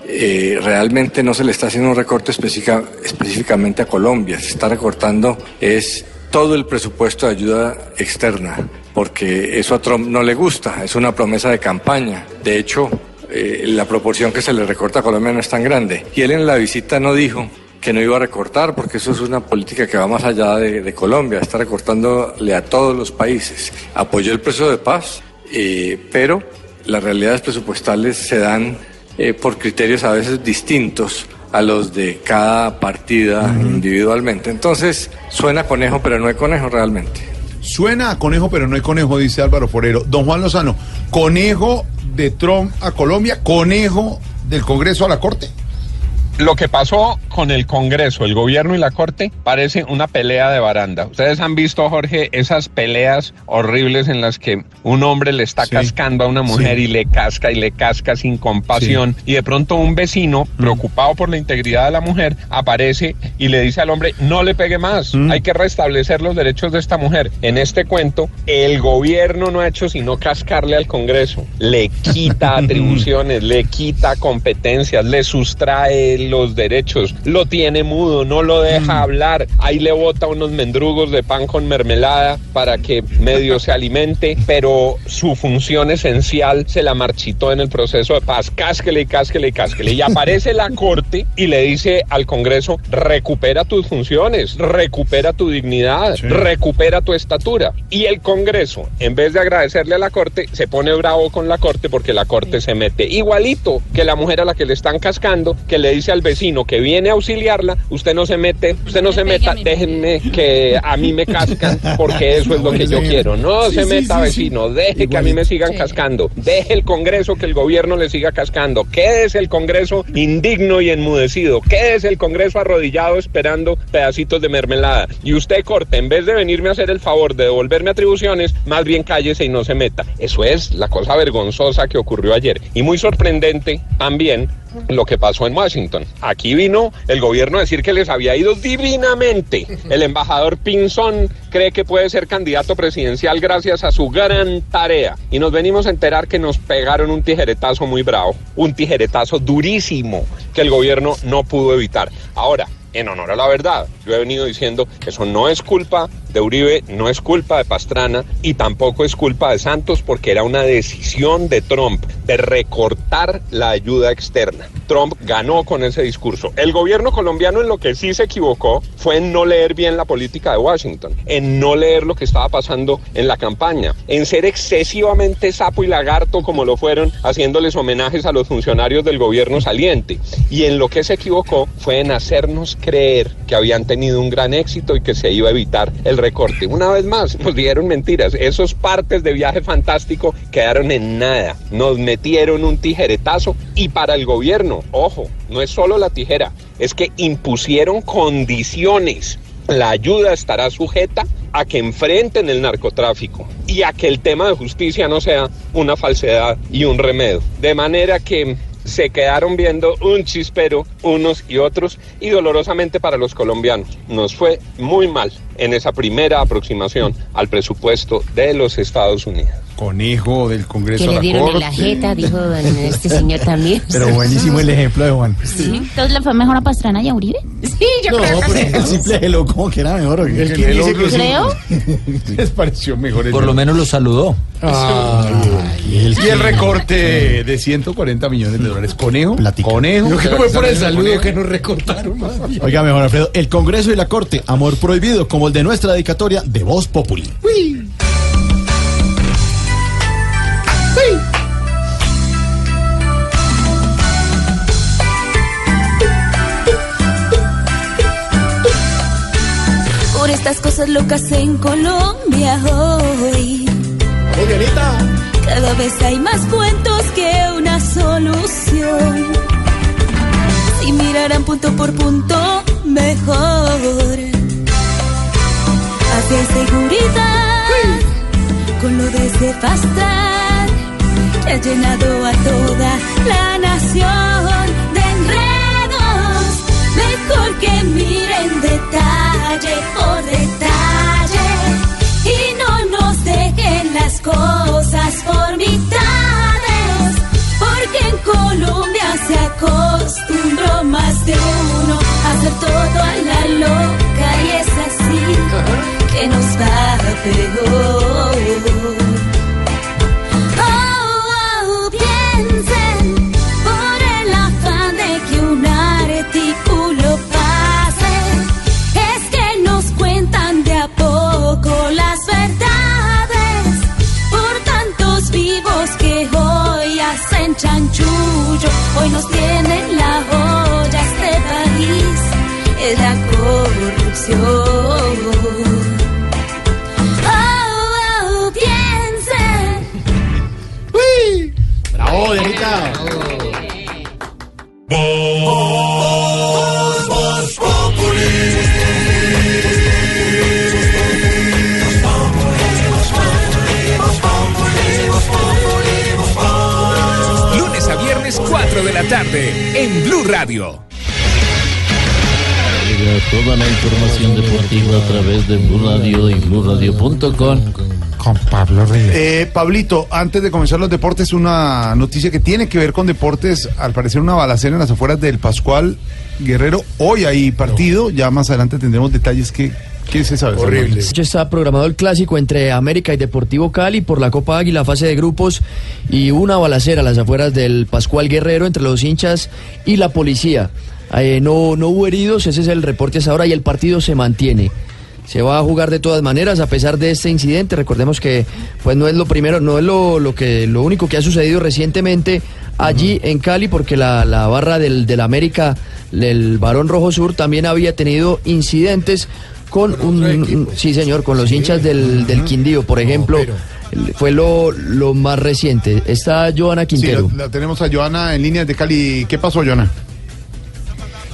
Eh, realmente no se le está haciendo un recorte específica- específicamente a Colombia, se está recortando es todo el presupuesto de ayuda externa, porque eso a Trump no le gusta, es una promesa de campaña. De hecho, eh, la proporción que se le recorta a Colombia no es tan grande. Y él en la visita no dijo que no iba a recortar, porque eso es una política que va más allá de, Colombia, está recortándole a todos los países. Apoyó el proceso de paz, eh, pero las realidades presupuestales se dan eh, por criterios a veces distintos a los de cada partida individualmente. Entonces, suena conejo, pero no hay conejo realmente. Suena a conejo, pero no hay conejo, dice Álvaro Forero. Don Juan Lozano, conejo de Trump a Colombia, conejo del Congreso a la Corte. Lo que pasó con el Congreso, el gobierno y la Corte parece una pelea de baranda. Ustedes han visto, Jorge, esas peleas horribles en las que un hombre le está cascando a una mujer Sí. y le casca y le casca sin compasión y de pronto un vecino, preocupado por la integridad de la mujer, aparece y le dice al hombre, no le pegue más, hay que restablecer los derechos de esta mujer. En este cuento, el gobierno no ha hecho sino cascarle al Congreso, le quita atribuciones, le quita competencias, le sustrae los derechos, lo tiene mudo, no lo deja hablar, ahí le bota unos mendrugos de pan con mermelada para que medio se alimente, pero su función esencial se la marchitó en el proceso de paz, cásquele y cásquele y cásquele. Y aparece la corte y le dice al Congreso, recupera tus funciones, recupera tu dignidad, recupera tu estatura. Y el Congreso, en vez de agradecerle a la corte, se pone bravo con la corte porque la corte se mete igualito que la mujer a la que le están cascando, que le dice al vecino que viene a auxiliarla, usted no se mete, usted no se meta, déjenme que a mí me cascan porque eso es lo que yo quiero. No se meta, vecino, deje que a mí me sigan cascando, deje el Congreso que el gobierno le siga cascando, quédese el Congreso indigno y enmudecido, quédese el Congreso arrodillado esperando pedacitos de mermelada. Y usted corte, en vez de venirme a hacer el favor de devolverme atribuciones, más bien cállese y no se meta. Eso es la cosa vergonzosa que ocurrió ayer. Y muy sorprendente también lo que pasó en Washington. Aquí vino el gobierno a decir que les había ido divinamente. El embajador Pinzón cree que puede ser candidato presidencial gracias a su gran tarea. Y nos venimos a enterar que nos pegaron un tijeretazo muy bravo, un tijeretazo durísimo que el gobierno no pudo evitar. Ahora, en honor a la verdad, yo he venido diciendo que eso no es culpa de Uribe no es culpa de Pastrana y tampoco es culpa de Santos porque era una decisión de Trump de recortar la ayuda externa. Trump ganó con ese discurso. El gobierno colombiano en lo que sí se equivocó fue en no leer bien la política de Washington, en no leer lo que estaba pasando en la campaña, en ser excesivamente sapo y lagarto como lo fueron haciéndoles homenajes a los funcionarios del gobierno saliente. Y en lo que se equivocó fue en hacernos creer que habían tenido un gran éxito y que se iba a evitar el recorte. Una vez más, nos dieron mentiras. Esos partes de viaje fantástico quedaron en nada. Nos metieron un tijeretazo y para el gobierno, ojo, no es solo la tijera, es que impusieron condiciones. La ayuda estará sujeta a que enfrenten el narcotráfico y a que el tema de justicia no sea una falsedad y un remedio. De manera que se quedaron viendo un chispero unos y otros y dolorosamente para los colombianos. Nos fue muy mal en esa primera aproximación al presupuesto de los Estados Unidos. Conejo del Congreso Que a le la dieron en la jeta, dijo este señor también. Pero buenísimo el ejemplo de Juan. Sí. Entonces le fue mejor a Pastrana y a Uribe. Sí, No, pero el simple hello, como que era mejor. El que dice que sí. Creo. Les pareció mejor el Por lo menos lo saludó. y el recorte de 140 millones de dólares. Conejo. Conejo. Yo creo que fue por el saludo que nos recortaron. Oiga, mejor Alfredo, el Congreso y la Corte, amor prohibido, como el de nuestra dedicatoria de Voz Populi. Por estas cosas locas en Colombia hoy. Cada vez hay más cuentos que una solución. Si miraran punto por punto, mejor. Hacia seguridad, con lo de ese fast track, que ha llenado a toda la nación de enredos. Mejor que miren detalle por detalle y no nos dejen las cosas por mitades, porque en Colombia se acostumbró más de uno a hacer todo a la loca y es así que nos va peor. Con Pablo Reyes. Eh, Pablito, antes de comenzar los deportes, una noticia que tiene que ver con deportes. Al parecer, una balacera en las afueras del Pascual Guerrero. Hoy hay partido. Ya más adelante tendremos detalles que. ¿Qué se sabe? Horrible. Está programado el clásico entre América y Deportivo Cali por la Copa Águila, fase de grupos, y una balacera a las afueras del Pascual Guerrero entre los hinchas y la policía. Eh, no, no hubo heridos, ese es el reporte hasta ahora, y el partido se mantiene. Se va a jugar de todas maneras a pesar de este incidente. Recordemos que pues no es lo primero, no es lo, lo que lo único que ha sucedido recientemente allí en Cali, porque la, la barra del, del América, el Barón Rojo Sur, también había tenido incidentes con un, un- sí señor, con los hinchas del, del Quindío, por ejemplo. Fue lo, lo más reciente. Está Joana Sí, Quintero. la, la tenemos a Joana en línea de Cali. ¿Qué pasó, Joana?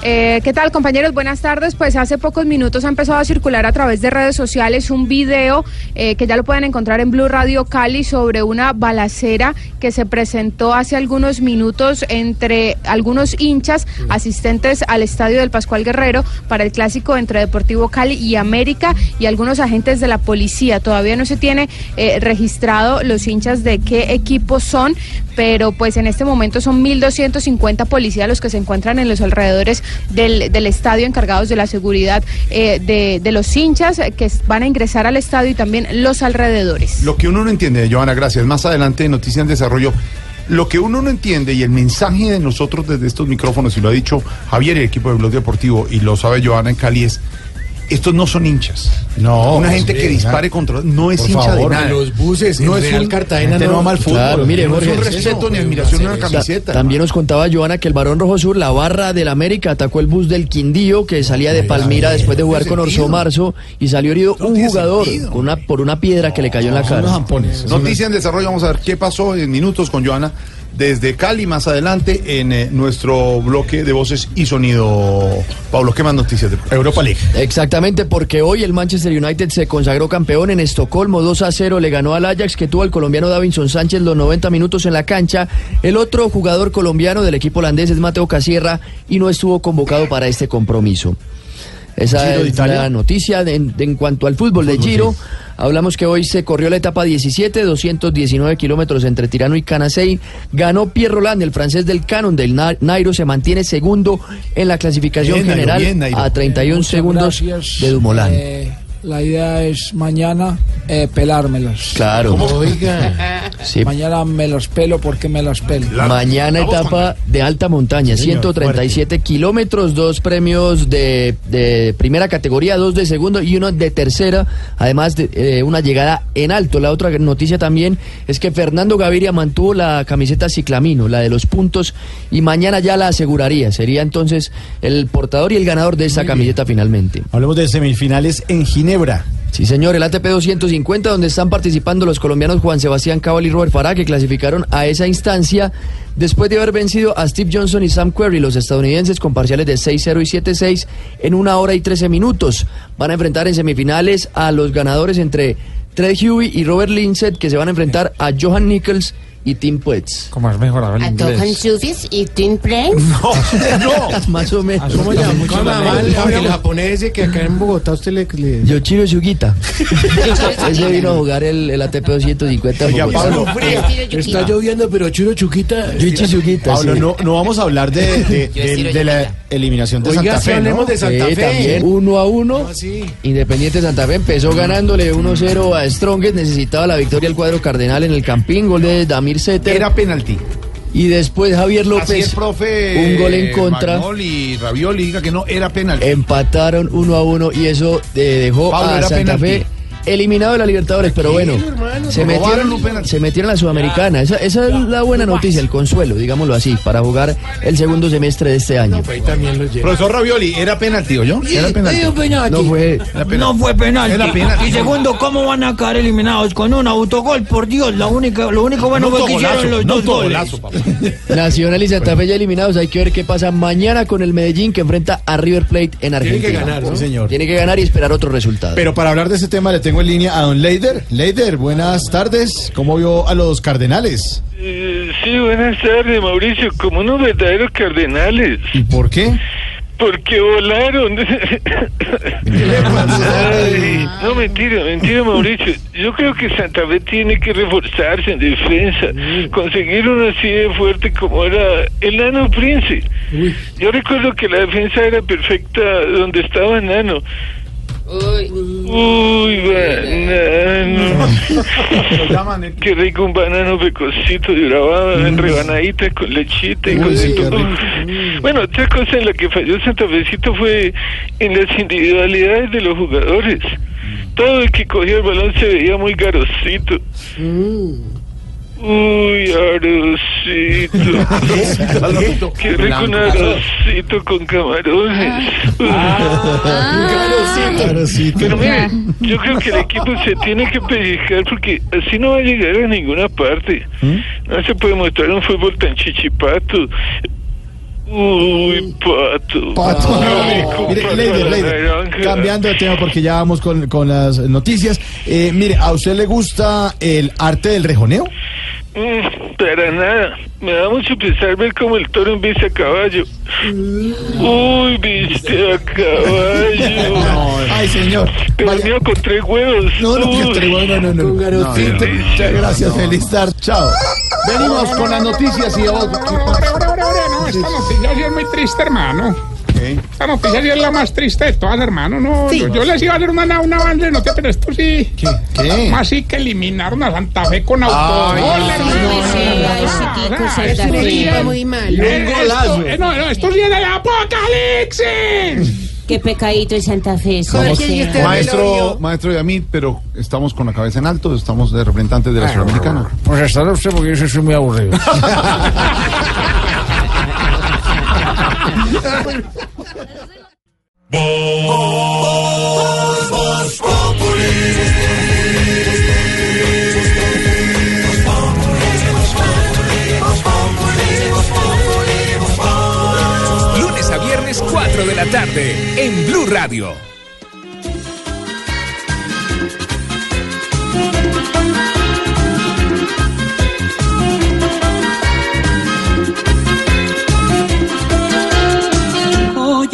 Eh, ¿Qué tal compañeros? Buenas tardes. Pues hace pocos minutos ha empezado a circular a través de redes sociales un video eh, que ya lo pueden encontrar en Blue Radio Cali sobre una balacera que se presentó hace algunos minutos entre algunos hinchas asistentes al estadio del Pascual Guerrero para el clásico entre Deportivo Cali y América y algunos agentes de la policía. Todavía no se tiene eh, registrado los hinchas de qué equipo son, pero pues en este momento son 1.250 policías los que se encuentran en los alrededores del, del estadio encargados de la seguridad eh, de, de los hinchas que van a ingresar al estadio y también los alrededores. Lo que uno no entiende, Joana, gracias. Más adelante Noticias en Desarrollo. Lo que uno no entiende y el mensaje de nosotros desde estos micrófonos, y lo ha dicho Javier el equipo de Blog Deportivo, y lo sabe Joana en Cali, es estos no son hinchas. No, Una gente que dispare contra. No es Por hincha favor, de nada. los buses, en Real Cartagena gente no- ama el fútbol. Claro, mire, no es un Jorge, respeto ni admiración a una Ta- camiseta. También nos contaba Joana que el Barón Rojo Sur, la barra del América, atacó el bus del Quindío que salía de Palmira después de jugar con Orso Marzo y salió herido un jugador con una, por una piedra que le cayó en la cara. Noticia en desarrollo, vamos a ver qué pasó en minutos con Joana desde Cali más adelante en eh, nuestro bloque de voces y sonido. Pablo, ¿qué más noticias de Europa League? Exactamente, porque hoy el Manchester United se consagró campeón en Estocolmo, 2 a 0 le ganó al Ajax que tuvo al colombiano Davinson Sánchez los 90 minutos en la cancha. El otro jugador colombiano del equipo holandés es Mateo Casierra y no estuvo convocado para este compromiso. Esa Giro es la noticia de- de- en cuanto al fútbol de Giro. Hablamos que hoy se corrió la etapa 17, 219 kilómetros entre Tirano y Canasei. Ganó Pierre Roland, el francés del Canon del Na- Nairo, se mantiene segundo en la clasificación Bien, Nairo, general bien, Nairo. a 31 Muchas segundos gracias. de Dumoulin. Eh, la idea es mañana eh, pelármelas. Claro. Oiga. Sí. Mañana me los pelo porque me los pelo. Mañana etapa de alta montaña, 137 kilómetros, dos premios de, de primera categoría, dos de segundo y uno de tercera, además de eh, una llegada en alto. La otra noticia también es que Fernando Gaviria mantuvo la camiseta ciclamino, la de los puntos, y mañana ya la aseguraría. Sería entonces el portador y el ganador de esa camiseta finalmente. Hablemos de semifinales en Ginebra. Sí, señor, el ATP 250, donde están participando los colombianos Juan Sebastián Cabal y Robert Farah, que clasificaron a esa instancia después de haber vencido a Steve Johnson y Sam Querrey, los estadounidenses, con parciales de 6-0 y 7-6 en una hora y 13 minutos. Van a enfrentar en semifinales a los ganadores entre Ted Huey y Robert Lindsay, que se van a enfrentar a Johan Nichols y Tim Puetz. ¿Cómo has mejorado el ¿A Tohan Sufis y Twin Planes? No, más o menos. ¿Cómo llama? ¿Cómo llama el, el japonés ese que acá en Bogotá usted le... le... Yoshiro Sugita. Ese vino a jugar el, el ATP 250. en Oiga. Pablo, Está lloviendo, pero Churo Chuquita... Yuichi Sugita, Pablo, sí. no, no vamos a hablar de, de, de- de la eliminación de Oiga, Santa Fe, ¿no? hablemos de Santa Sí, Fe. también uno a uno. Ah, sí. Independiente Santa Fe empezó ganándole 1-0 a Strongest, necesitaba la victoria al cuadro cardenal en el Campín, gol de Damir Era penalti. Y después Javier Así López, es, profe. un gol en contra. Magnoli, Ravioli, diga que no, era penalti. Empataron 1 a 1 y eso eh, dejó Pablo, a Santa penalti. Fe eliminado de la Libertadores, pero bueno, se metieron, penalti. se metieron a la Sudamericana. Esa, esa es la buena noticia, el consuelo, digámoslo así, para jugar el segundo semestre de este año. Ahí también lo lleva. Profesor Ravioli, era penalti, ¿o yo? Era penalti. No fue, Era penalti. No fue penal. Era penalti. Y segundo, ¿cómo van a quedar eliminados con un autogol? Por Dios, la única, lo único bueno No fue que hicieron los no dos goles. papá. Nacional y Santa Fe ya eliminados. Hay que ver qué pasa mañana con el Medellín que enfrenta a River Plate en Argentina. que ganar, ¿no? Sí, señor. Tiene que ganar y esperar otro resultado. Pero para hablar de ese tema le tengo en línea a don Leider. Leider, buenas tardes. ¿Cómo vio a los cardenales? Eh, sí, buenas tardes, Mauricio. Como unos verdaderos cardenales. ¿Y por qué? Porque volaron. Ay, no, mentira, mentira, Mauricio. Yo creo que Santa Fe tiene que reforzarse en defensa. Conseguir uno así de fuerte como era el Nano Prince. Yo recuerdo que la defensa era perfecta donde estaba Nano. Uy, banano. Qué rico un banano pecosito de grabado en rebanadita con lechita y Uy, con sí, todo. qué rico. Bueno, otra cosa en la que falló Santa Fecito fue en las individualidades de los jugadores. Todo el que cogía el balón se veía muy garosito. Uy, arrocito. Qué rico un arrocito con camarones. Pero mire, yo creo que el equipo se tiene que pellizcar porque así no va a llegar a ninguna parte. No se puede mostrar un fútbol tan chichipato. Uy, pato. Pato. Rico, Mire, pato Leider, cambiando de tema porque ya vamos con, con las noticias. Eh, mire, ¿a usted le gusta el arte del rejoneo? Mm, para nada. Me da mucho pesar ver como el toro embiste a caballo. Uy, viste a caballo. Ay, señor. Mío con tres huevos. No, no, que tres huevos, no, no, no. Con garotito. No, Muchas gracias, feliz tarde. Chao. Venimos con las noticias y a vos. No, es muy triste, hermano. Esta noticia sí es la más triste de todas, hermano. No, Sí. yo, yo les iba a hacer una, una avance de noticias, pero esto sí. ¿Qué? ¿Cómo así que eliminaron a Santa Fe con autogol, hermano? Sí Muy mal. Eh, esto- eh, no, no, esto sí es el apocalipsis. Qué pecadito en Santa Fe. sí, sí. maestro, maestro Yamit, pero estamos con la cabeza en alto, estamos de representantes de la Sudamericana. Pues luego usted porque yo soy muy aburrido. Lunes a viernes 4 de la tarde en Blue Radio.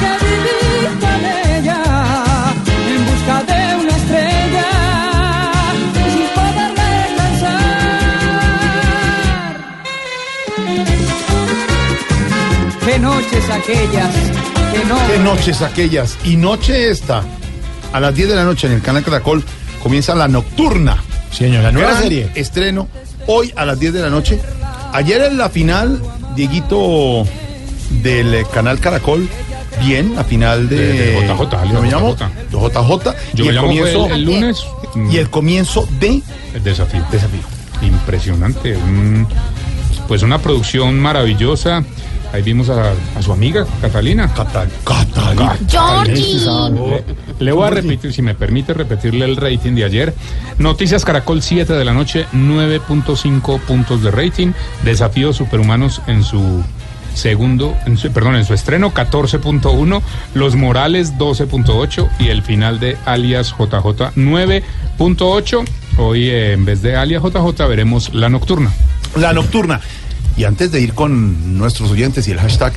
las que viví con ella, en busca de una estrella, sin poderla alcanzar. Qué noches aquellas, que no... ¿Qué noches aquellas? Y noche esta, a las 10 de la noche en el canal Caracol, comienza la nocturna. Señor, la nueva Gran serie. Estreno hoy a las 10 de la noche. Ayer en la final, Dieguito del canal Caracol, bien, la final de. De- de JJ, ¿Cómo me llamo? JJ. Yo y me el llamo comienzo. el, el lunes. Y el comienzo de. El desafío. Desafío. Impresionante. un- pues una producción maravillosa. Ahí vimos a, a su amiga Catalina. Catalina. Georgie. Le, le voy a repetir, si me permite repetirle el rating de ayer. Noticias Caracol 7 de la noche, 9.5 puntos de rating. Desafíos superhumanos en su segundo, en su- perdón, en su estreno 14.1, Los Morales 12.8 y el final de Alias JJ 9.8. Hoy eh, en vez de Alias JJ veremos La Nocturna. La nocturna. Y antes de ir con nuestros oyentes y el hashtag,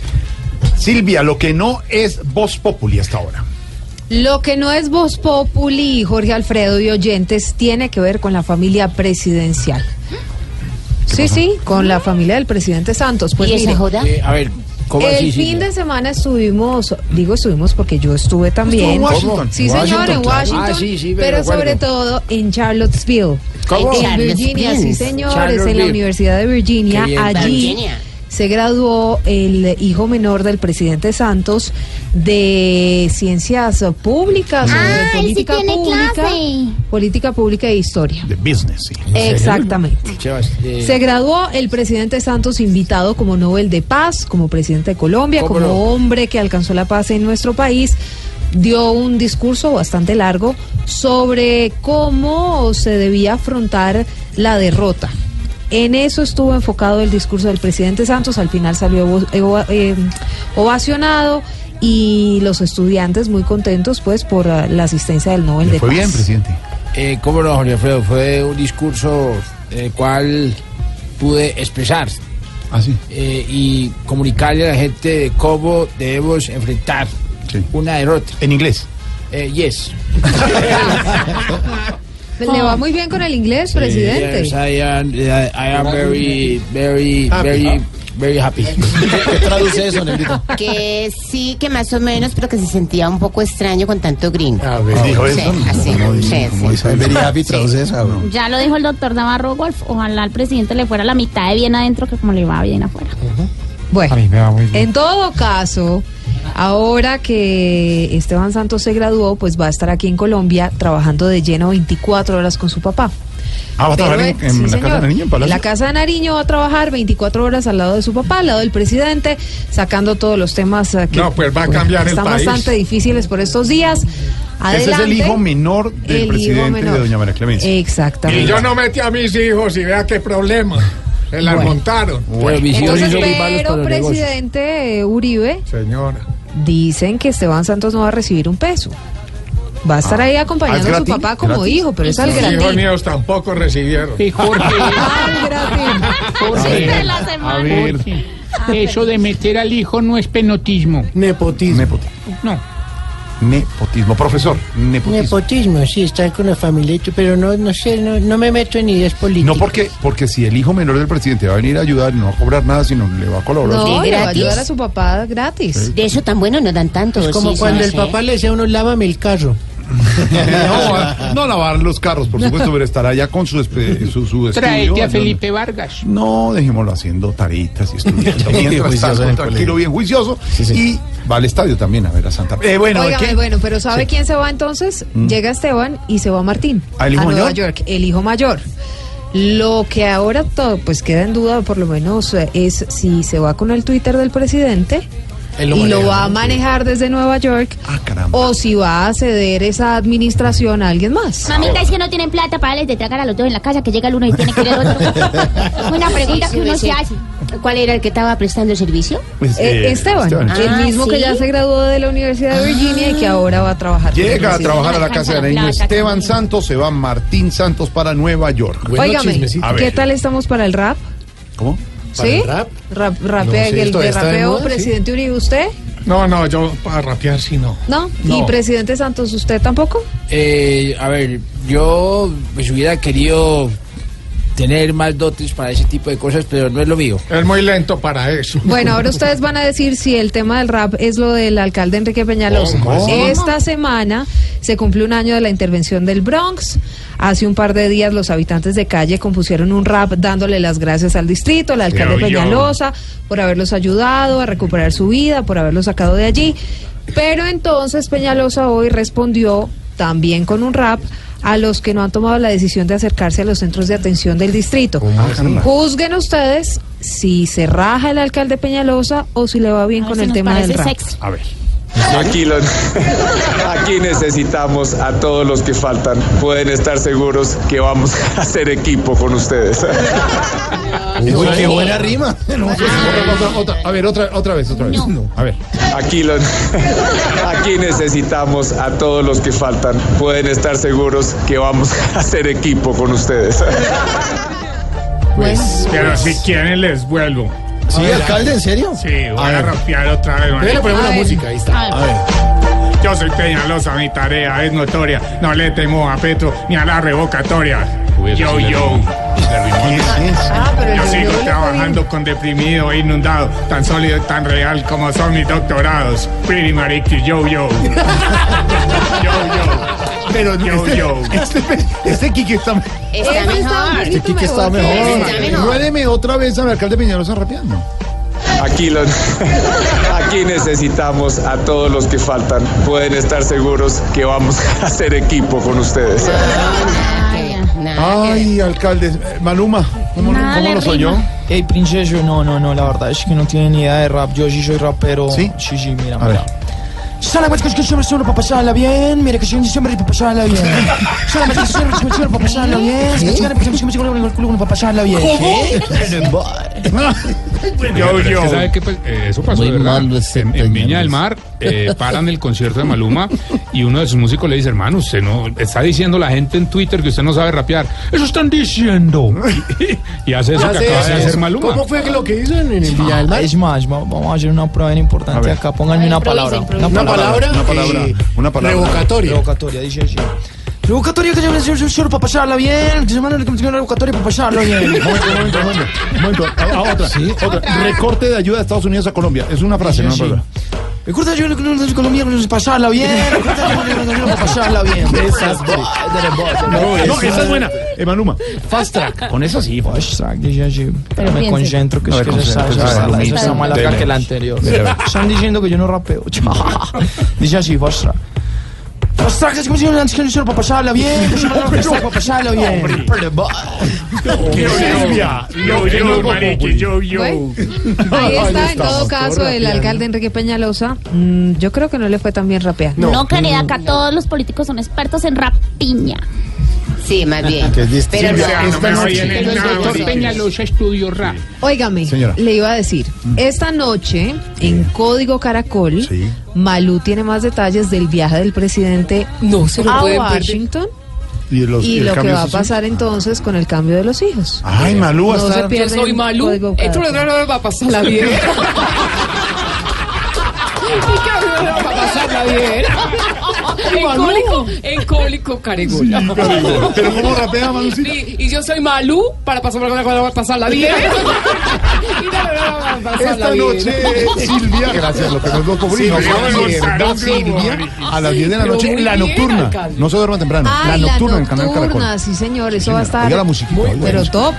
Silvia, lo que no es Voz Populi hasta ahora. Lo que no es Voz Populi, Jorge Alfredo y oyentes, tiene que ver con la familia presidencial. Sí, sí, con la familia del presidente Santos. Pues ¿Y esa mire, joda? Eh, a ver, ¿cómo el así? fin de semana estuvimos, digo estuvimos porque yo estuve también. Estuvo en Washington. Sí, señor, en Washington, Ah, sí, sí, pero recuerdo. sobre todo en Charlottesville. ¿Cómo? En Charlottesville. Virginia, sí, señores, en la. Universidad de Virginia. Allí Virginia. Se graduó el hijo menor del presidente Santos de ciencias públicas o de Ah, sí política tiene pública, clase. política pública e historia. De business, sí. Exactamente. Eh, Se graduó el presidente Santos invitado como Nobel de Paz, como presidente de Colombia, ¿Cómo como no? hombre que alcanzó la paz en nuestro país. Dio un discurso bastante largo sobre cómo se debía afrontar la derrota. En eso estuvo enfocado el discurso del presidente Santos. Al final salió evo- eh, ovacionado y los estudiantes muy contentos pues por la asistencia del Nobel Le de fue Paz. bien, presidente. eh, ¿Cómo no, Jorge Alfredo? Fue un discurso en el cual pude expresar Ah, sí. eh, y comunicarle a la gente de cómo debemos enfrentar Sí. una derrota. En inglés. Eh, yes. Le va muy bien con el inglés, presidente. Yes, I am, I, am very, very, very, very happy. ¿Qué traduce eso, Negrito? Que sí, que más o menos, pero que se sentía un poco extraño con tanto gringo. A ver. Dijo Sí, eso. así, ¿Cómo dice- sí, sí. Very happy, traduce eso. Ya lo dijo el doctor Navarro Golf. Ojalá al presidente le fuera la mitad de bien adentro que como le va bien afuera. Bueno, A mí me va muy bien. en todo caso, ahora que Esteban Santos se graduó, pues va a estar aquí en Colombia trabajando de lleno 24 horas con su papá. Ah, va a trabajar en, en sí, la señor. casa de Nariño, en Palacio. la casa de Nariño va a trabajar 24 horas al lado de su papá, al lado del presidente, sacando todos los temas eh, que No, pues va a cambiar el están país. bastante difíciles por estos días. Ese es el hijo menor del presidente menor. de doña María Clemencia. Exactamente. Y yo no metí a mis hijos y vea qué problema. Se las Bueno. montaron. Entonces, pero presidente Uribe, Señora. Dicen que Esteban Santos no va a recibir un peso. Va a estar ahí acompañando a su papá como ¿Gratis? hijo, pero es al Los hijos míos tampoco recibieron. Jorge, de la semana. a ver, eso de meter al hijo no es penotismo. Nepotismo. No. Nepotismo. Profesor, nepotismo. Nepotismo, sí, estar con la familia, pero no, no sé, no, no me meto en ideas políticas. No porque, porque si el hijo menor del presidente va a venir a ayudar no va a cobrar nada, sino le va a colaborar. No, le va a gratis? ayudar a su papá gratis. De eso tan bueno no dan tanto. Es como sí, cuando el papá le decía a uno, lávame el carro. No, no lavar los carros, por supuesto, pero estará ya con su, su, su estudio. A ¿no? Felipe Vargas. No, dejémoslo haciendo taritas y estudiando. Bien Mientras tranquilo, bien juicioso. Y va al estadio también a ver a Santa Fe. Eh, bueno, ¿qué? bueno, pero ¿sabe Sí. quién se va entonces? Mm. Llega Esteban y se va Martín. ¿Ah, el hijo a Nueva mayor? York, el hijo mayor. Lo que ahora todo, pues queda en duda, por lo menos, eh, es si se va con el Twitter del presidente lo y lo va a manejar desde Nueva York, o si va a ceder esa administración a alguien más. Mamita, es que no tienen plata para darles de tragar a los dos en la casa, que llega el uno y tiene que ir el otro. Una pregunta Sí, sí, que uno sí. se hace. ¿Cuál era el que estaba prestando el servicio? Pues, Eh, eh, Esteban, Esteban. el Ah, mismo que ya se graduó de la Universidad de Virginia y que ahora va a trabajar. Llega a trabajar a la casa de niño Esteban Santos, se va Esteban Santos para Nueva York. Óigame, A ¿qué tal estamos para el rap? ¿Cómo? ¿Sí? Rap, rapea, No el de rapeo, moda, sí. presidente Uribe, ¿usted? No, no, yo para rapear sí no. ¿No? ¿Y No. presidente Santos, usted tampoco? Eh, a ver, yo pues hubiera querido tener más dotes para ese tipo de cosas, pero no es lo mío. Es muy lento para eso. Bueno, ahora ustedes van a decir si el tema del rap es lo del alcalde Enrique Peñalosa. ¿Cómo? Esta semana se cumple un año de la intervención del Bronx. Hace un par de días los habitantes de calle compusieron un rap dándole las gracias al distrito, al alcalde Yo, yo. Peñalosa, por haberlos ayudado a recuperar su vida, por haberlos sacado de allí. Pero entonces Peñalosa hoy respondió también con un rap a los que no han tomado la decisión de acercarse a los centros de atención del distrito. Juzguen ustedes si se raja el alcalde Peñalosa o si le va bien con si el tema del rap. A ver. Aquí, lo- aquí necesitamos a todos los que faltan. Pueden estar seguros que vamos a hacer equipo con ustedes. Uy, qué buena rima. Otra, otra, otra. A ver, otra, otra vez, otra vez. A ver. Aquí, lo- aquí necesitamos a todos los que faltan. Pueden estar seguros que vamos a hacer equipo con ustedes. Pues, pero si quieren les vuelvo. ¿Sí, alcalde, en serio? Sí, voy a, ver. rapear otra vez. Déjale marica. poner una A ver. música, ahí está. A ver. Yo soy Peñalosa, mi tarea es notoria. No le temo a Petro ni a la revocatoria. Yo, yo. Ah, pero Yo sigo trabajando con deprimido e inundado, tan sólido y tan real como son mis doctorados. Pretty mariqui, yo, yo. Yo, yo. Pero yo, este, yo. Este, este Kiki está, Está está mejor. poquito este Kiki está mejor. Está otra vez al alcalde Peñalosa rapeando. Aquí, lo- aquí necesitamos a todos los que faltan. Pueden estar seguros que vamos a hacer equipo con ustedes. Ay, alcalde. Maluma, ¿cómo, Nada cómo le lo soy yo? rima. Ey, princeso, no, no, no, la verdad es que no tiene ni idea de rap. Yo sí soy rapero. ¿Sí? Sí, sí, mira, A ver. Solamente que siempre solo para pasarla bien. Mira que siempre siempre para pasarla bien. Solamente que siempre solo para pasarla bien. Siempre siempre siempre siempre para pasarla bien. Yo, yo. ¿Sabe qué? Pues, eh, eso pasó, Muy ¿verdad? En, en Viña del Mar eh, paran el concierto de Maluma y uno de sus músicos le dice, hermano, usted no, está diciendo la gente en Twitter que usted no sabe rapear. Eso están diciendo. Y, y hace eso que acaba de eso. hacer Maluma. ¿Cómo fue que lo que hizo en, en el Villa del Mar? Es más, va- vamos a hacer una prueba bien importante acá. Pónganme una palabra. Una palabra, Una palabra. eh, Una palabra. revocatoria. Revocatoria, dice así. Revocatoria que yo soy solo para pasarla bien. Que se manda una revocatoria para pasarla bien. Un momento, un momento, un momento. Momento. A- a otra, otra. Recorte de ayuda de Estados Unidos a Colombia. Es una frase, Sí, no una sí. palabra. Recuerda yo en Colombia pasarla bien. Recuerda yo para pasarla bien. Esas, No, no, esa es buena. Eh, Maluma, fast track. Con eso sí. Fast track. Pero me concentro que es que esa esa- esa está más larga que la anterior. Están diciendo que yo no rapeo. Dice así, fast track. Fast track es como si que solo para pasarla bien. Fast track para pasarla bien. ¡Qué Silvia! Yo, yo, mariqui, yo, yo. Ahí está, en todo caso, el alcalde Enrique Peñalosa, mm, yo creo que no le fue tan bien rapear. No, querida, acá todos los políticos son expertos en rapiña. Sí, más bien. Que es. Pero no, esta noche-. Doctor Peñalosa estudió rap. Óigame, Señora. le iba a decir, esta noche en Código Caracol, Sí. Malú tiene más detalles del viaje del presidente No se lo a pueden perder. Washington Y, los- y el lo que cambio va a social. pasar entonces con el cambio de los hijos. Ay, Malú va a No se estar. Yo pierden soy Malú. Código Esto Caracol. no va a pasarla bien. Y que no va a pasarla bien. En cólico, en cólico, caregol. Pero ¿cómo rapea, Malucita? Y, y yo soy Malú para pasar, para pasarla bien. Y no, no, no, Esta bien. noche, Silvia, gracias, lo que nos lo Sí, nos me va a van a decir, montar ¿verdad, un globo, Silvia? marica. A las 10 de la noche, la nocturna. No se duerma temprano. Ay, la nocturna en el canal Caracol. nocturna, sí señor, eso va a estar Oiga la musiquita, oiga pero top.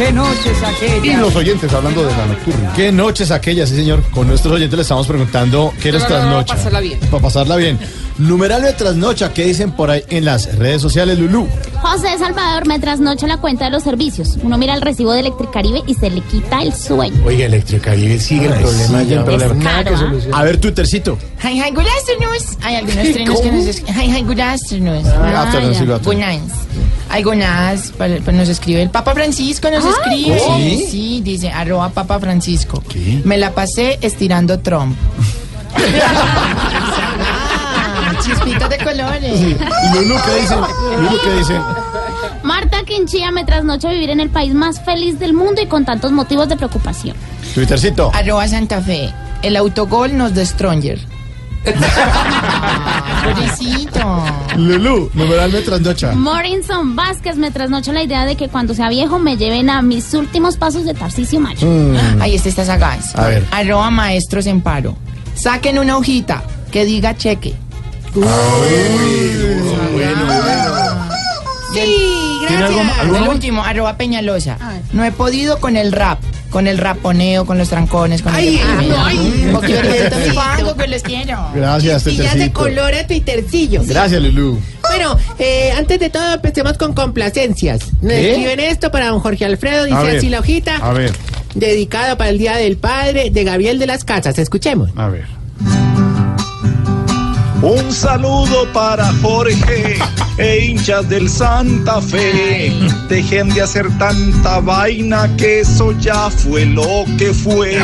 Qué noches Y aquellas. los oyentes hablando de la nocturna. ¿Qué noches aquellas, sí señor? Con nuestros oyentes le estamos preguntando qué les No, no, no, trasnocha. para pasarla bien. Para pasarla bien. Numeral de trasnocha, ¿qué dicen por ahí en las redes sociales, Lulú? José Salvador me trasnocha la cuenta de los servicios. Uno mira el recibo de Electricaribe y se le quita el sueño. Oiga, Electricaribe sigue el Ay, problema. sigue el problema. Nada que Caro, solucione. A ver, Twittercito. Hi, hi, good afternoon. Hay algunos trenos que nos. Hi, hi, good afternoon. Ah, afternoon, sí. Gonas, pues nos escribe el Papa Francisco, nos escribe. Sí, sí, dice, arroba Papa Francisco. Me la pasé estirando Trump. ah, chispitas de colores. ¿qué dicen? ¿qué dicen? Marta Quinchía me trasnocha vivir en el país más feliz del mundo y con tantos motivos de preocupación. Twittercito. Arroba Santa Fe. El autogol nos de Stronger. Pobrecito. Lulú, numeral de trasnocha. Morinson Vázquez me trasnocha la idea de que cuando sea viejo me lleven a mis últimos pasos de Tarcisio Macho. Mm. Ahí este está sagaz. A ver. Arroba maestros en paro. Saquen una hojita que diga cheque. Sí, ¿Tiene gracias. algo- algo el último, arroba Peñalosa. No he podido con el rap, con el raponeo, con los trancones, con Ay, el... ay. Porque yo fango que les quiero. Gracias, Y ya se Twittercito. colora Twittercillo. Gracias, Lulú. Bueno, eh, antes de todo empecemos con complacencias. Nos escriben esto para don Jorge Alfredo, dice ver, así la hojita, A ver, dedicado para el Día del Padre de Gabriel de las Casas. Escuchemos. a ver. Un saludo para Jorge e hinchas del Santa Fe. Dejen de hacer tanta vaina que eso ya fue lo que fue.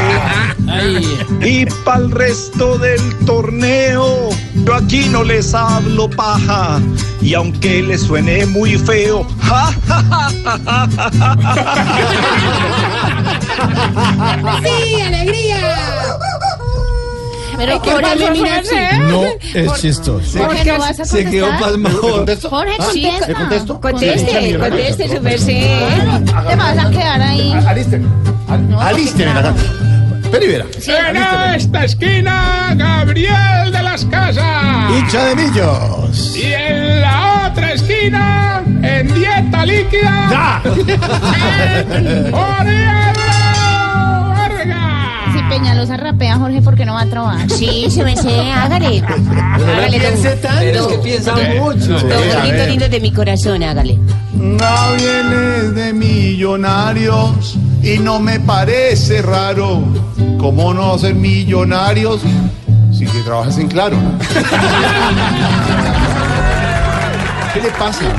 Y para el resto del torneo, yo aquí no les hablo paja. Y aunque les suene muy feo, ja, ja, ja, ja, ja, ja, ja. ¡Sí, alegría! Pero Jorge, por mira, sí. No es chistoso. Jorge, ¿no vas a Se quedó contestar? pasmado. Jorge, Sí, contesta. ¿le contesto? Conteste, conteste, su merced. Te vas a quedar ahí. Alisten. Alisten en la cancha. Perivera. En esta esquina, Gabriel de las Casas. Hincha de millos. Y en la otra esquina, en dieta líquida, Vargas. Si Peñalosa rapea, Jorge, ¿por qué no va a trabajar? Sí, se me sé, hágale. Hágale, don, Pero es que piensa mucho. don ver. lindo de mi corazón, hágale. Gabriel es de millonarios y no me parece raro. ¿Cómo no ser millonarios si que trabajas en claro? ¿no? ¿Qué le pasa?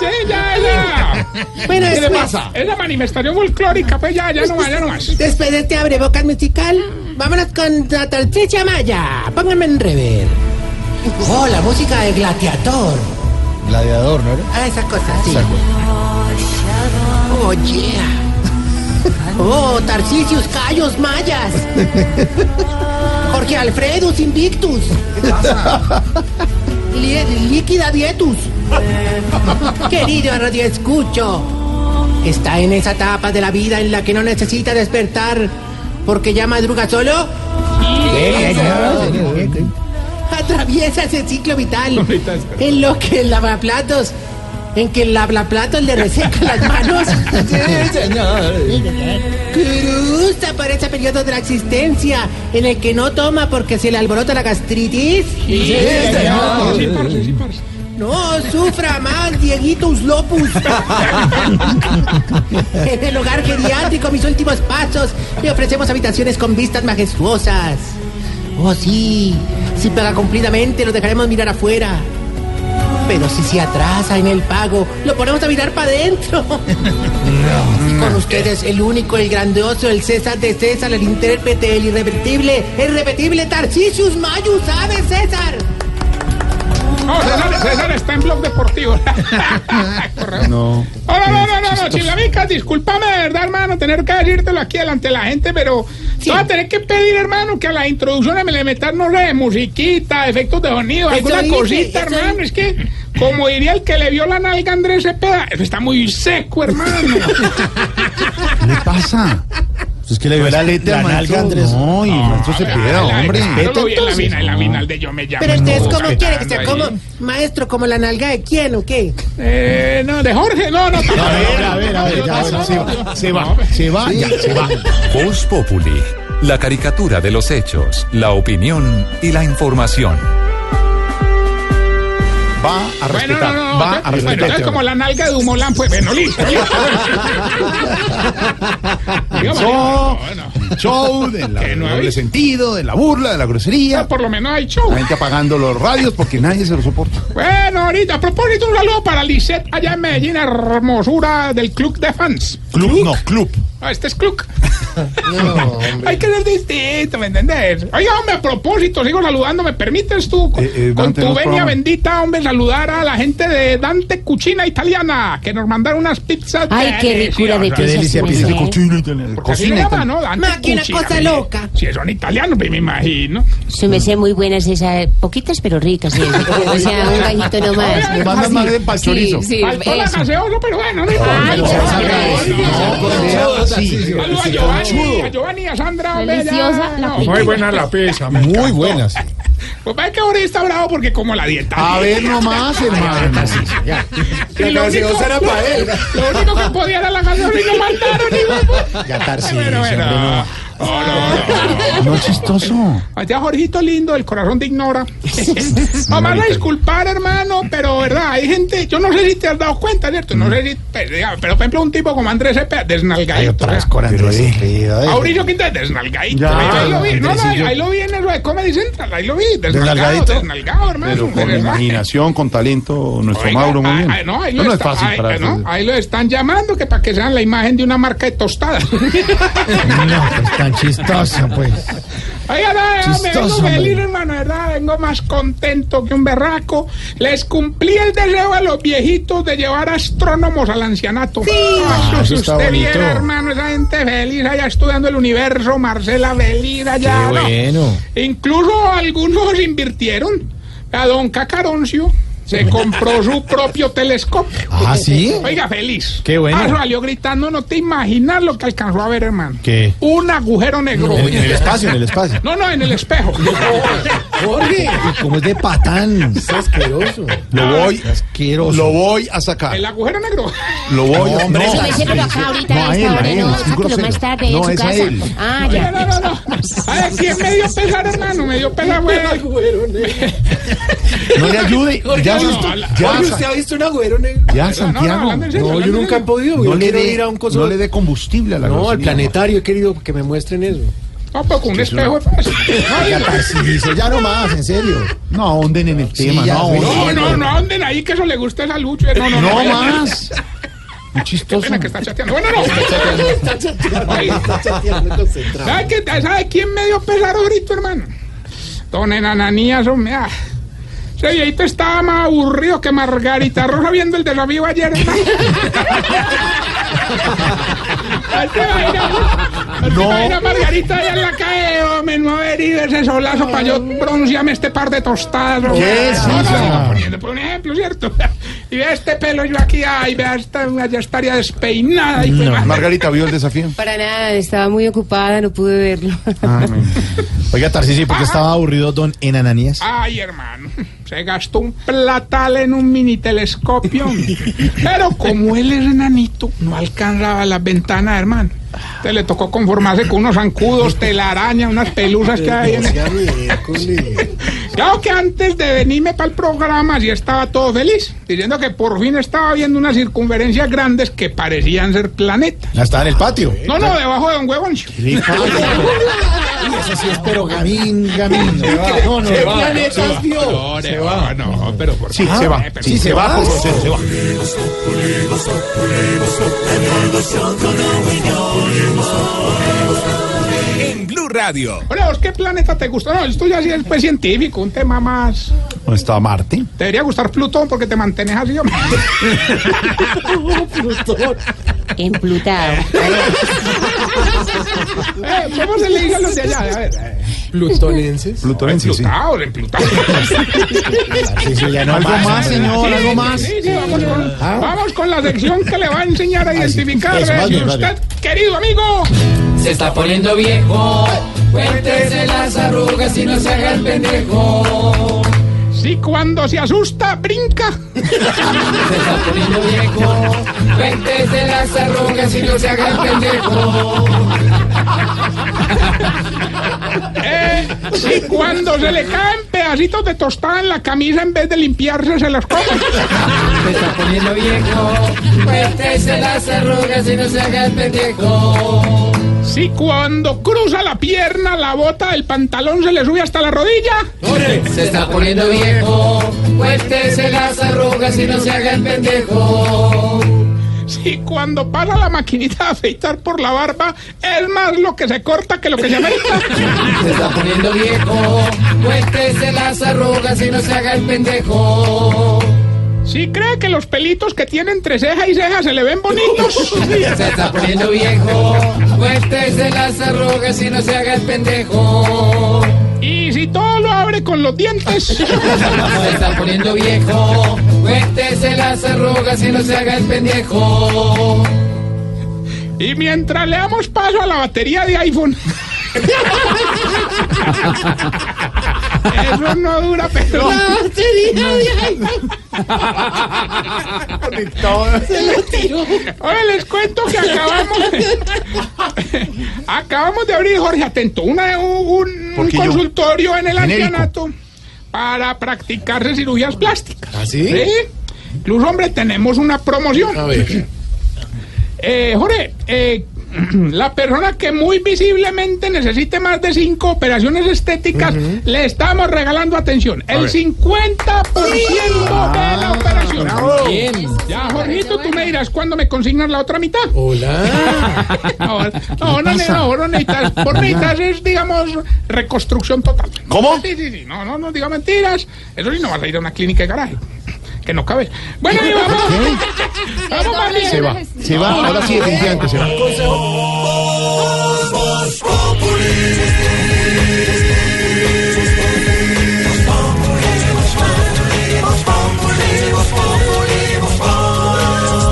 Sí, ya, ya. Bueno, ¿Qué le pasa? Es la manifestación folclórica, pues ya, ya no más, ya no más. después de este abrebocas musical, vámonos con la Tartricia Maya. Pónganme en rever. Oh, la música de Gladiador. Gladiador, ¿no era? Ah, esa cosa, sí. Oh, yeah. Oh, Tarcisius Cayos Mayas. Jorge Alfredus Invictus. Lí- Líquida Dietus. Querido Radio Escucho, ¿está en esa etapa de la vida en la que no necesita despertar porque ya madruga solo? Atraviesa ese ciclo vital en lo que el lavaplatos, en que el lavaplatos le reseca las manos. Cruza por ese periodo de la existencia en el que no toma porque se le alborota la gastritis. Sí, parce, sí, parce. No sufra más, Dieguitus Lopus. en el hogar geriátrico, mis últimos pasos, le ofrecemos habitaciones con vistas majestuosas. Oh, sí. Si paga cumplidamente, lo dejaremos mirar afuera. Pero si se atrasa en el pago, lo ponemos a mirar para adentro. Y con ustedes, el único, el grandioso, el César de César, el intérprete, el irrepetible, el repetible Tarcisius Mayus, ¿sabes, César? No, César, César está en blog deportivo. No. No, no, no, no, no, Chilamica, discúlpame de verdad, hermano, tener que decírtelo aquí delante de la gente, pero te voy a tener que pedir, hermano, que a las introducciones me le metan, no sé, musiquita, efectos de sonido, alguna cosita, hermano. Es que, como diría el que le vio la nalga a Andrés Cepeda, está muy seco, hermano. ¿Qué le pasa? Es que le vio la letra la al nalga, maestro Andrés. No, y el maestro se pega, hombre. Vi en la mina, en la mina de yo me llamo. Pero ustedes, ¿cómo quieren que sea? como Maestro, como la nalga de quién o qué? Eh, no, de Jorge, no, no. A ver, a ver, a ver, ya, bueno, se va, se va, se va, ya, se va. Voz Populi, la caricatura de los hechos, la opinión y la información. Va a Bueno, respetar. no, no, va a bueno, respetar. entonces como la nalga de Humolán, pues bueno, listo. listo. Dígame, Show, bueno, show de la Que no doble sentido, de la burla, de la grosería. por lo menos hay show. La gente apagando los radios porque nadie se lo soporta. Bueno, ahorita, a propósito, un saludo para Lisette allá en Medellín, hermosura del club de fans. Club, no, club. Ah, este es club. Hay que ser distinto, ¿me entendés? Oiga, hombre, a propósito, sigo saludando, ¿me permites tú? Con, Eh, eh, con tu no venia programa. bendita, hombre, saludar a la gente de Dante Cucina Italiana, que nos mandaron unas pizzas Ay, qué ricura de deliciosas. Qué delicia pizza. mujer. Cocina italiana. Cocina. ¿no? Dante Máquina, Cucina, cosa mire. loca. Si son italianos, pues me imagino. Su me sé muy buenas esas, poquitas pero ricas, sí. O sea, un gallito nomás. Le mandan más de pa'l Sí, la gaseosa, pero bueno, no Ay, no, No, Sí, Saludos a Giovanni, a Giovanni y a Sandra. Deliciosa la. Muy buena la pizza. Muy buenas. Pues va que ahora está bravo porque como la dieta. A ver nomás, hermano. Y lo único, era para él. lo único que podía era la gaseosa y lo mataron. Ya Tarcisio, Bueno, bueno. Hombre, no. No, no, no. No chistoso. Allá Jorgito lindo, el corazón te ignora. Mamá, a disculpar, hermano, pero verdad, hay gente, yo no sé si te has dado cuenta, ¿cierto? No sé si, pero, digamos, pero por ejemplo, un tipo como Andrés Cepeda, Hay desnalgadito. otras ¿verdad? con Andrés. Mauricio Quintana, desnalgadito. Ya, ahí, lo vi, no, no, ahí, lo vi en el de Comedy Central, ahí lo vi, ¿Desnalgadito? desnalgado, hermano. Pero con verdad. imaginación, con talento, nuestro Oiga, Mauro muy ah, bien. ah, no, ahí lo no es fácil ahí, para ah, ahí lo están llamando que para que sean la imagen de una marca de tostadas. No, pues chistoso, pues. Oiga, no, no, me vengo Chistoso, feliz, hermano, ¿verdad? Vengo más contento que un berraco. Les cumplí el deseo a los viejitos de llevar astrónomos al ancianato. Sí. Ah, eso si está usted bonito. viera, hermano, esa gente feliz allá estudiando el universo, Marcela feliz allá. Qué ¿no? bueno. Incluso algunos invirtieron. A don Cacaroncio se compró su propio telescopio. Ah, ¿sí? Oiga, feliz. Qué bueno. Ah, salió gritando, no te imaginas lo que alcanzó a ver, hermano. ¿Qué? Un agujero negro. En, en el espacio, en el espacio. No, no, en el espejo. Jorge, ¿cómo es de patán? Es asqueroso. Lo voy, Asqueroso. lo voy a sacar. El agujero negro. Lo voy a hombre, Sí, no, me sé, pero acá ahorita No, a a él, a no, sáquelo más tarde No, en su a casa. él. Ah, ya. no, no, no. Ay, ¿quién me dio pesar, hermano? Me dio pesar, güey. No le ayude. Ya, no, ya, la- ya, ¿usted ha visto un agüero negro? ya, Santiago. No, yo nunca he podido. No yo le, dé, ir a un coso. no le dé combustible a la No, al planetario he querido que me muestren eso. No, pero con un espejo es fácil. Ya Tarcisio, ya no más, en serio. No ahonden en el tema, ya, no ahonden. No, no, no, anden ahí que eso le gusta esa lucha. No, no, no. No vaya. más. Muy chistoso. pena que está chateando. Bueno, no. Está chateando, está chateando concentrado. ¿Sabe, qué, ¿Sabe quién me dio pesar ahorita, hermano? Don Enananías, hombre. ah. Ese viejito estaba más aburrido que Margarita Rosa viendo el desafío ayer, hermano. Ay, te imaginas, ¿te No. Margarita allá en la calle, hombre, no haber ido ese solazo para yo broncearme este par de tostadas. ¿Qué es No, no, eso? por un ejemplo, ¿cierto? Y vea este pelo yo aquí, ay, vea, esta, ya estaría despeinada. Y pues, No, Margarita vio el desafío. Para nada, estaba muy ocupada, no pude verlo. Ah, Oiga, Tarcisio, ¿por qué estaba aburrido don Enananías? Ay, hermano, se gastó un platal en un mini telescopio. Pero como él es enanito, no alcanzaba las ventanas, hermano. Entonces le tocó conformarse con unos zancudos, telaraña, unas pelusas que hay en. Claro que antes de venirme para el programa sí estaba todo feliz, diciendo que por fin estaba viendo unas circunferencias grandes que parecían ser planetas. Ya estaba en el patio. No, no, debajo de un huevón. Eso sí es, pero gamín, gamín. No, no, Se ¿qué va, se? No, se va, no, pero por Sí, se va. Eh, pero- Sí, se va por se va. En Blue Radio. Hola, ¿vos qué planeta te gusta? No, esto ya sí es pues, científico, un tema más... ¿Dónde está Marte? Te debería gustar Plutón porque te mantienes así, hombre. Emplutado. Eh, ¿Cómo se le dice a los de allá? A ver. eh. Plutonenses. Plutonenses, sí. Emplutados, emplutados. Eso ya no Algo más, hombre. señor, Sí, algo más. Sí, sí, vamos con, Ah. vamos con la sección que le va a enseñar a identificar más más usted, querido amigo, Se está poniendo viejo. Cuéntese las arrugas y no se haga el pendejo. si cuando se asusta brinca. Se está poniendo viejo. Cuéntese las arrugas y no se haga el pendejo. Eh, si cuando se le caen pedacitos de tostada en la camisa en vez de limpiarse se las come. Se está poniendo viejo. Cuéntese las arrugas y no se haga el pendejo. Si cuando cruza la pierna la bota del pantalón se le sube hasta la rodilla. Se está poniendo viejo. Cuéntese las arrugas y no se haga el pendejo. Si cuando pasa la maquinita de afeitar por la barba es más lo que se corta que lo que se afeita. Se está poniendo viejo. Cuéntese las arrugas y no se haga el pendejo. Si cree que los pelitos que tiene entre ceja y ceja se le ven bonitos. Se está poniendo viejo. Cuéntese las arrugas y no se haga el pendejo. Y si todo lo abre con los dientes. Se está poniendo viejo. Cuéntese las arrugas y no se haga el pendejo. Y mientras le damos paso a la batería de iPhone. Eso no dura, pero. Se lo tiró. Oye, les cuento que acabamos. acabamos de abrir, Jorge, atento, una, un, consultorio en el Genérico. ancianato para practicarse cirugías plásticas. ¿Ah, sí? Incluso, hombre, tenemos una promoción. A ver. Eh, Jorge, eh, la persona que muy visiblemente necesite más de cinco operaciones estéticas, le estamos regalando atención. El 50% de la operación. Bien. Ya, Jorgito, tú me dirás cuándo me consignas la otra mitad. Hola. No, no, no, no, no necesitas, por necesitas es, digamos, reconstrucción total. ¿Cómo? Sí, sí, sí, no, no, no diga mentiras. Eso sí, no vas a ir a una clínica de garaje, que no cabe. Bueno, y vamos. Vamos, mami. Se va, se va, ahora sí, definitivamente se va.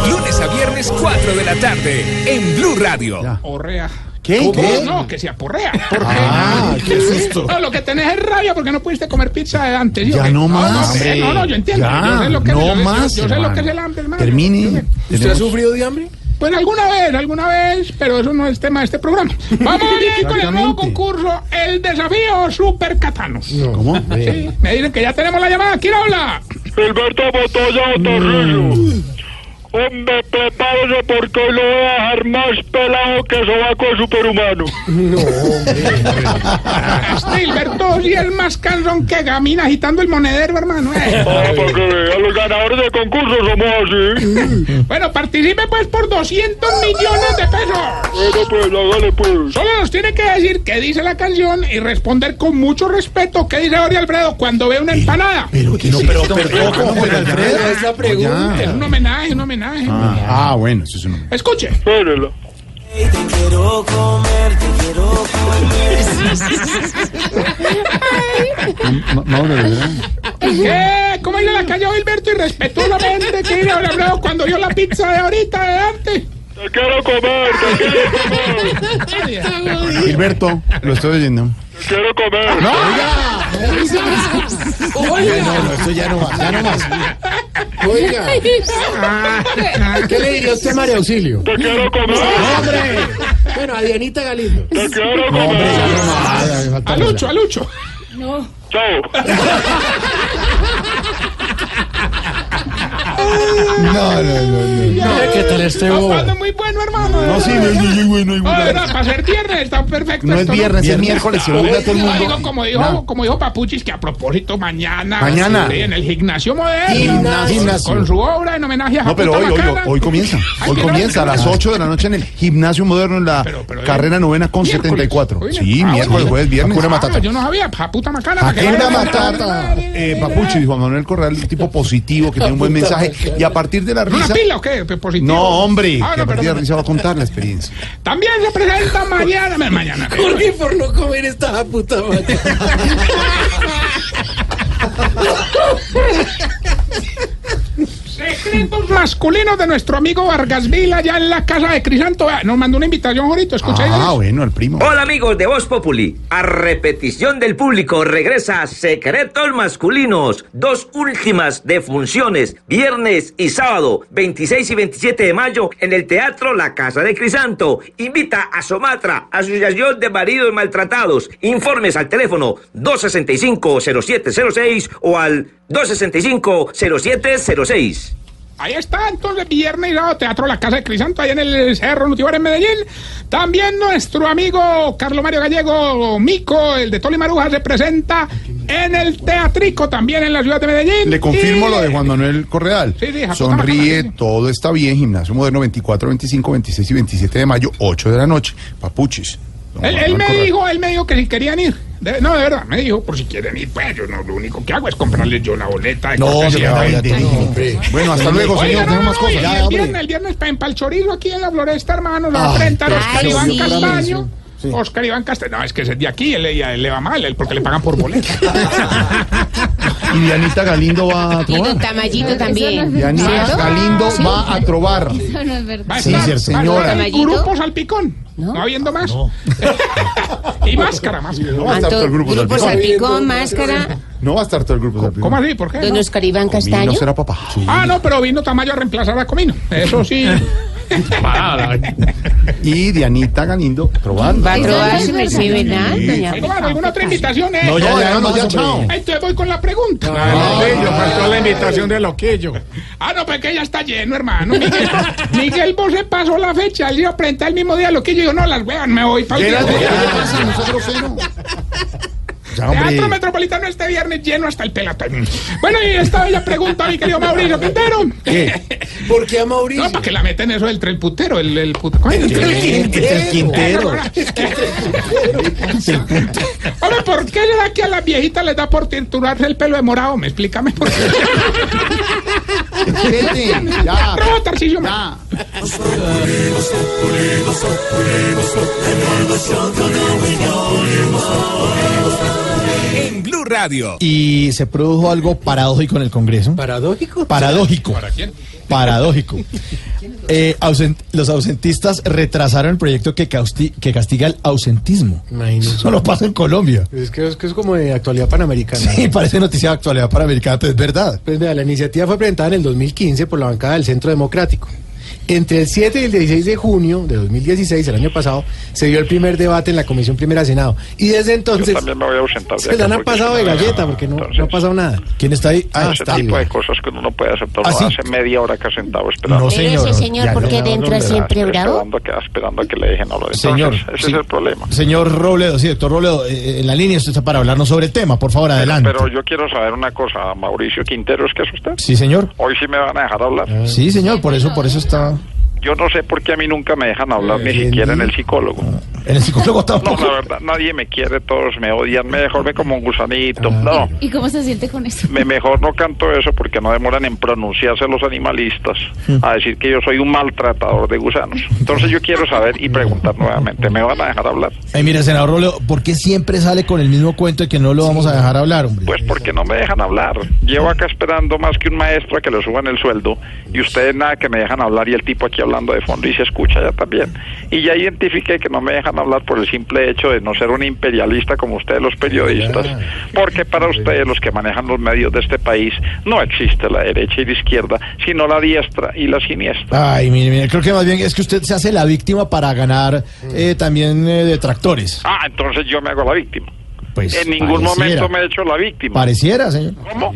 Lunes a viernes 4 de la tarde en Blue Radio. Porrea. ¿Qué? ¿Qué? No, que se aporrea. ¿Por qué? Ah, qué susto. No, lo que tenés es rabia porque no pudiste comer pizza de antes. ¿sí o Ya no más, No, no, no, yo entiendo. Ya, yo sé lo que, no yo sé- más, Yo, sé lo que es el hambre, hermano. Termine. ¿Usted ha sufrido de hambre? Pues alguna vez, alguna vez, pero eso no es tema de este programa. Vamos a ir con el nuevo concurso, el desafío Super Catanos. ¿Cómo? Sí, me dicen que ya tenemos la llamada. ¿Quién habla? Gilberto Botoya Otorrillo. Hombre, prepárese porque hoy lo voy a dejar más pelado que sobaco de superhumano. Este Gilberto sí es más cansón que Gamina agitando el monedero, hermano. eh. Ah, para que vea, los ganadores de concurso somos así. Bueno, participe pues por 200 millones de pesos. Bueno, pues, hágale pues. Solo nos tiene que decir qué dice la canción y responder con mucho respeto qué dice Jorge Alfredo cuando ve una empanada. Pero que no, pero, pero, ¿cómo fue Alfredo? Esa pregunta. Es un homenaje, un homenaje. Ah, ah, bueno, eso es un... Escuche. Espérelo. quiero comer, te quiero No, no, de verdad. ¿Qué? ¿Cómo dice la calle Gilberto y respetuosamente qué dice Jorge Alfredo cuando vio la pizza de ahorita de antes? Te quiero comer, te quiero comer. Gilberto, lo estoy oyendo. Quiero comer. ¡No! Oiga. No, no, esto ya no más, ya no más. Oiga. ¿Qué le diría usted, María Auxilio? Te quiero comer. ¡Hombre! Bueno, a Dianita Galindo. Te quiero No, hombre, ya comer. no más. A Lucho, a Lucho. Chao. No, no, no, no. ¿Qué tal este Está bobo? jugando muy bueno, hermano. No, sí, no, no, no, no, para ser viernes está perfecto. No es viernes, es miércoles, se juzga a todo el mundo. digo, como dijo, No. como dijo Papuchis, que a propósito, mañana. Mañana. sí, en el gimnasio moderno. Gimnasio. Con su obra en homenaje a No, pero hoy, hoy, hoy comienza. Hoy comienza a las 8 de la noche en el gimnasio moderno en la carrera novena con Miércoles. 74. Hoy no- Sí, Ah, miércoles, bueno. jueves, viernes. Ah, Yo no sabía, Japuta Macana. Hakuna Matata. Eh, Papucho y Juan Manuel Corral, tipo positivo que tiene un buen mensaje. Y a partir de la ¿Una risa. pila o qué? Positivo. No, hombre, Ah, que a partir de la risa va a contar la experiencia. También se presenta mañana. Mañana. Jorge por no comer esta puta madre. Secretos masculinos de nuestro amigo Vargas Vila allá en la casa de Crisanto. Nos mandó una invitación, Jorito. Escucha. Ah, bueno, el primo. Hola amigos de Voz Populi. A repetición del público regresa Secretos Masculinos. Dos últimas defunciones, viernes y sábado, 26 y 27 de mayo, en el Teatro La Casa de Crisanto. Invita a Somatra, Asociación de Maridos Maltratados. Informes al teléfono 265-0706 o al 265-0706. Ahí está, entonces, viernes y sábado, Teatro La Casa de Crisanto, ahí en el Cerro Nutivar en Medellín. También nuestro amigo Carlos Mario Gallego, Mico, el de Toli Maruja, se presenta en el Teatrico, también en la ciudad de Medellín. Le confirmo Y- lo de Juan Manuel Correal. Sí, sí, Sonríe, todo está bien. Gimnasio Moderno 24, 25, 26 y 27 de mayo, 8 de la noche. Papuchis. Él, me Correal. dijo, él me dijo que si querían ir. De- no, de verdad, me dijo, por si quieren ir, pues yo no, lo único que hago es comprarles yo la boleta de No, cortesía. ya te. Bueno, hasta luego, Oiga, señor. no, Tenemos no, más cosas. el viernes, el viernes para empal chorizo aquí en la floresta, hermano, la Ay, frente a pero Oscar es que Iván sí. Castaño. Oscar Iván Castaño. No, es que ese es de aquí, él, ella- él le va mal, él, porque le pagan por boleta. Y Dianita Galindo va a Y don trobar. Tamayito también. Dianita ¿Cierto? Galindo Sí. va a trobar. Eso no es verdad. Va a Sí, estar- sí, va a señora. estar el grupo Salpicón. No, habiendo más. y máscara, máscara. No va a estar todo el grupo Grupo Salpicón. Salpicón, máscara. No va a estar todo el grupo Salpicón. ¿Cómo así? ¿Por qué? Don no? Oscar Iván Castaño. será papá. Ah, no, pero vino Tamayo a reemplazar a Comino. Eso sí. Y Dianita Galindo trobar. Va a ¿verdad, doña? Oiga, bueno, ¿Alguna otra invitación? Eh? No, ya, ya, no, ya, hombre. chao. Entonces voy con la pregunta. Loquillo, faltó la invitación de Loquillo. Ah, no, pues que ya está lleno, hermano. Miguel, Miguel vos se pasó la fecha. Él iba a presentar el mismo día lo que yo no, las vean, me voy para el Espérate, teatro. ¿qué le. Ya. Metropolitano este viernes lleno hasta el pelatón. Bueno, y esta bella pregunta, mi querido Mauricio Quintero. ¿Qué? ¿Por qué a Mauricio? No, para que la meten eso del tren putero, el, el put- ¿cómo es? Entre el el Quintero. Hombre, ¿por qué será que a las viejitas les da por tinturarse el pelo de morado? Me explícame por qué. Vete, ya. No, Tarcisio, Ya. En Blue Radio. Y se produjo algo paradójico en el Congreso. ¿Paradójico? Paradójico. ¿Para quién? Paradójico. Eh, ausent- los ausentistas retrasaron el proyecto que, castiga el ausentismo. Imagínese. Eso no pasa en Colombia. Es que, es que es como de actualidad panamericana. Sí, parece noticia de actualidad para americana, pero es verdad. Pues vea, la iniciativa fue presentada en el 2015 por la bancada del Centro Democrático. Entre el 7 y el 16 de junio de 2016, el año pasado, se dio el primer debate en la Comisión Primera Senado. Y desde entonces Yo también me voy a ausentar de se la han porque pasado de galleta porque no, no ha pasado nada. ¿Quién está ahí? Ah, ese está tipo ahí. de cosas que uno no puede aceptar. ¿Ah, sí? hace media hora que ha sentado esperando. No, señor. ese señor, Ya, ¿por no, dentro no, siempre bravo? Esperando a que, esperando a que le dejen hablar. Señor, ese sí. es el problema. Señor Robledo, sí, doctor Robledo, eh, en la línea usted está para hablarnos sobre el tema, por favor, adelante. Pero yo quiero saber una cosa, Mauricio Quintero, ¿es que es usted? Sí, señor. Hoy sí me van a dejar hablar. Sí, señor, por eso, por eso está. Yo no sé por qué a mí nunca me dejan hablar, ni siquiera en el psicólogo. En el psicólogo No, tampoco. la verdad, nadie me quiere, todos me odian, me mejor me como un gusanito. Ah. No, ¿Y cómo se siente con eso? me mejor no canto eso porque no demoran en pronunciarse los animalistas a decir que yo soy un maltratador de gusanos. Entonces yo quiero saber y preguntar nuevamente, ¿me van a dejar hablar? Eh, mire, senador Robledo, ¿por qué siempre sale con el mismo cuento de que no lo vamos a dejar hablar, hombre? Pues porque no me dejan hablar. Llevo acá esperando más que un maestro a que le suban el sueldo y ustedes nada que me dejan hablar y el tipo aquí hablando de fondo y se escucha ya también. Y ya identifiqué que no me dejan hablar por el simple hecho de no ser un imperialista como ustedes los periodistas, porque para ustedes los que manejan los medios de este país no existe la derecha y la izquierda, sino la diestra y la siniestra. Ay, mire, mire, creo que más bien es que usted se hace la víctima para ganar eh, también eh, detractores. Ah, entonces yo me hago la víctima. Pues en ningún pareciera. momento me he hecho la víctima. Pareciera, señor. ¿Cómo?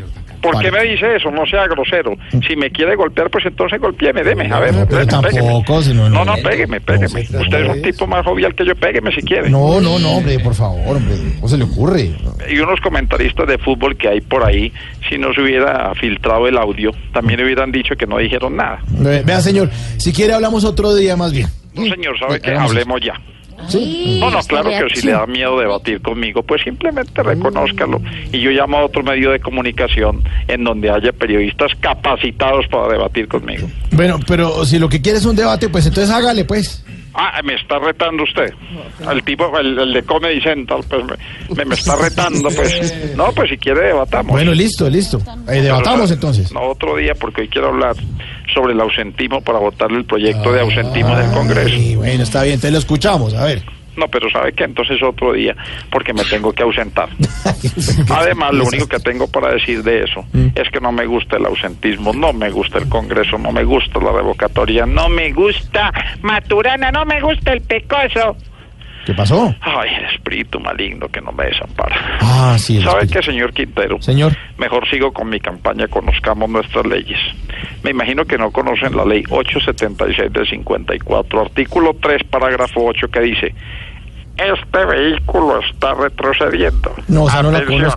¿Por qué me dice eso? No sea grosero. Si me quiere golpear, pues entonces golpeeme, deme. A ver, Pero tampoco, si no, No, no, pégueme, pégueme. Usted es un tipo más jovial que yo, pégueme si quiere. No, no, no, hombre, por favor, hombre. ¿Cómo se le ocurre? Y unos comentaristas de fútbol que hay por ahí, si no se hubiera filtrado el audio, también hubieran dicho que no dijeron nada. Ve- Vea, señor, si quiere hablamos otro día más bien. No, señor, ¿sabe hagamos Hablemos ya. Sí. No, no, claro que si le da miedo debatir conmigo, pues simplemente reconózcalo. Y yo llamo a otro medio de comunicación en donde haya periodistas capacitados para debatir conmigo. Bueno, pero si lo que quiere es un debate, pues entonces hágale, pues. Ah, me está retando usted. El tipo, el, el de Comedy Central, pues me, me- me está retando, pues. No, pues si quiere debatamos. Bueno, listo, listo. Eh, debatamos entonces. No, otro día, porque hoy quiero hablar sobre el ausentismo para votarle el proyecto de ausentismo del Congreso. Y bueno, está bien, te lo escuchamos, a ver. No, pero ¿sabe qué? Entonces otro día, porque me tengo que ausentar. Además, lo único que tengo para decir de eso es que no me gusta el ausentismo, no me gusta el Congreso, no me gusta la revocatoria, no me gusta Maturana, no me gusta el pecoso. ¿Qué pasó? Ay, el espíritu maligno que no me desampara. Ah, sí, el ¿Sabe qué, señor Quintero? Señor. Mejor sigo con mi campaña Conozcamos nuestras leyes. Me imagino que no conocen la ley 876 del 54, artículo 3, parágrafo 8, que dice, este vehículo está retrocediendo. No, o sea, no la atención,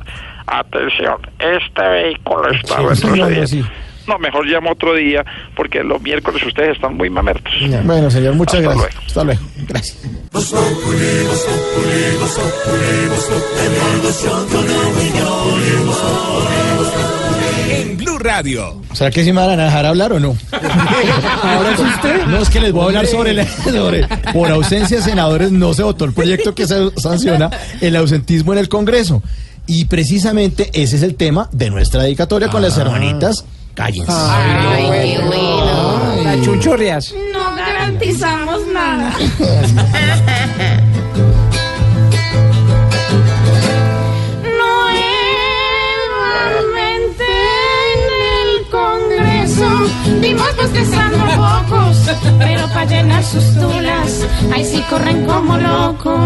atención, este vehículo está Sí, retrocediendo. sí. No, mejor llamo otro día, porque los miércoles ustedes están muy mamertos. Bueno, señor, muchas Hasta gracias. Hasta luego. Gracias. En Blue Radio. ¿Será que sí me van a dejar hablar o no? ¿Ahora es usted? No, es que les voy a hablar sobre, la- sobre- Por ausencia de senadores no se votó el proyecto que se sanciona el ausentismo en el Congreso. Y precisamente ese es el tema de nuestra dedicatoria con las hermanitas. Cállense. Ay, qué bueno. Las chunchurrias. No garantizamos nada. El Congreso vimos bostezando pocos, pero para llenar sus tulas, ahí sí corren como locos.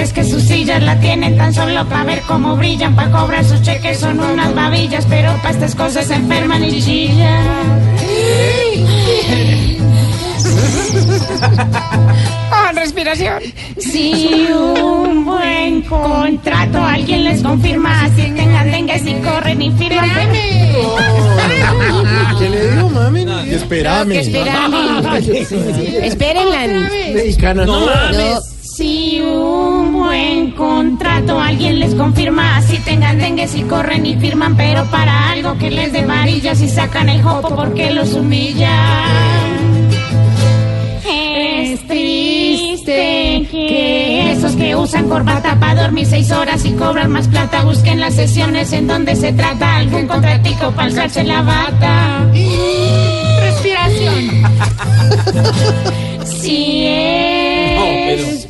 Es que sus sillas la tienen tan solo para ver cómo brillan, para cobrar sus cheques son unas babillas, pero para estas cosas se enferman y chillan. Ah, respiración. Si un buen contrato alguien les confirma, si tengan dengue, si corren y firman. ¿Qué le digo, mami? Espérame. Espérenla. Mexicana, no. No. Si buen contrato alguien les confirma, si tengan dengue, si corren y firman, pero para algo que les dé varillas y sacan el jopo porque los humillan. Es triste que esos que usan corbata para dormir seis horas y cobran más plata busquen las sesiones en donde se trata algún contratico para alzarse la bata. Respiración. Si es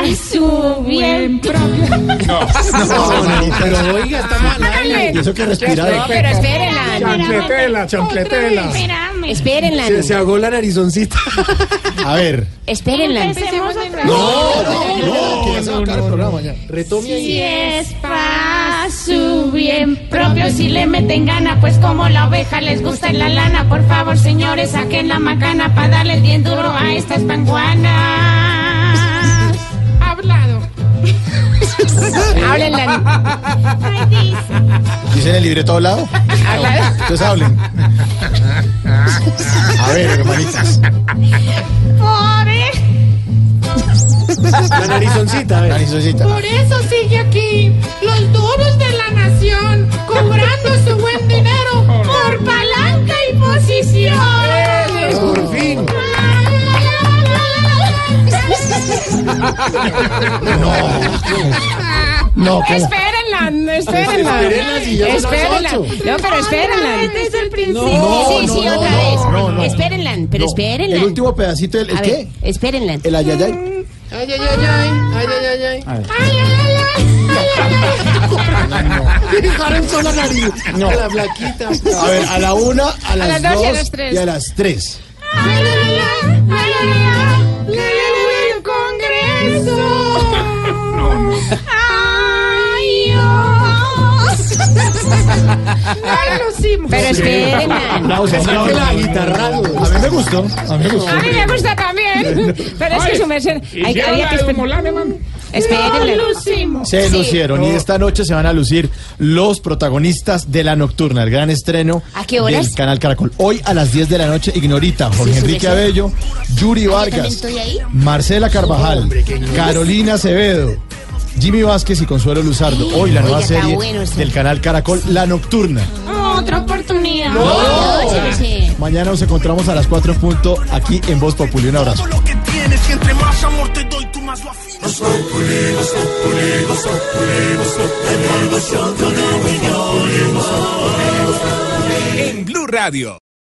para su bien propio. No, no, pero oiga, está mal. Y eso que respirar. No, pero espérenla. Chancletela, chancletela. Espérame. Espérenla. Se, se ahogó la narizoncita. A ver. Espérenla. No, vez. no, que ya se va a acabar el programa ya. Retome Si ahí. es para su bien propio, si le meten gana, pues como la oveja les gusta en la lana, por favor señores saquen la macana para darles bien duro a estas panguanas. Hablado. Háblenla. Ay, dice. ¿Dice en el libreto hablado? Entonces hablen. A ver, hermanitas. La narizoncita, a ver. Narizoncita. por eso sigue aquí los duros de la nación, cobrando su buen dinero por palanca y posición. Por fin. No, ¿cómo? Espérenla, espérenla. Espérenla. No, pero espérenla. Desde el principio. No, sí, sí, no, otra no, vez. no, no. Espérenla, pero No, espérenla. El último pedacito, ¿el, el qué? espérenla. El ayayay. Ay, ay, ay, ay. Ay, ay, ay, ay. Dejaron sola la nariz. No. A la flaquita. A ver, a la una, a las, las dos dos y a las tres. y a las tres. Ay, ay, ay, ay, ay, ay, no, no. Ah. Pero esperen, man. Aplausos, aplausos. A mí me gustó. A mí me gustó. A mí me gusta también. Pero es que su merced. hay- había que esperar. Espérenle. Se Sí. lucieron y esta noche se van a lucir los protagonistas de la nocturna, el gran estreno ¿A qué horas? del canal Caracol. Hoy a las 10 de la noche, Ignorita, Jorge Sí, Enrique. Abello, Yuri Vargas. Marcela Carvajal, Carolina Acevedo, Jimmy Vázquez y Consuelo Luzardo. Hoy la nueva serie bueno del canal Caracol, La Nocturna. Otra oportunidad. Mañana nos encontramos a las 4 en punto aquí en Voz Populi. Un abrazo. tienes y entre más amor te doy, tú más lo afinas. En Blue Radio.